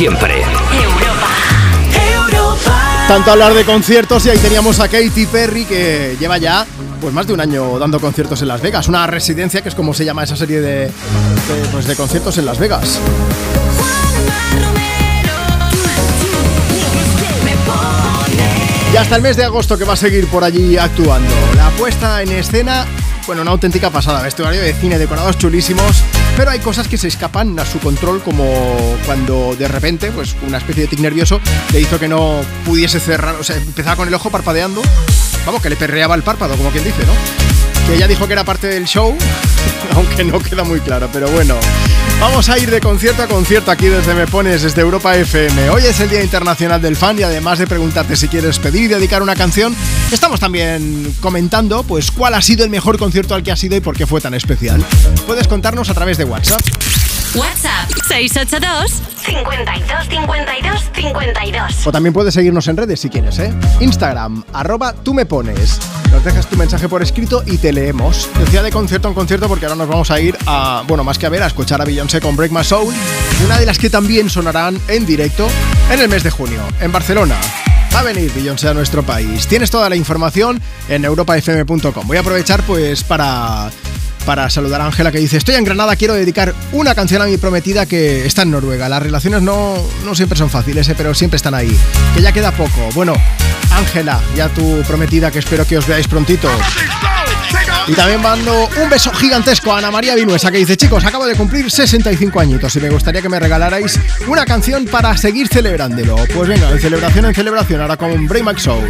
Siempre. Tanto hablar de conciertos y ahí teníamos a Katy Perry que lleva ya pues más de un año dando conciertos en Las Vegas, una residencia que es como se llama esa serie de, de, pues, de conciertos en Las Vegas. Y hasta el mes de agosto que va a seguir por allí actuando. La puesta en escena, bueno, una auténtica pasada. Vestuario de cine, decorados chulísimos, pero hay cosas que se escapan a su control, como cuando de repente, pues una especie de tic nervioso le hizo que no pudiese cerrar, o sea, empezaba con el ojo parpadeando. Vamos, que le perreaba el párpado, como quien dice, ¿no? Que ella dijo que era parte del show, aunque no queda muy claro, pero bueno. Vamos a ir de concierto a concierto aquí desde Me Pones, desde Europa FM. Hoy es el Día Internacional del Fan y además de preguntarte si quieres pedir y dedicar una canción, estamos también comentando pues cuál ha sido el mejor concierto al que has ido y por qué fue tan especial. Puedes contarnos a través de WhatsApp. WhatsApp 682 52 52 52. O también puedes seguirnos en redes si quieres, ¿eh? Instagram, arroba tú me pones. Nos dejas tu mensaje por escrito y te leemos. Decía de concierto en concierto porque ahora nos vamos a ir a, bueno, más que a ver, a escuchar a Beyoncé con Break My Soul, una de las que también sonarán en directo en el mes de junio, en Barcelona. Va a venir Beyoncé a nuestro país. Tienes toda la información en europafm.com. Voy a aprovechar pues para para saludar a Ángela que dice estoy en Granada, quiero dedicar una canción a mi prometida que está en Noruega. Las relaciones no, no siempre son fáciles, ¿eh? pero siempre están ahí. Que ya queda poco. Bueno, Ángela, ya tu prometida que espero que os veáis prontito. Y también mando un beso gigantesco a Ana María Vinuesa que dice chicos, acabo de cumplir 65 añitos y me gustaría que me regalarais una canción para seguir celebrándolo. Pues venga, de celebración en celebración, ahora con Mac Soul.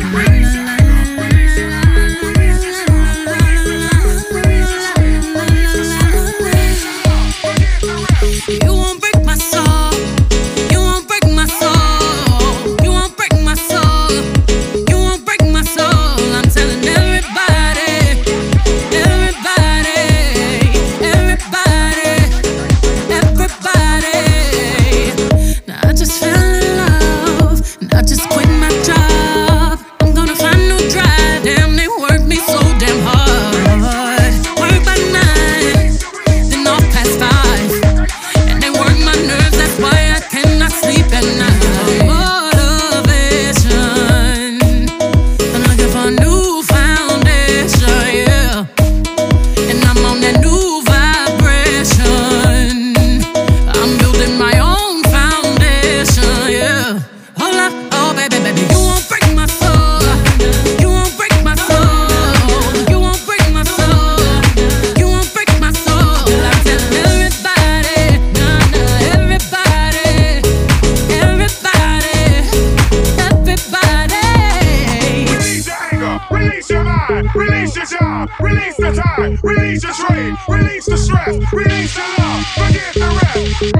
The time, release your trade, release the stress, release the love, forget the rest.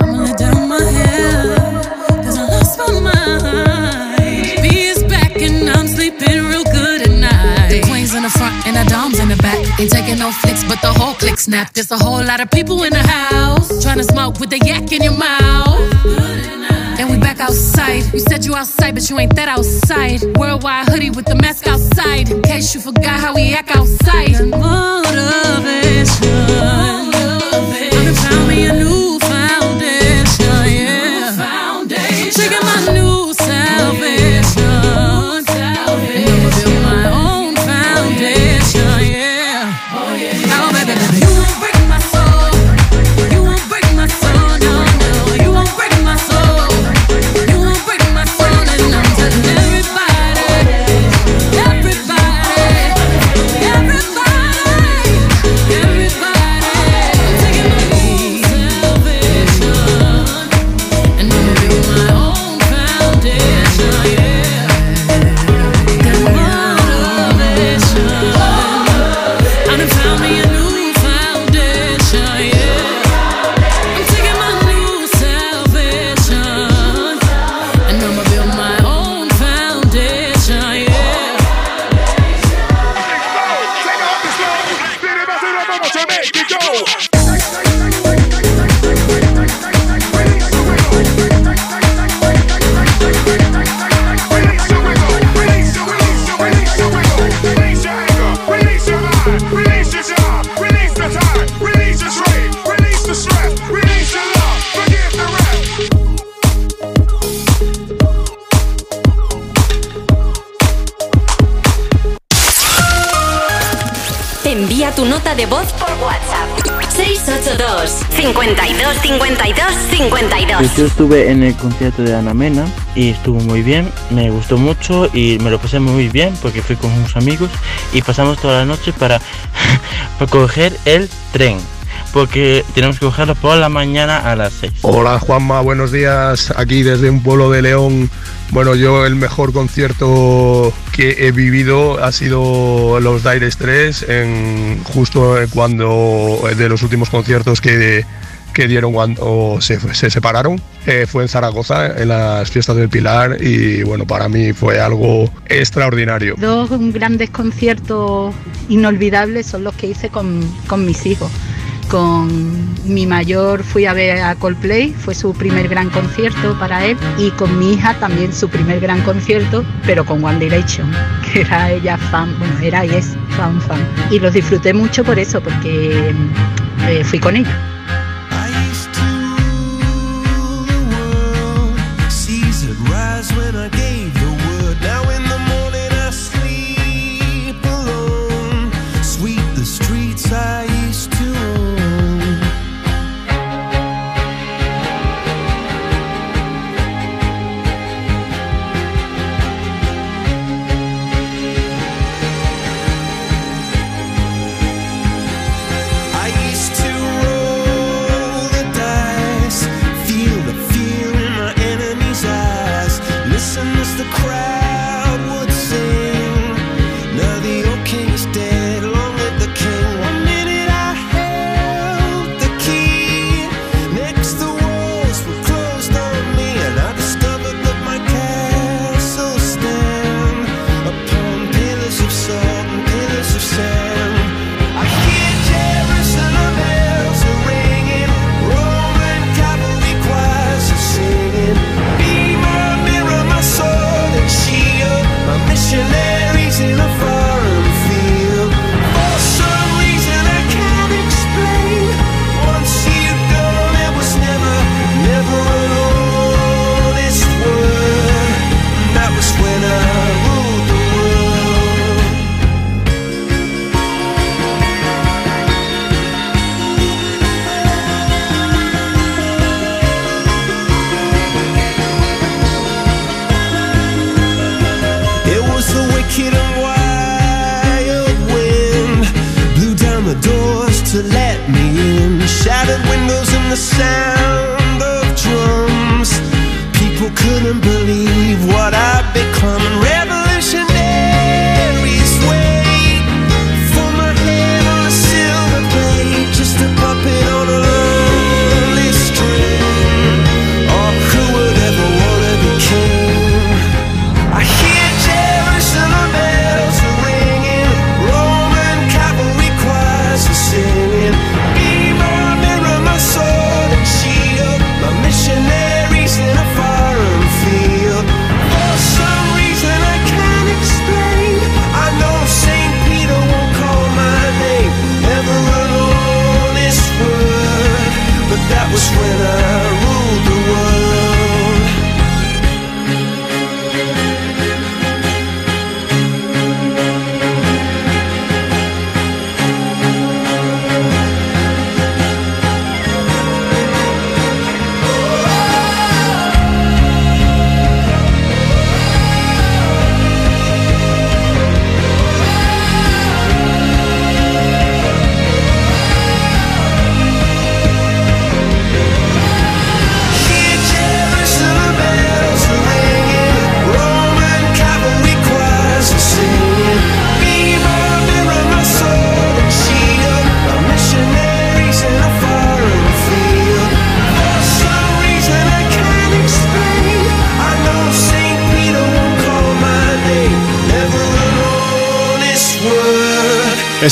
I'm gonna down my head, cause I lost my mind. B is back and I'm sleeping real good at night. The queens in the front and the doms in the back. Ain't taking no flicks, but the whole click snap. There's a whole lot of people in the house trying to smoke with the yak in your mouth. Outside. You said you outside, but you ain't that outside. Worldwide hoodie with the mask outside. In case you forgot how we act outside. Motivation. Gonna found me a new 52 52 52 Pues yo estuve en el concierto de Ana Mena y estuvo muy bien, me gustó mucho y me lo pasé muy bien porque fui con unos amigos y pasamos toda la noche para, para coger el tren. Porque tenemos que cogerlo por la mañana a las 6. Hola Juanma, buenos días. Aquí desde un pueblo de León. Bueno, yo el mejor concierto que he vivido ha sido los Dire 3, en, justo cuando de los últimos conciertos que, que dieron cuando se, se separaron. Eh, fue en Zaragoza, en las fiestas del Pilar, y bueno, para mí fue algo extraordinario. Dos grandes conciertos inolvidables son los que hice con, con mis hijos. Con mi mayor fui a ver a Coldplay, fue su primer gran concierto para él, y con mi hija también su primer gran concierto, pero con One Direction, que era ella fan, bueno, era y es fan fan. Y los disfruté mucho por eso, porque eh, fui con ella.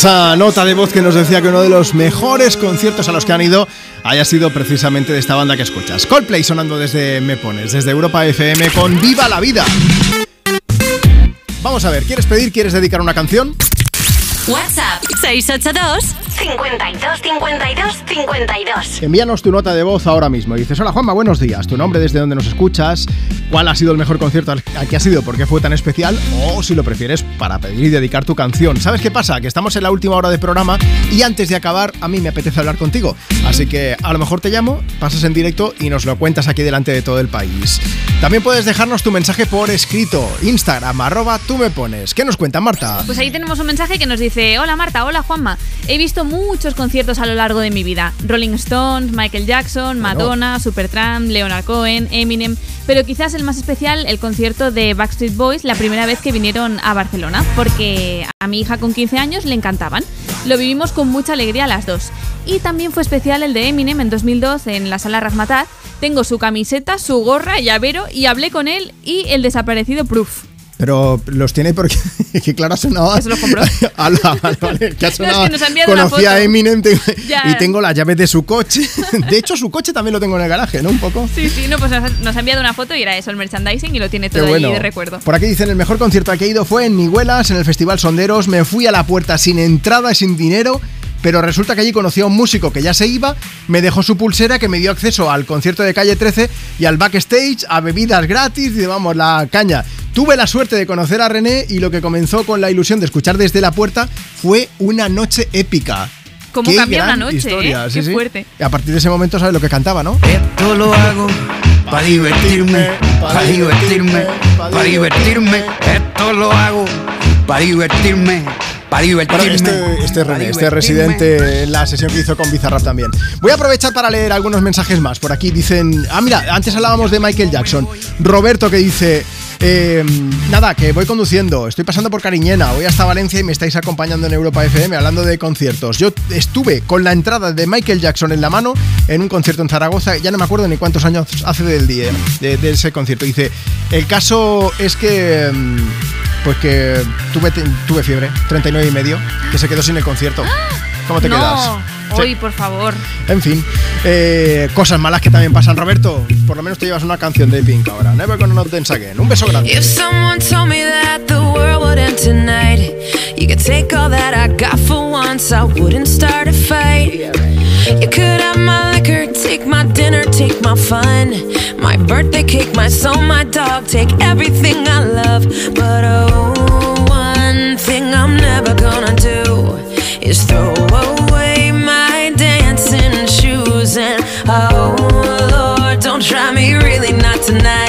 Esa nota de voz que nos decía que uno de los mejores conciertos a los que han ido haya sido precisamente de esta banda que escuchas. Coldplay sonando desde Me Pones, desde Europa FM con Viva la Vida. Vamos a ver, ¿quieres pedir, quieres dedicar una canción? WhatsApp 682 52 52 52. Envíanos tu nota de voz ahora mismo. Dices, hola Juanma, buenos días. Tu nombre, desde dónde nos escuchas, cuál ha sido el mejor concierto al que has ido, por qué fue tan especial, o si lo prefieres, para pedir y dedicar tu canción. ¿Sabes qué pasa? Que estamos en la última hora de programa y antes de acabar, a mí me apetece hablar contigo. Así que a lo mejor te llamo, pasas en directo y nos lo cuentas aquí delante de todo el país. También puedes dejarnos tu mensaje por escrito, Instagram, arroba tú me pones. ¿Qué nos cuenta Marta? Pues ahí tenemos un mensaje que nos dice, hola Marta, hola Juanma, he visto muchos conciertos a lo largo de mi vida, Rolling Stones, Michael Jackson, Madonna, Supertramp, Leonard Cohen, Eminem, pero quizás el más especial, el concierto de Backstreet Boys, la primera vez que vinieron a Barcelona, porque a mi hija con 15 años le encantaban. Lo vivimos con mucha alegría las dos. Y también fue especial el de Eminem en 2002 en la sala Razmataz. Tengo su camiseta, su gorra, llavero y hablé con él y el desaparecido Proof. Pero los tiene porque que claro ha sonado. Se los compró. Ala, vale, vale, que ha No, es sonado. que nos ha enviado una Conocí a. Eminem y tengo las llaves de su coche. De hecho, su coche también lo tengo en el garaje, ¿no? Un poco. Sí, sí, no, pues nos, ha enviado una foto y era eso, el merchandising y lo tiene todo bueno. allí de recuerdo. Por aquí dicen, el mejor concierto al que he ido fue en Nihuelas, en el Festival Sonderos. Me fui a la puerta sin entrada y sin dinero, pero resulta que allí conocí a un músico que ya se iba, me dejó su pulsera que me dio acceso al concierto de Calle 13 y al backstage, a bebidas gratis y vamos, la caña. Tuve la suerte de conocer a René y lo que comenzó con la ilusión de escuchar desde la puerta fue una noche épica. ¿Cómo Qué cambia una gran noche, historia, eh? sí, Qué sí. fuerte. Y a partir de ese momento sabes lo que cantaba, ¿no? Esto lo hago para divertirme, para divertirme, para divertirme. Esto lo hago para divertirme, para divertirme. Bueno, este, este René, este residente en la sesión que hizo con Bizarrap también. Voy a aprovechar para leer algunos mensajes más. Por aquí dicen. Ah, mira, antes hablábamos de Michael Jackson. Roberto que dice. eh, nada, que voy conduciendo, estoy pasando por Cariñena, voy hasta Valencia y me estáis acompañando en Europa FM hablando de conciertos. Yo estuve con la entrada de Michael Jackson en la mano en un concierto en Zaragoza, ya no me acuerdo ni cuántos años hace del día de, de ese concierto. Dice, el caso es que mm, pues que tuve, tuve fiebre, 39 y medio, que se quedó sin el concierto. ¿Cómo te no. quedas? Sí. Uy, por favor. En fin, eh, cosas malas que también pasan. Roberto, por lo menos te llevas una canción de Pink ahora. Never gonna not dance again. Un beso grande. If someone told me that the world would end tonight, you could take all that I got for once, I wouldn't start a fight. You could have my liquor, take my dinner, take my fun, my birthday cake, my soul, my dog, take everything I love. But oh, is throw away my dancing shoes. And oh, Lord, don't try me really not tonight.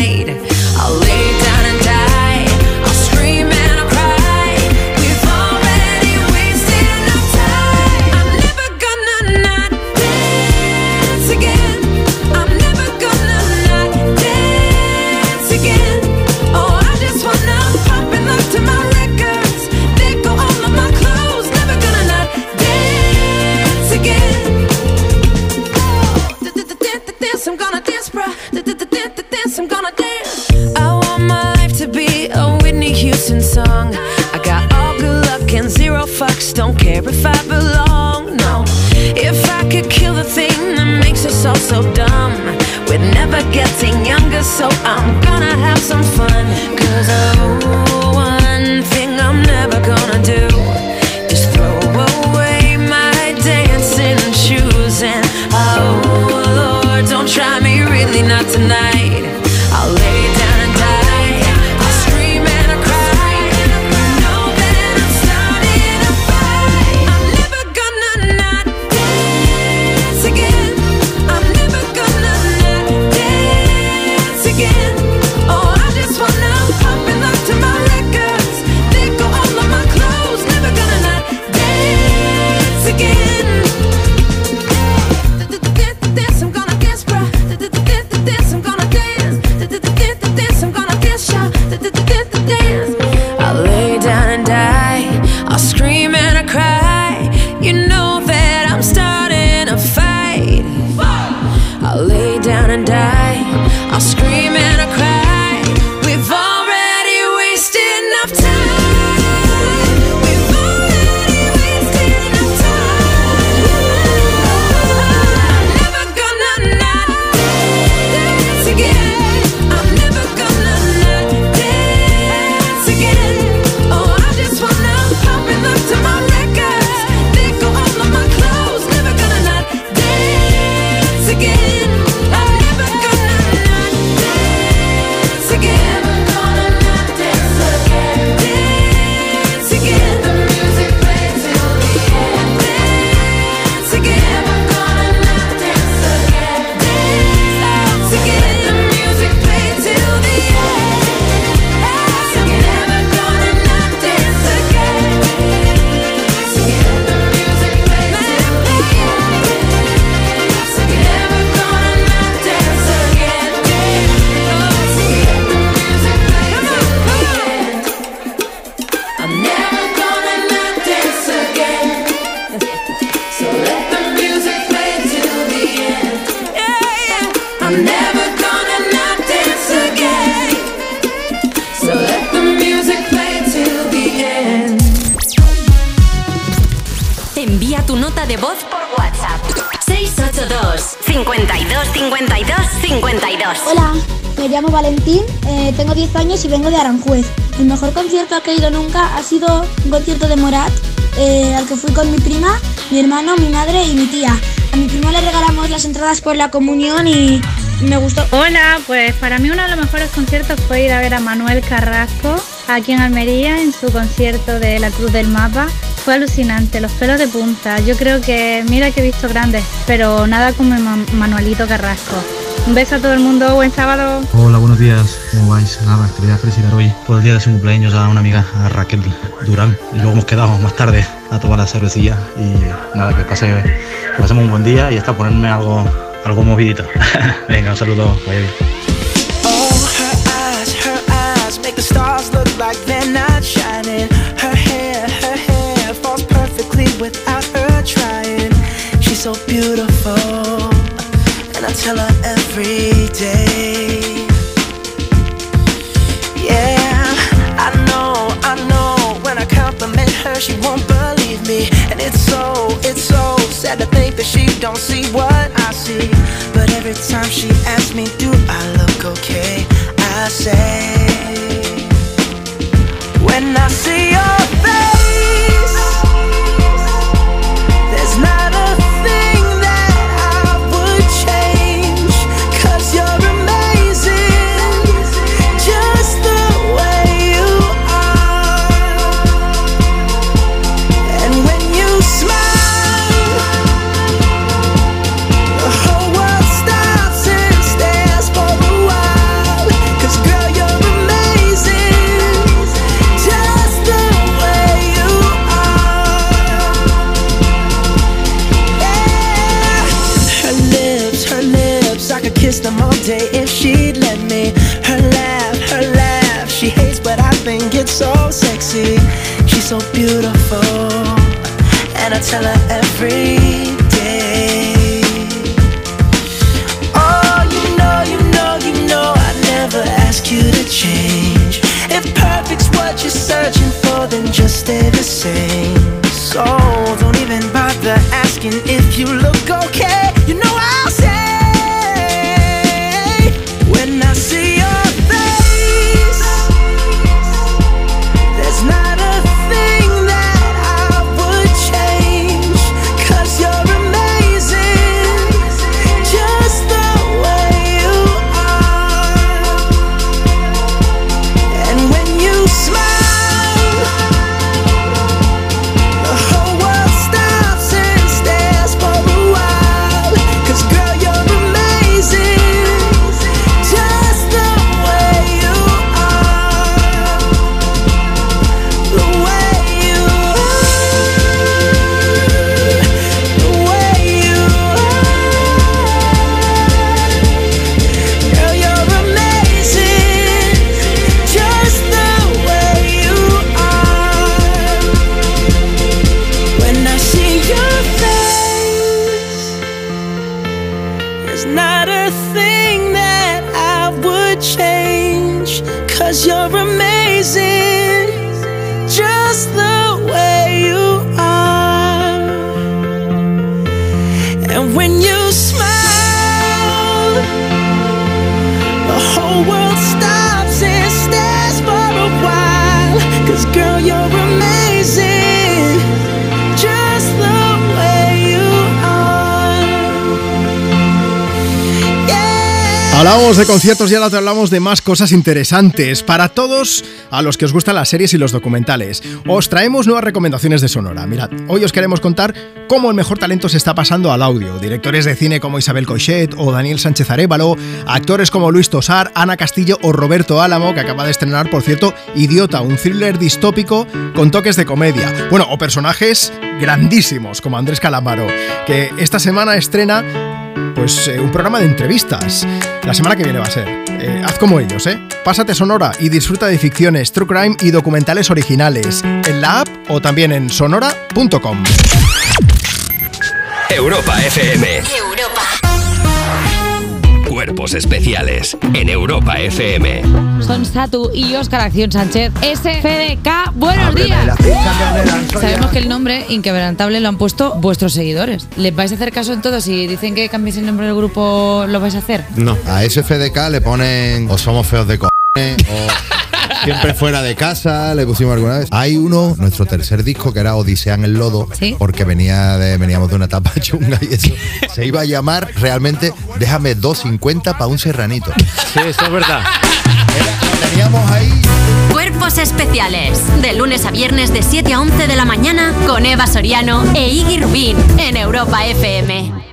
Whitney song. I got all good luck and zero fucks. Don't care if I belong. No, if I could kill the thing that makes us all so dumb, we're never getting younger. So I'm gonna have some fun. Cause oh, one thing I'm never gonna do años y vengo de Aranjuez. El mejor concierto al que he ido nunca ha sido un concierto de Morat, eh, al que fui con mi prima, mi hermano, mi madre y mi tía. A mi primo le regalamos las entradas por la comunión y me gustó. Hola, pues para mí uno de los mejores conciertos fue ir a ver a Manuel Carrasco aquí en Almería en su concierto de La Cruz del Mapa. Fue alucinante, los pelos de punta. Yo creo que, mira que he visto grandes, pero nada como Ma- Manuelito Carrasco. Un beso a todo el mundo, buen sábado. Hola, buenos días. ¿Cómo vais? Nada, quería felicitar hoy por el día de su cumpleaños a una amiga, a Raquel Durán. Y luego hemos quedado más tarde a tomar la cervecilla. Y nada, que pase, que pasemos un buen día y hasta ponerme algo, algo movidito. Venga, un saludo. Vaya bien. Y ahora te hablamos de más cosas interesantes para todos a los que os gustan las series y los documentales. Os traemos nuevas recomendaciones de Sonora. Mirad, hoy os queremos contar cómo el mejor talento se está pasando al audio. Directores de cine como Isabel Coixet o Daniel Sánchez Arevalo, actores como Luis Tosar, Ana Castillo o Roberto Álamo, que acaba de estrenar, por cierto, Idiota, un thriller distópico con toques de comedia. Bueno, o personajes grandísimos como Andrés Calamaro, que esta semana estrena pues eh, un programa de entrevistas. La semana que viene va a ser. Eh, haz como ellos, ¿eh? Pásate Sonora y disfruta de ficciones, true crime y documentales originales en la app o también en sonora.com. Europa FM. Cuerpos especiales en Europa FM. Son Satu y Óscar Acción Sánchez. SFDK, buenos días. Sabemos que el nombre inquebrantable lo han puesto vuestros seguidores. ¿Les vais a hacer caso en todo? Si dicen que cambiéis el nombre del grupo, ¿lo vais a hacer? No. A SFDK le ponen o somos feos de cojones o siempre fuera de casa, le pusimos alguna vez. Hay uno, nuestro tercer disco, que era Odisea en el Lodo, porque venía de, veníamos de una etapa chunga y eso. Se iba a llamar realmente Déjame 2.50 para un serranito. Sí, eso es verdad. Teníamos ahí Cuerpos especiales. De lunes a viernes de 7 a 11 de la mañana con Eva Soriano e Iggy Rubín en Europa FM.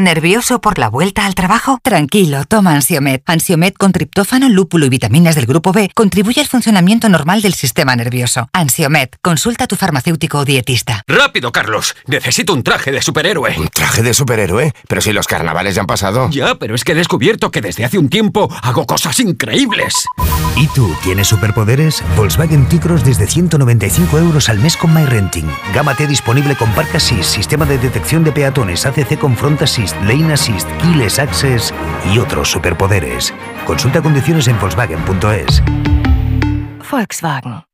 ¿Nervioso por la vuelta al trabajo? Tranquilo, toma Ansiomed. Ansiomed con triptófano, lúpulo y vitaminas del grupo B contribuye al funcionamiento normal del sistema nervioso. Ansiomed, consulta a tu farmacéutico o dietista. ¡Rápido, Carlos! Necesito un traje de superhéroe. ¿Un traje de superhéroe? Pero si los carnavales ya han pasado. Ya, pero es que he descubierto que desde hace un tiempo hago cosas increíbles. ¿Y tú tienes superpoderes? Volkswagen T-Cross desde 195 euros al mes con MyRenting. Gama T disponible con Park Assist, sistema de detección de peatones, ACC con Front Assist, Lane Assist, Keyless Access y otros superpoderes. Consulta condiciones en Volkswagen.es. Volkswagen.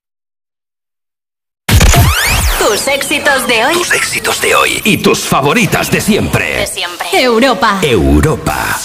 Tus éxitos de hoy. Tus éxitos de hoy y tus favoritas de siempre. De siempre. Europa. Europa.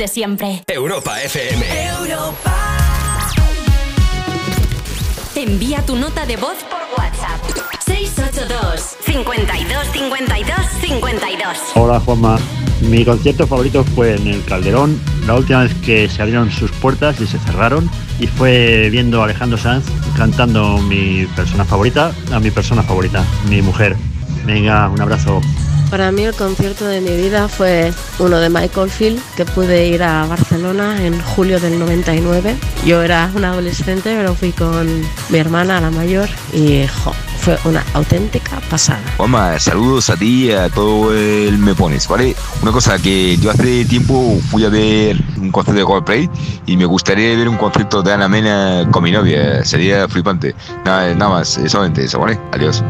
De siempre. Europa FM. Europa. Envía tu nota de voz por WhatsApp. 682 52 52 52 Hola Juanma, mi concierto favorito fue en el Calderón, la última vez que se abrieron sus puertas y se cerraron y fue viendo a Alejandro Sanz cantando mi persona favorita a mi persona favorita, mi mujer. Venga, un abrazo. Para mí el concierto de mi vida fue uno de Michael Field, que pude ir a Barcelona en julio del 99. Yo era una adolescente, pero fui con mi hermana, la mayor, y jo, fue una auténtica pasada. Juanma, saludos a ti y a todo el Me Pones, ¿vale? Una cosa que yo hace tiempo fui a ver un concierto de Coldplay y me gustaría ver un concierto de Ana Mena con mi novia, sería flipante. Nada, nada más, eh, solamente eso, ¿vale? Adiós.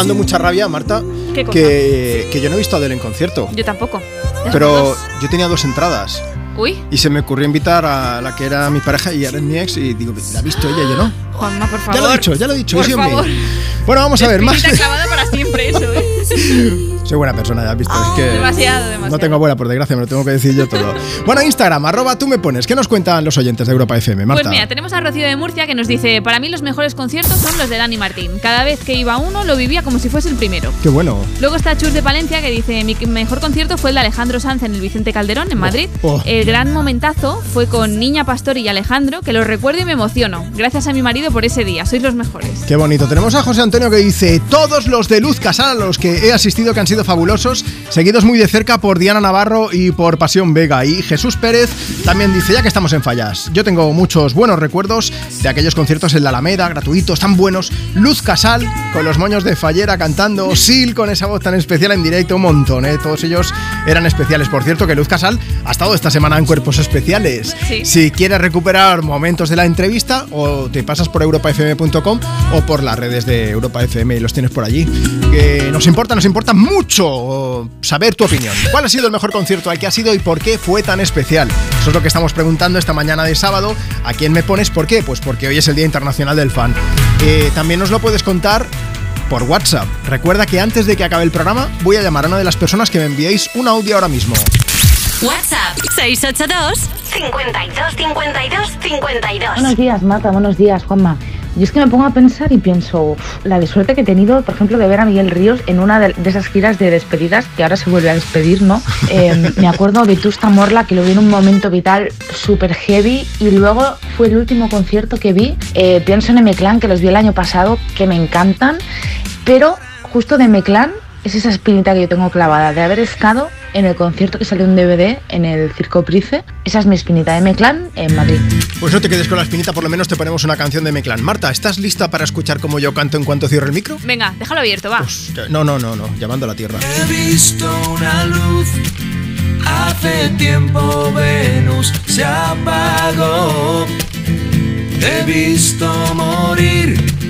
Dando mucha rabia, Marta, que, que yo no he visto a Adele en concierto. Yo tampoco. Pero yo tenía dos entradas. Uy, Y se me ocurrió invitar a la que era mi pareja y ahora es mi ex y digo, ¿la ha visto ella? Yo no. Juanma, por favor. Ya lo he dicho, ya lo he dicho. Por favor. Bueno, vamos a ver, más. Clavada para siempre eso, ¿eh? Soy buena persona, ya has visto. es que Demasiado, demasiado. No tengo abuela, por desgracia, me lo tengo que decir yo todo. bueno, Instagram, arroba tú me pones. ¿Qué nos cuentan los oyentes de Europa FM? Marta. Pues mira, tenemos a Rocío de Murcia que nos dice, para mí los mejores conciertos son los de Dani Martín. Cada vez que iba uno lo vivía como si fuese el primero. Qué bueno. Luego está Chus de Palencia que dice, mi mejor concierto fue el de Alejandro Sanz en el Vicente Calderón, en Madrid. oh. El gran momentazo fue con Niña Pastor y Alejandro, que lo recuerdo y me emociono. Gracias a mi marido por ese día, sois los mejores. Qué bonito. Tenemos a José Antonio que dice: Todos los de Luz Casal a los que he asistido que han sido sido fabulosos, seguidos muy de cerca por Diana Navarro y por Pasión Vega. Y Jesús Pérez también dice, ya que estamos en fallas, yo tengo muchos buenos recuerdos de aquellos conciertos en la Alameda, gratuitos, tan buenos. Luz Casal, con los moños de fallera cantando, Sil con esa voz tan especial en directo, un montón, ¿eh? todos ellos eran especiales. Por cierto, que Luz Casal ha estado esta semana en Cuerpos Especiales. Sí. Si quieres recuperar momentos de la entrevista, o te pasas por europafm.com o por las redes de Europa FM y los tienes por allí. Que nos importa, nos importa mucho saber tu opinión. ¿Cuál ha sido el mejor concierto al que has ido y por qué fue tan especial? Eso es lo que estamos preguntando esta mañana de sábado. ¿A quién me pones? ¿Por qué? Pues porque hoy es el Día Internacional del Fan. Eh, también nos lo puedes contar por WhatsApp. Recuerda que antes de que acabe el programa voy a llamar a una de las personas que me enviéis un audio ahora mismo. WhatsApp 682 52 52 52. Buenos días, Marta. Buenos días, Juanma. Yo es que me pongo a pensar y pienso, uf, la de suerte que he tenido, por ejemplo, de ver a Miguel Ríos en una de, de esas giras de despedidas, que ahora se vuelve a despedir, ¿no? Eh, me acuerdo de Tusta Morla, que lo vi en un momento vital súper heavy, y luego fue el último concierto que vi. Eh, pienso en M-Clan, que los vi el año pasado, que me encantan, pero justo de M-Clan es esa espinita que yo tengo clavada de haber estado en el concierto que salió en DVD en el Circo Price. Esa es mi espinita de M-Clan en Madrid. Pues no te quedes con la espinita, por lo menos te ponemos una canción de Meclan. Marta, ¿estás lista para escuchar cómo yo canto en cuanto cierre el micro? Venga, déjalo abierto, va. No, no, no, no, llamando a la tierra. He visto una luz, hace tiempo Venus se apagó. He visto morir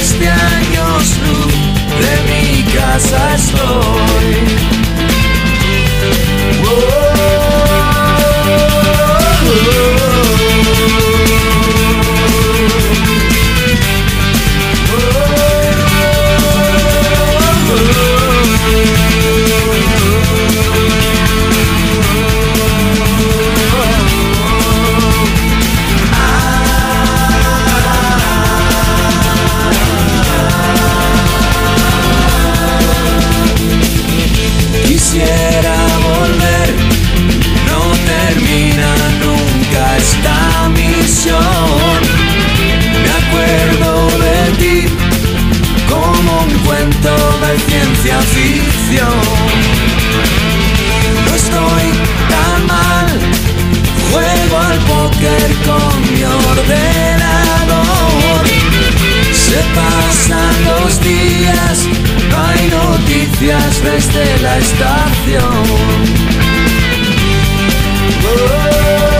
Millones de años luz de mi casa estoy. No estoy tan mal, juego al póker con mi ordenador. Se pasan los días, no hay noticias desde la estación. Envía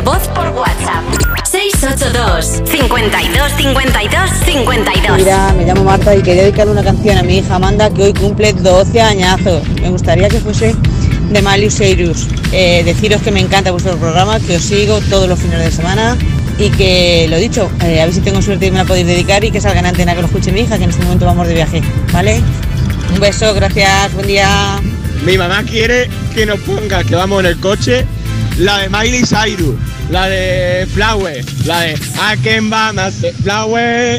de voz por WhatsApp 682 682 52 52 52. Mira, me llamo Marta y quería dedicarle una canción a mi hija Amanda que hoy cumple 12 añazos. Me gustaría que fuese de Miley Cyrus. Eh, deciros que me encanta vuestro programa, que os sigo todos los fines de semana y que, lo dicho, eh, a ver si tengo suerte y me la podéis dedicar y que salga en antena que lo escuche mi hija, que en este momento vamos de viaje, ¿vale? Un beso, gracias, buen día. Mi mamá quiere que nos ponga, que vamos en el coche, la de Miley Cyrus, la de Flower, la de I can buy myself Flower.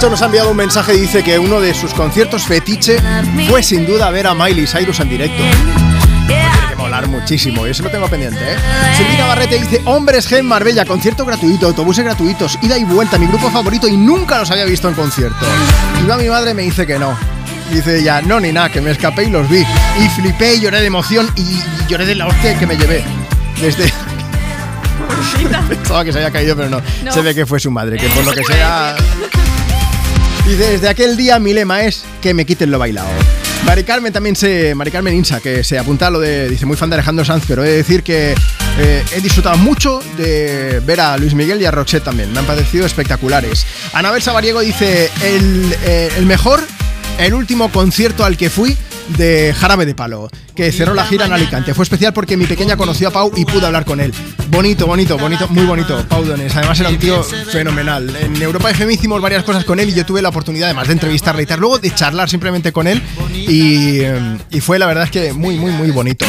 Sancho nos ha enviado un mensaje y dice que uno de sus conciertos fetiche fue sin duda ver a Miley Cyrus en directo. Tiene que molar muchísimo y eso lo tengo pendiente, ¿eh? Silvina Barrete dice, Hombres G en Marbella, concierto gratuito, autobuses gratuitos, ida y vuelta, mi grupo favorito y nunca los había visto en concierto. Y va mi madre me dice que no. Dice ella, no ni nada, que me escapé y los vi. Y flipé y lloré de emoción y, y lloré de la hostia que me llevé. Desde... Pensaba que se había caído, pero no. No. Se ve que fue su madre, que por lo que sea... Dice, desde aquel día mi lema es que me quiten lo bailado. Mari Carmen también se. Mari Carmen Insa, que se apunta a lo de. Dice, muy fan de Alejandro Sanz, pero he de decir que eh, he disfrutado mucho de ver a Luis Miguel y a Roxette también. Me han parecido espectaculares. Anabel Sabariego dice, el, eh, el mejor, el último concierto al que fui de Jarabe de Palo, que cerró la gira en Alicante. Fue especial porque mi pequeña conoció a Pau y pude hablar con él. Bonito, bonito, bonito, muy bonito, Pau Dones. Además era un tío fenomenal. En Europa FM hicimos varias cosas con él y yo tuve la oportunidad, además de entrevistarle y tal, luego de charlar simplemente con él y, y fue la verdad es que muy, muy, muy bonito.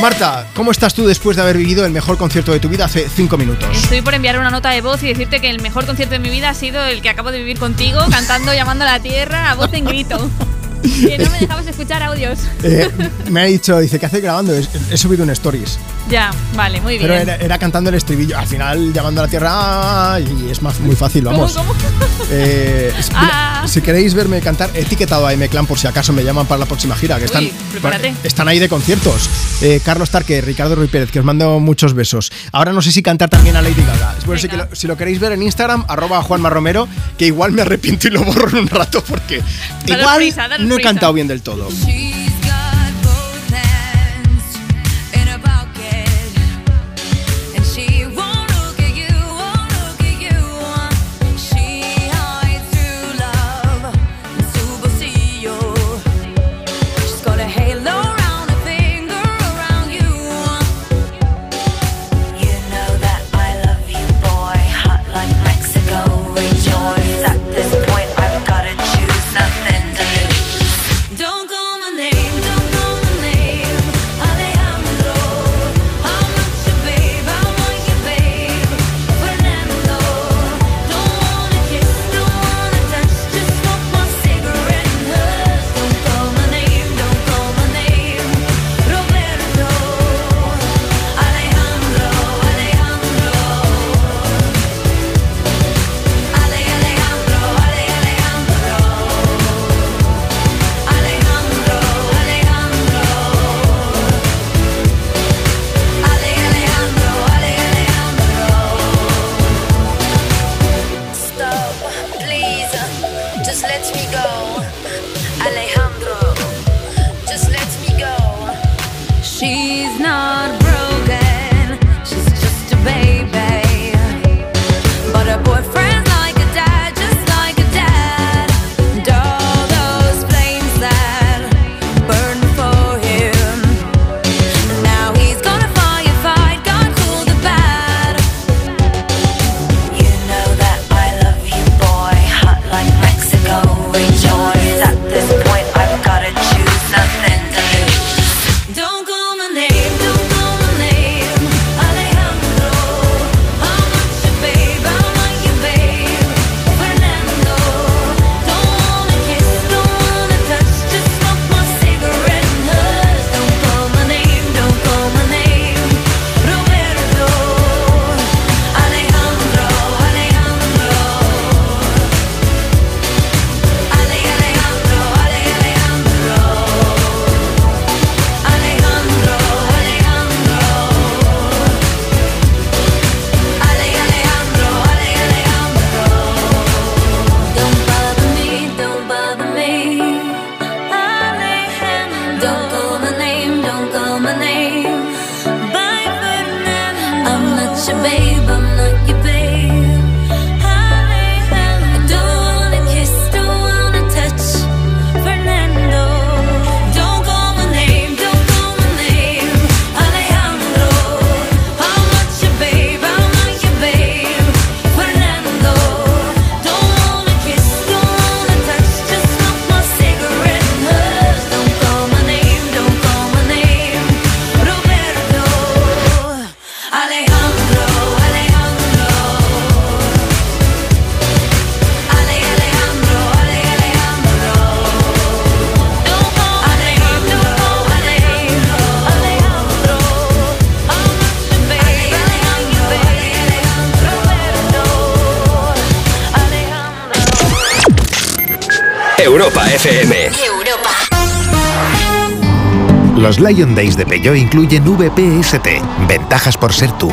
Marta, ¿cómo estás tú después de haber vivido el mejor concierto de tu vida hace cinco minutos? Estoy por enviar una nota de voz y decirte que el mejor concierto de mi vida ha sido el que acabo de vivir contigo, cantando, llamando a la tierra a voz en grito. Que no me dejabas escuchar audios. Eh, me ha dicho, dice, ¿qué hace grabando? He, he subido un stories. Ya, vale, muy bien. Pero era, era cantando el estribillo. Al final, llamando a la tierra, y es más, muy fácil, vamos. ¿Cómo, cómo? Eh, Ah. mira, si queréis verme cantar, he etiquetado a M-Clan por si acaso me llaman para la próxima gira, que están, Uy, están ahí de conciertos. Eh, Carlos Tarque, Ricardo Ruiz Pérez, que os mando muchos besos. Ahora no sé si cantar también a Lady Gaga. Bueno, si, que lo, si lo queréis ver en Instagram, arroba Juanma Romero, que igual me arrepiento y lo borro en un rato porque igual prisa, no he cantado bien del todo. Los Lion Days de Peugeot incluyen VPST, ventajas por ser tú.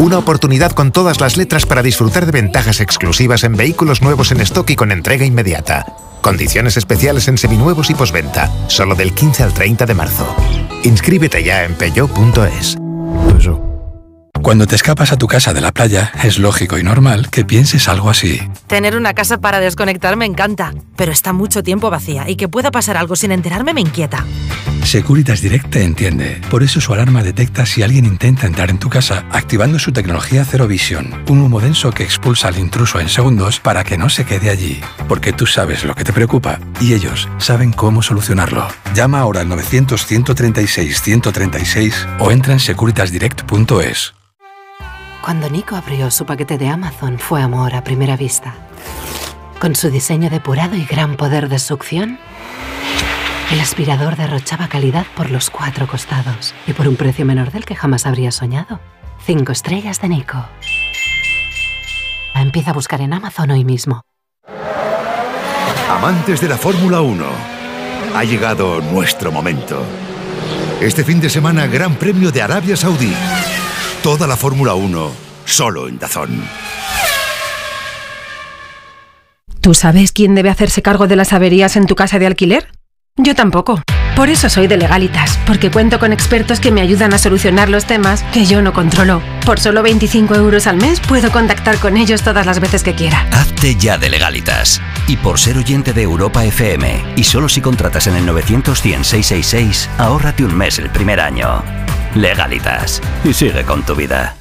Una oportunidad con todas las letras para disfrutar de ventajas exclusivas en vehículos nuevos en stock y con entrega inmediata. Condiciones especiales en seminuevos y posventa, solo del 15 al 30 de marzo. Inscríbete ya en peugeot.es. Cuando te escapas a tu casa de la playa, es lógico y normal que pienses algo así. Tener una casa para desconectar me encanta, pero está mucho tiempo vacía y que pueda pasar algo sin enterarme me inquieta. Securitas Direct te entiende. Por eso su alarma detecta si alguien intenta entrar en tu casa activando su tecnología Zero Vision, un humo denso que expulsa al intruso en segundos para que no se quede allí. Porque tú sabes lo que te preocupa y ellos saben cómo solucionarlo. Llama ahora al 900-136-136 o entra en securitasdirect.es. Cuando Nico abrió su paquete de Amazon fue amor a primera vista. Con su diseño depurado y gran poder de succión, El aspirador derrochaba calidad por los cuatro costados y por un precio menor del que jamás habría soñado. Cinco estrellas de Nico. Empieza a buscar en Amazon hoy mismo. Amantes de la Fórmula 1, ha llegado nuestro momento. Este fin de semana, Gran Premio de Arabia Saudí. Toda la Fórmula 1, solo en Dazón. ¿Tú sabes quién debe hacerse cargo de las averías en tu casa de alquiler? Yo tampoco. Por eso soy de Legalitas, porque cuento con expertos que me ayudan a solucionar los temas que yo no controlo. Por solo 25 euros al mes puedo contactar con ellos todas las veces que quiera. Hazte ya de legalitas. Y por ser oyente de Europa FM, y solo si contratas en el 900 ahórrate un mes el primer año. Legalitas. Y sigue con tu vida.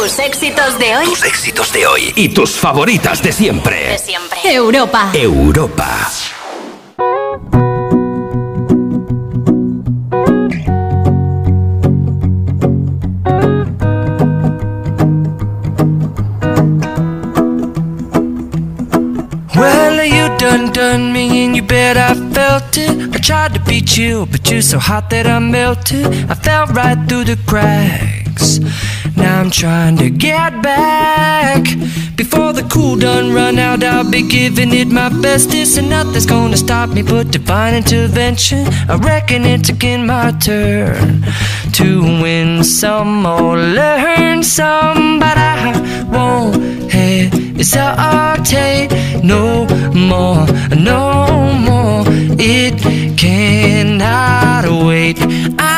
Tus éxitos de hoy. Tus éxitos de hoy y tus favoritas de siempre. De siempre. Europa. Europa. Well, you done done me and you bet I felt it. I tried to beat you, but you're so hot that I melted. I fell right through the cracks. Now I'm trying to get back. Before the cool done run out, I'll be giving it my bestest, and nothing's gonna stop me but divine intervention. I reckon it's again my turn to win some or learn some, but I won't hesitate no more, no more. It cannot wait. I'm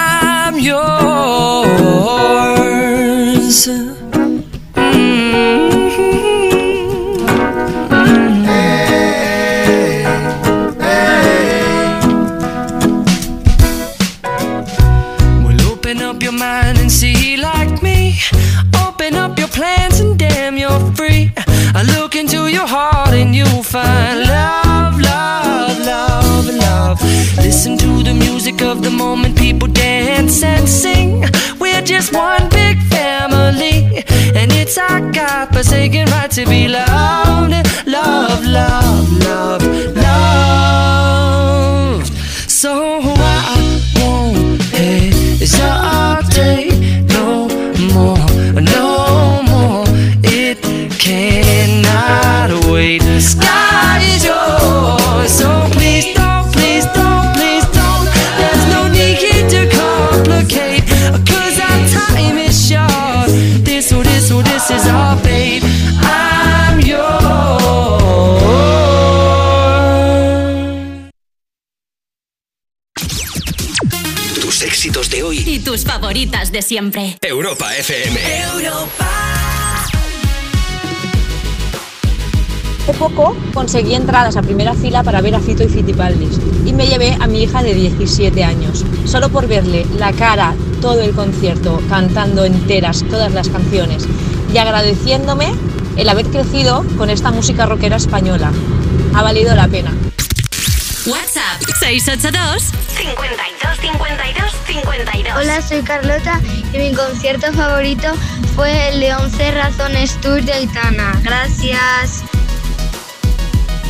just one big family, and it's our God-forsaken right to be loved, love, love, love, love. So tus favoritas de siempre. Europa FM. Hace poco conseguí entradas a primera fila para ver a Fito y Fitipaldis y me llevé a mi hija de 17 años, solo por verle la cara todo el concierto, cantando enteras todas las canciones y agradeciéndome el haber crecido con esta música rockera española. Ha valido la pena. WhatsApp 682 52 52 52. Hola, soy Carlota y mi concierto favorito fue el de 11 Razones Tour de Aitana. Gracias.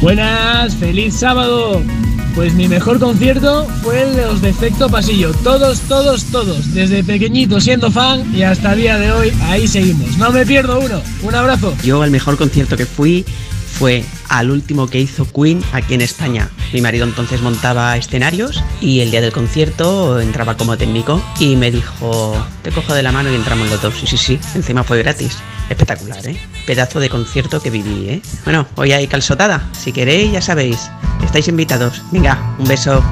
Buenas, feliz sábado. Pues mi mejor concierto fue el de los de Efecto Pasillo. Todos, todos, todos. Desde pequeñito siendo fan y hasta el día de hoy ahí seguimos. No me pierdo uno. Un abrazo. Yo al mejor concierto que fui fue al último que hizo Queen aquí en España. Mi marido entonces montaba escenarios y el día del concierto entraba como técnico y me dijo, te cojo de la mano y entramos los dos. Sí, sí, sí, encima fue gratis. Espectacular, ¿eh? Pedazo de concierto que viví, ¿eh? Bueno, hoy hay calzotada. Si queréis, ya sabéis, estáis invitados. Venga, un beso.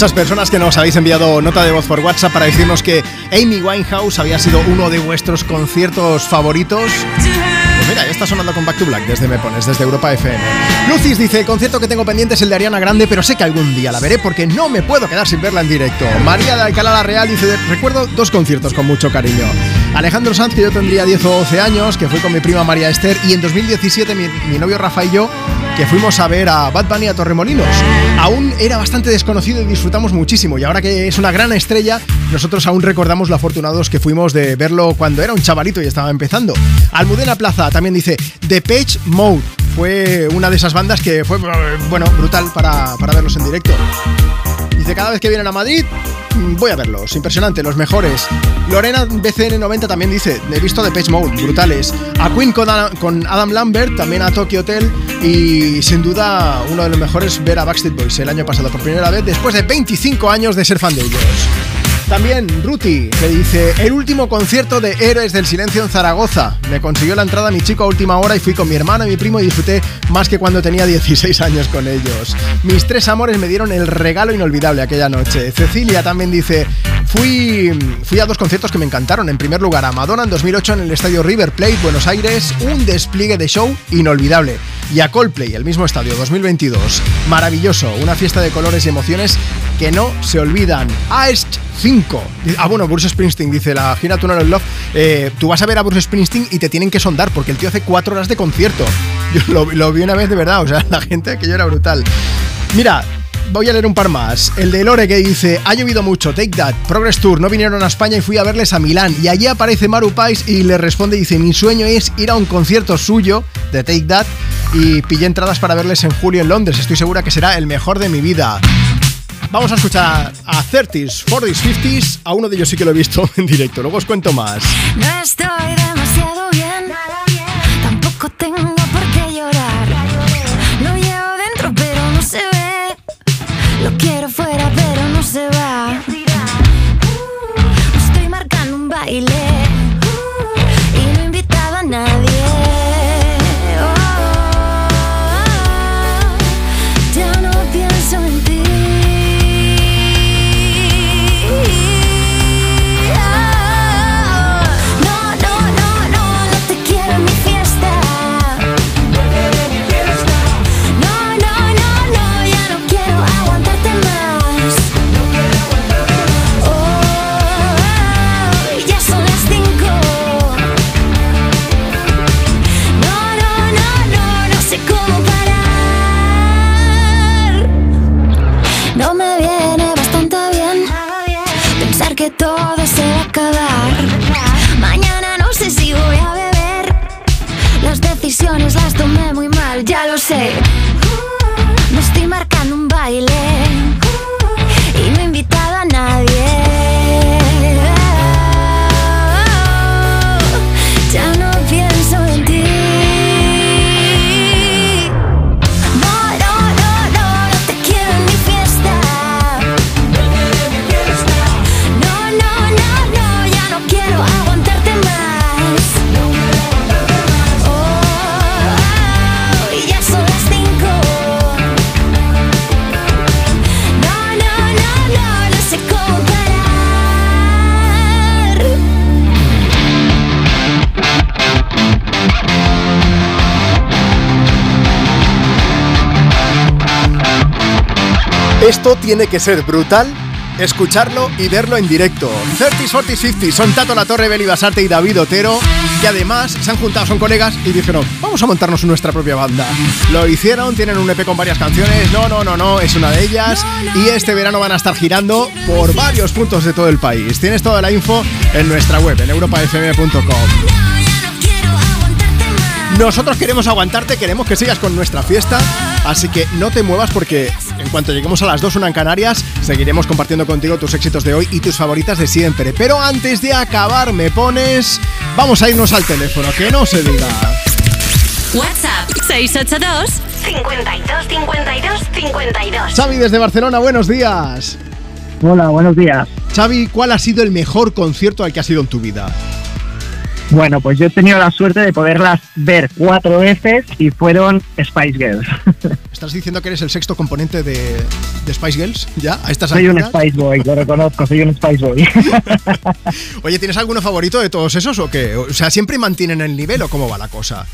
Muchas personas que nos habéis enviado nota de voz por WhatsApp para decirnos que Amy Winehouse había sido uno de vuestros conciertos favoritos. Pues mira, ya está sonando con Back to Black desde Me Pones, desde Europa FM. Lucis dice, el concierto que tengo pendiente es el de Ariana Grande, pero sé que algún día la veré porque no me puedo quedar sin verla en directo. María de Alcalá la Real dice, recuerdo dos conciertos con mucho cariño. Alejandro Sanz, que yo tendría 10 o 12 años, que fui con mi prima María Esther, y en 2017 mi, mi novio Rafa y yo, que fuimos a ver a Bad Bunny a Torremolinos. Aún era bastante desconocido y disfrutamos muchísimo, y ahora que es una gran estrella, nosotros aún recordamos lo afortunados que fuimos de verlo cuando era un chavalito y estaba empezando. Almudena Plaza también dice, The Page Mode fue una de esas bandas que fue, bueno, brutal para, para verlos en directo. Dice, cada vez que vienen a Madrid, mm, voy a verlos. Impresionante, los mejores. Lorena BCN90 también dice, he visto The Page Mode, brutales. A Queen con Adam Lambert, también a Tokyo Hotel y sin duda uno de los mejores ver a Backstreet Boys el año pasado por primera vez después de 25 años de ser fan de ellos. También Ruti, que dice, el último concierto de Héroes del Silencio en Zaragoza. Me consiguió la entrada mi chico a última hora y fui con mi hermano y mi primo y disfruté más que cuando tenía 16 años con ellos. Mis tres amores me dieron el regalo inolvidable aquella noche. Cecilia también dice, fui, fui a dos conciertos que me encantaron. En primer lugar, a Madonna en 2008 en el estadio River Plate, Buenos Aires, un despliegue de show inolvidable. Y a Coldplay, el mismo estadio, 2022. Maravilloso, una fiesta de colores y emociones que no se olvidan. Aest 5. Ah, bueno, Bruce Springsteen dice la gira Tunnel of Love. eh, tú vas a ver a Bruce Springsteen y te tienen que sondar porque el tío hace cuatro horas de concierto. Yo lo, vi una vez de verdad, o sea, la gente que era brutal. Mira, voy a leer un par más. El de Lore que dice: Ha llovido mucho, take that. Progress Tour, no vinieron a España y fui a verles a Milán. Y allí aparece Maru Pais y le responde: Dice, Mi sueño es ir a un concierto suyo de Take That. Y pillé entradas para verles en julio en Londres. Estoy segura que será el mejor de mi vida. Vamos a escuchar a 30s, 40s, 50s. A uno de ellos sí que lo he visto en directo. Luego os cuento más. No estoy demasiado bien, tampoco tengo Lo quiero fuera, pero no se va. Estoy marcando un baile mal, Esto tiene que ser brutal. Escucharlo y verlo en directo. 30s, 40s, 50s son Tato La Torre, Beli Basarte y David Otero, que además se han juntado, son colegas y dijeron, vamos a montarnos nuestra propia banda. Lo hicieron, tienen un EP con varias canciones, no, no, no, no, es una de ellas, y este verano van a estar girando por varios puntos de todo el país. Tienes toda la info en nuestra web, en europafm.com. Nosotros queremos aguantarte, queremos que sigas con nuestra fiesta, así que no te muevas porque cuanto lleguemos a las 2 una en Canarias, seguiremos compartiendo contigo tus éxitos de hoy y tus favoritas de siempre. Pero antes de acabar, me pones... Vamos a irnos al teléfono, que no se diga. WhatsApp 682 52 52 52. Xavi desde Barcelona, buenos días. Hola, buenos días. Xavi, ¿cuál ha sido el mejor concierto al que has ido en tu vida? Bueno, pues yo he tenido la suerte de poderlas ver cuatro veces y fueron Spice Girls. ¿Estás diciendo que eres el sexto componente de, de Spice Girls? ¿Ya? ¿A estas Soy un alturas? Spice Boy, lo reconozco, soy un Spice Boy. Oye, ¿tienes alguno favorito de todos esos o qué? O sea, ¿siempre mantienen el nivel o cómo va la cosa?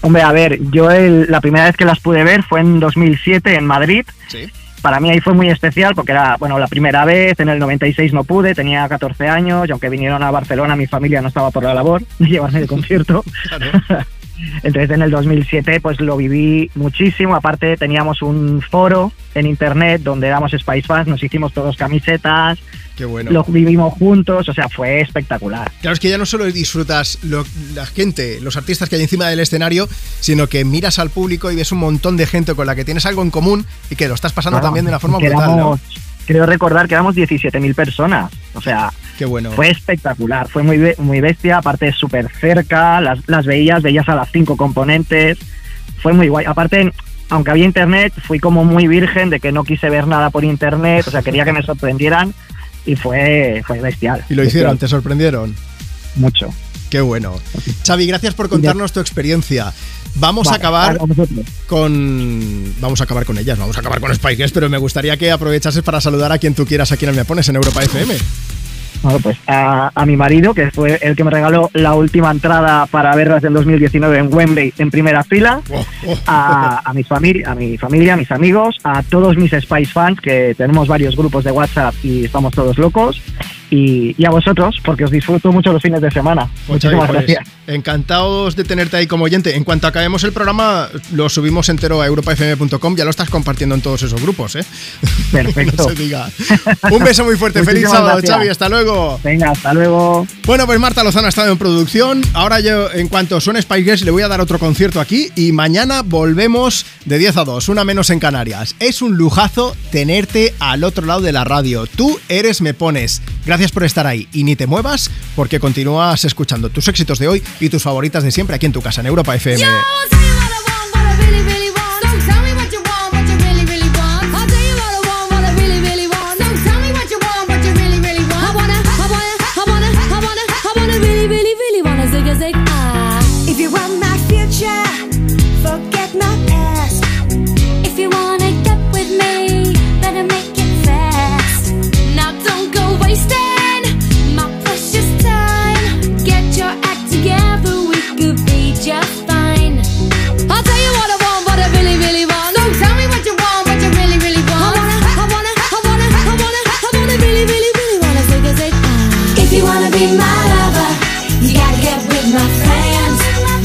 Hombre, a ver, yo el- la primera vez que las pude ver fue en 2007 en Madrid. Sí. Para mí ahí fue muy especial porque era, bueno, la primera vez, en el 96 no pude, tenía 14 años y aunque vinieron a Barcelona mi familia no estaba por la labor de llevarme de concierto. Entonces en el 2007 pues lo viví muchísimo, aparte teníamos un foro en internet donde éramos Spice Fans, nos hicimos todos camisetas, Qué bueno. lo vivimos juntos, o sea, fue espectacular. Claro, es que ya no solo disfrutas lo- la gente, los artistas que hay encima del escenario, sino que miras al público y ves un montón de gente con la que tienes algo en común y que lo estás pasando Claro, también de una forma brutal, ¿no? Creo recordar que éramos 17.000 personas, o sea, Qué bueno. fue espectacular, fue muy, muy bestia, aparte súper cerca, las, las veías, veías a las cinco componentes, fue muy guay. Aparte, aunque había internet, fui como muy virgen de que no quise ver nada por internet, o sea, quería que me sorprendieran y fue, fue bestial. Y lo hicieron, bestial. te sorprendieron. Mucho. Qué bueno. Xavi, gracias por contarnos tu experiencia. Vamos a acabar vale, con. Vamos a acabar con ellas, vamos a acabar con Spike Girls, pero me gustaría que aprovechases para saludar a quien tú quieras aquí en el Me Pones en Europa FM. Bueno, pues a, a mi marido, que fue el que me regaló la última entrada para verlas en 2019 en Wembley en primera fila, a, a, mis famili- a mi familia, a mis amigos, a todos mis Spice fans, que tenemos varios grupos de WhatsApp y estamos todos locos, y, y a vosotros, porque os disfruto mucho los fines de semana. Pues, Xavi, Muchísimas pues, gracias. encantados de tenerte ahí como oyente. En cuanto acabemos el programa, lo subimos entero a europafm.com. Ya lo estás compartiendo en todos esos grupos, ¿eh? Perfecto. no se diga. Un beso muy fuerte. Feliz sábado, gracias. Xavi. Hasta luego. Venga, hasta luego. Bueno, pues Marta Lozano ha estado en producción. Ahora yo, en cuanto suene Spice Girls, le voy a dar otro concierto aquí. Y mañana volvemos de 10 a 2, una menos en Canarias. Es un lujazo tenerte al otro lado de la radio. Tú eres Me Pones. Gracias por estar ahí. Y ni te muevas porque continúas escuchando tus éxitos de hoy y tus favoritas de siempre aquí en tu casa, en Europa FM.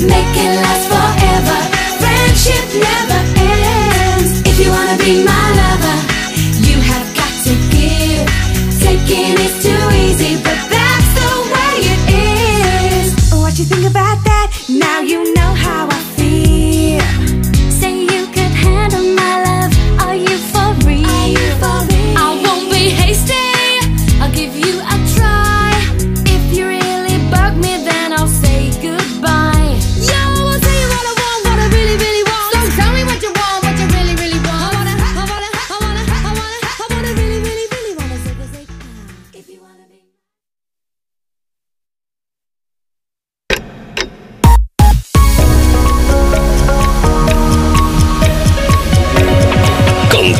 Make it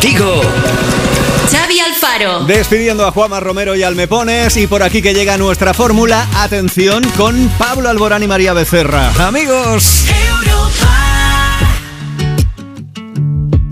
Contigo. Xavi Alfaro. Despidiendo a Juanma Romero y Almepones y por aquí que llega nuestra fórmula, atención con Pablo Alborán y María Becerra. Amigos. Europa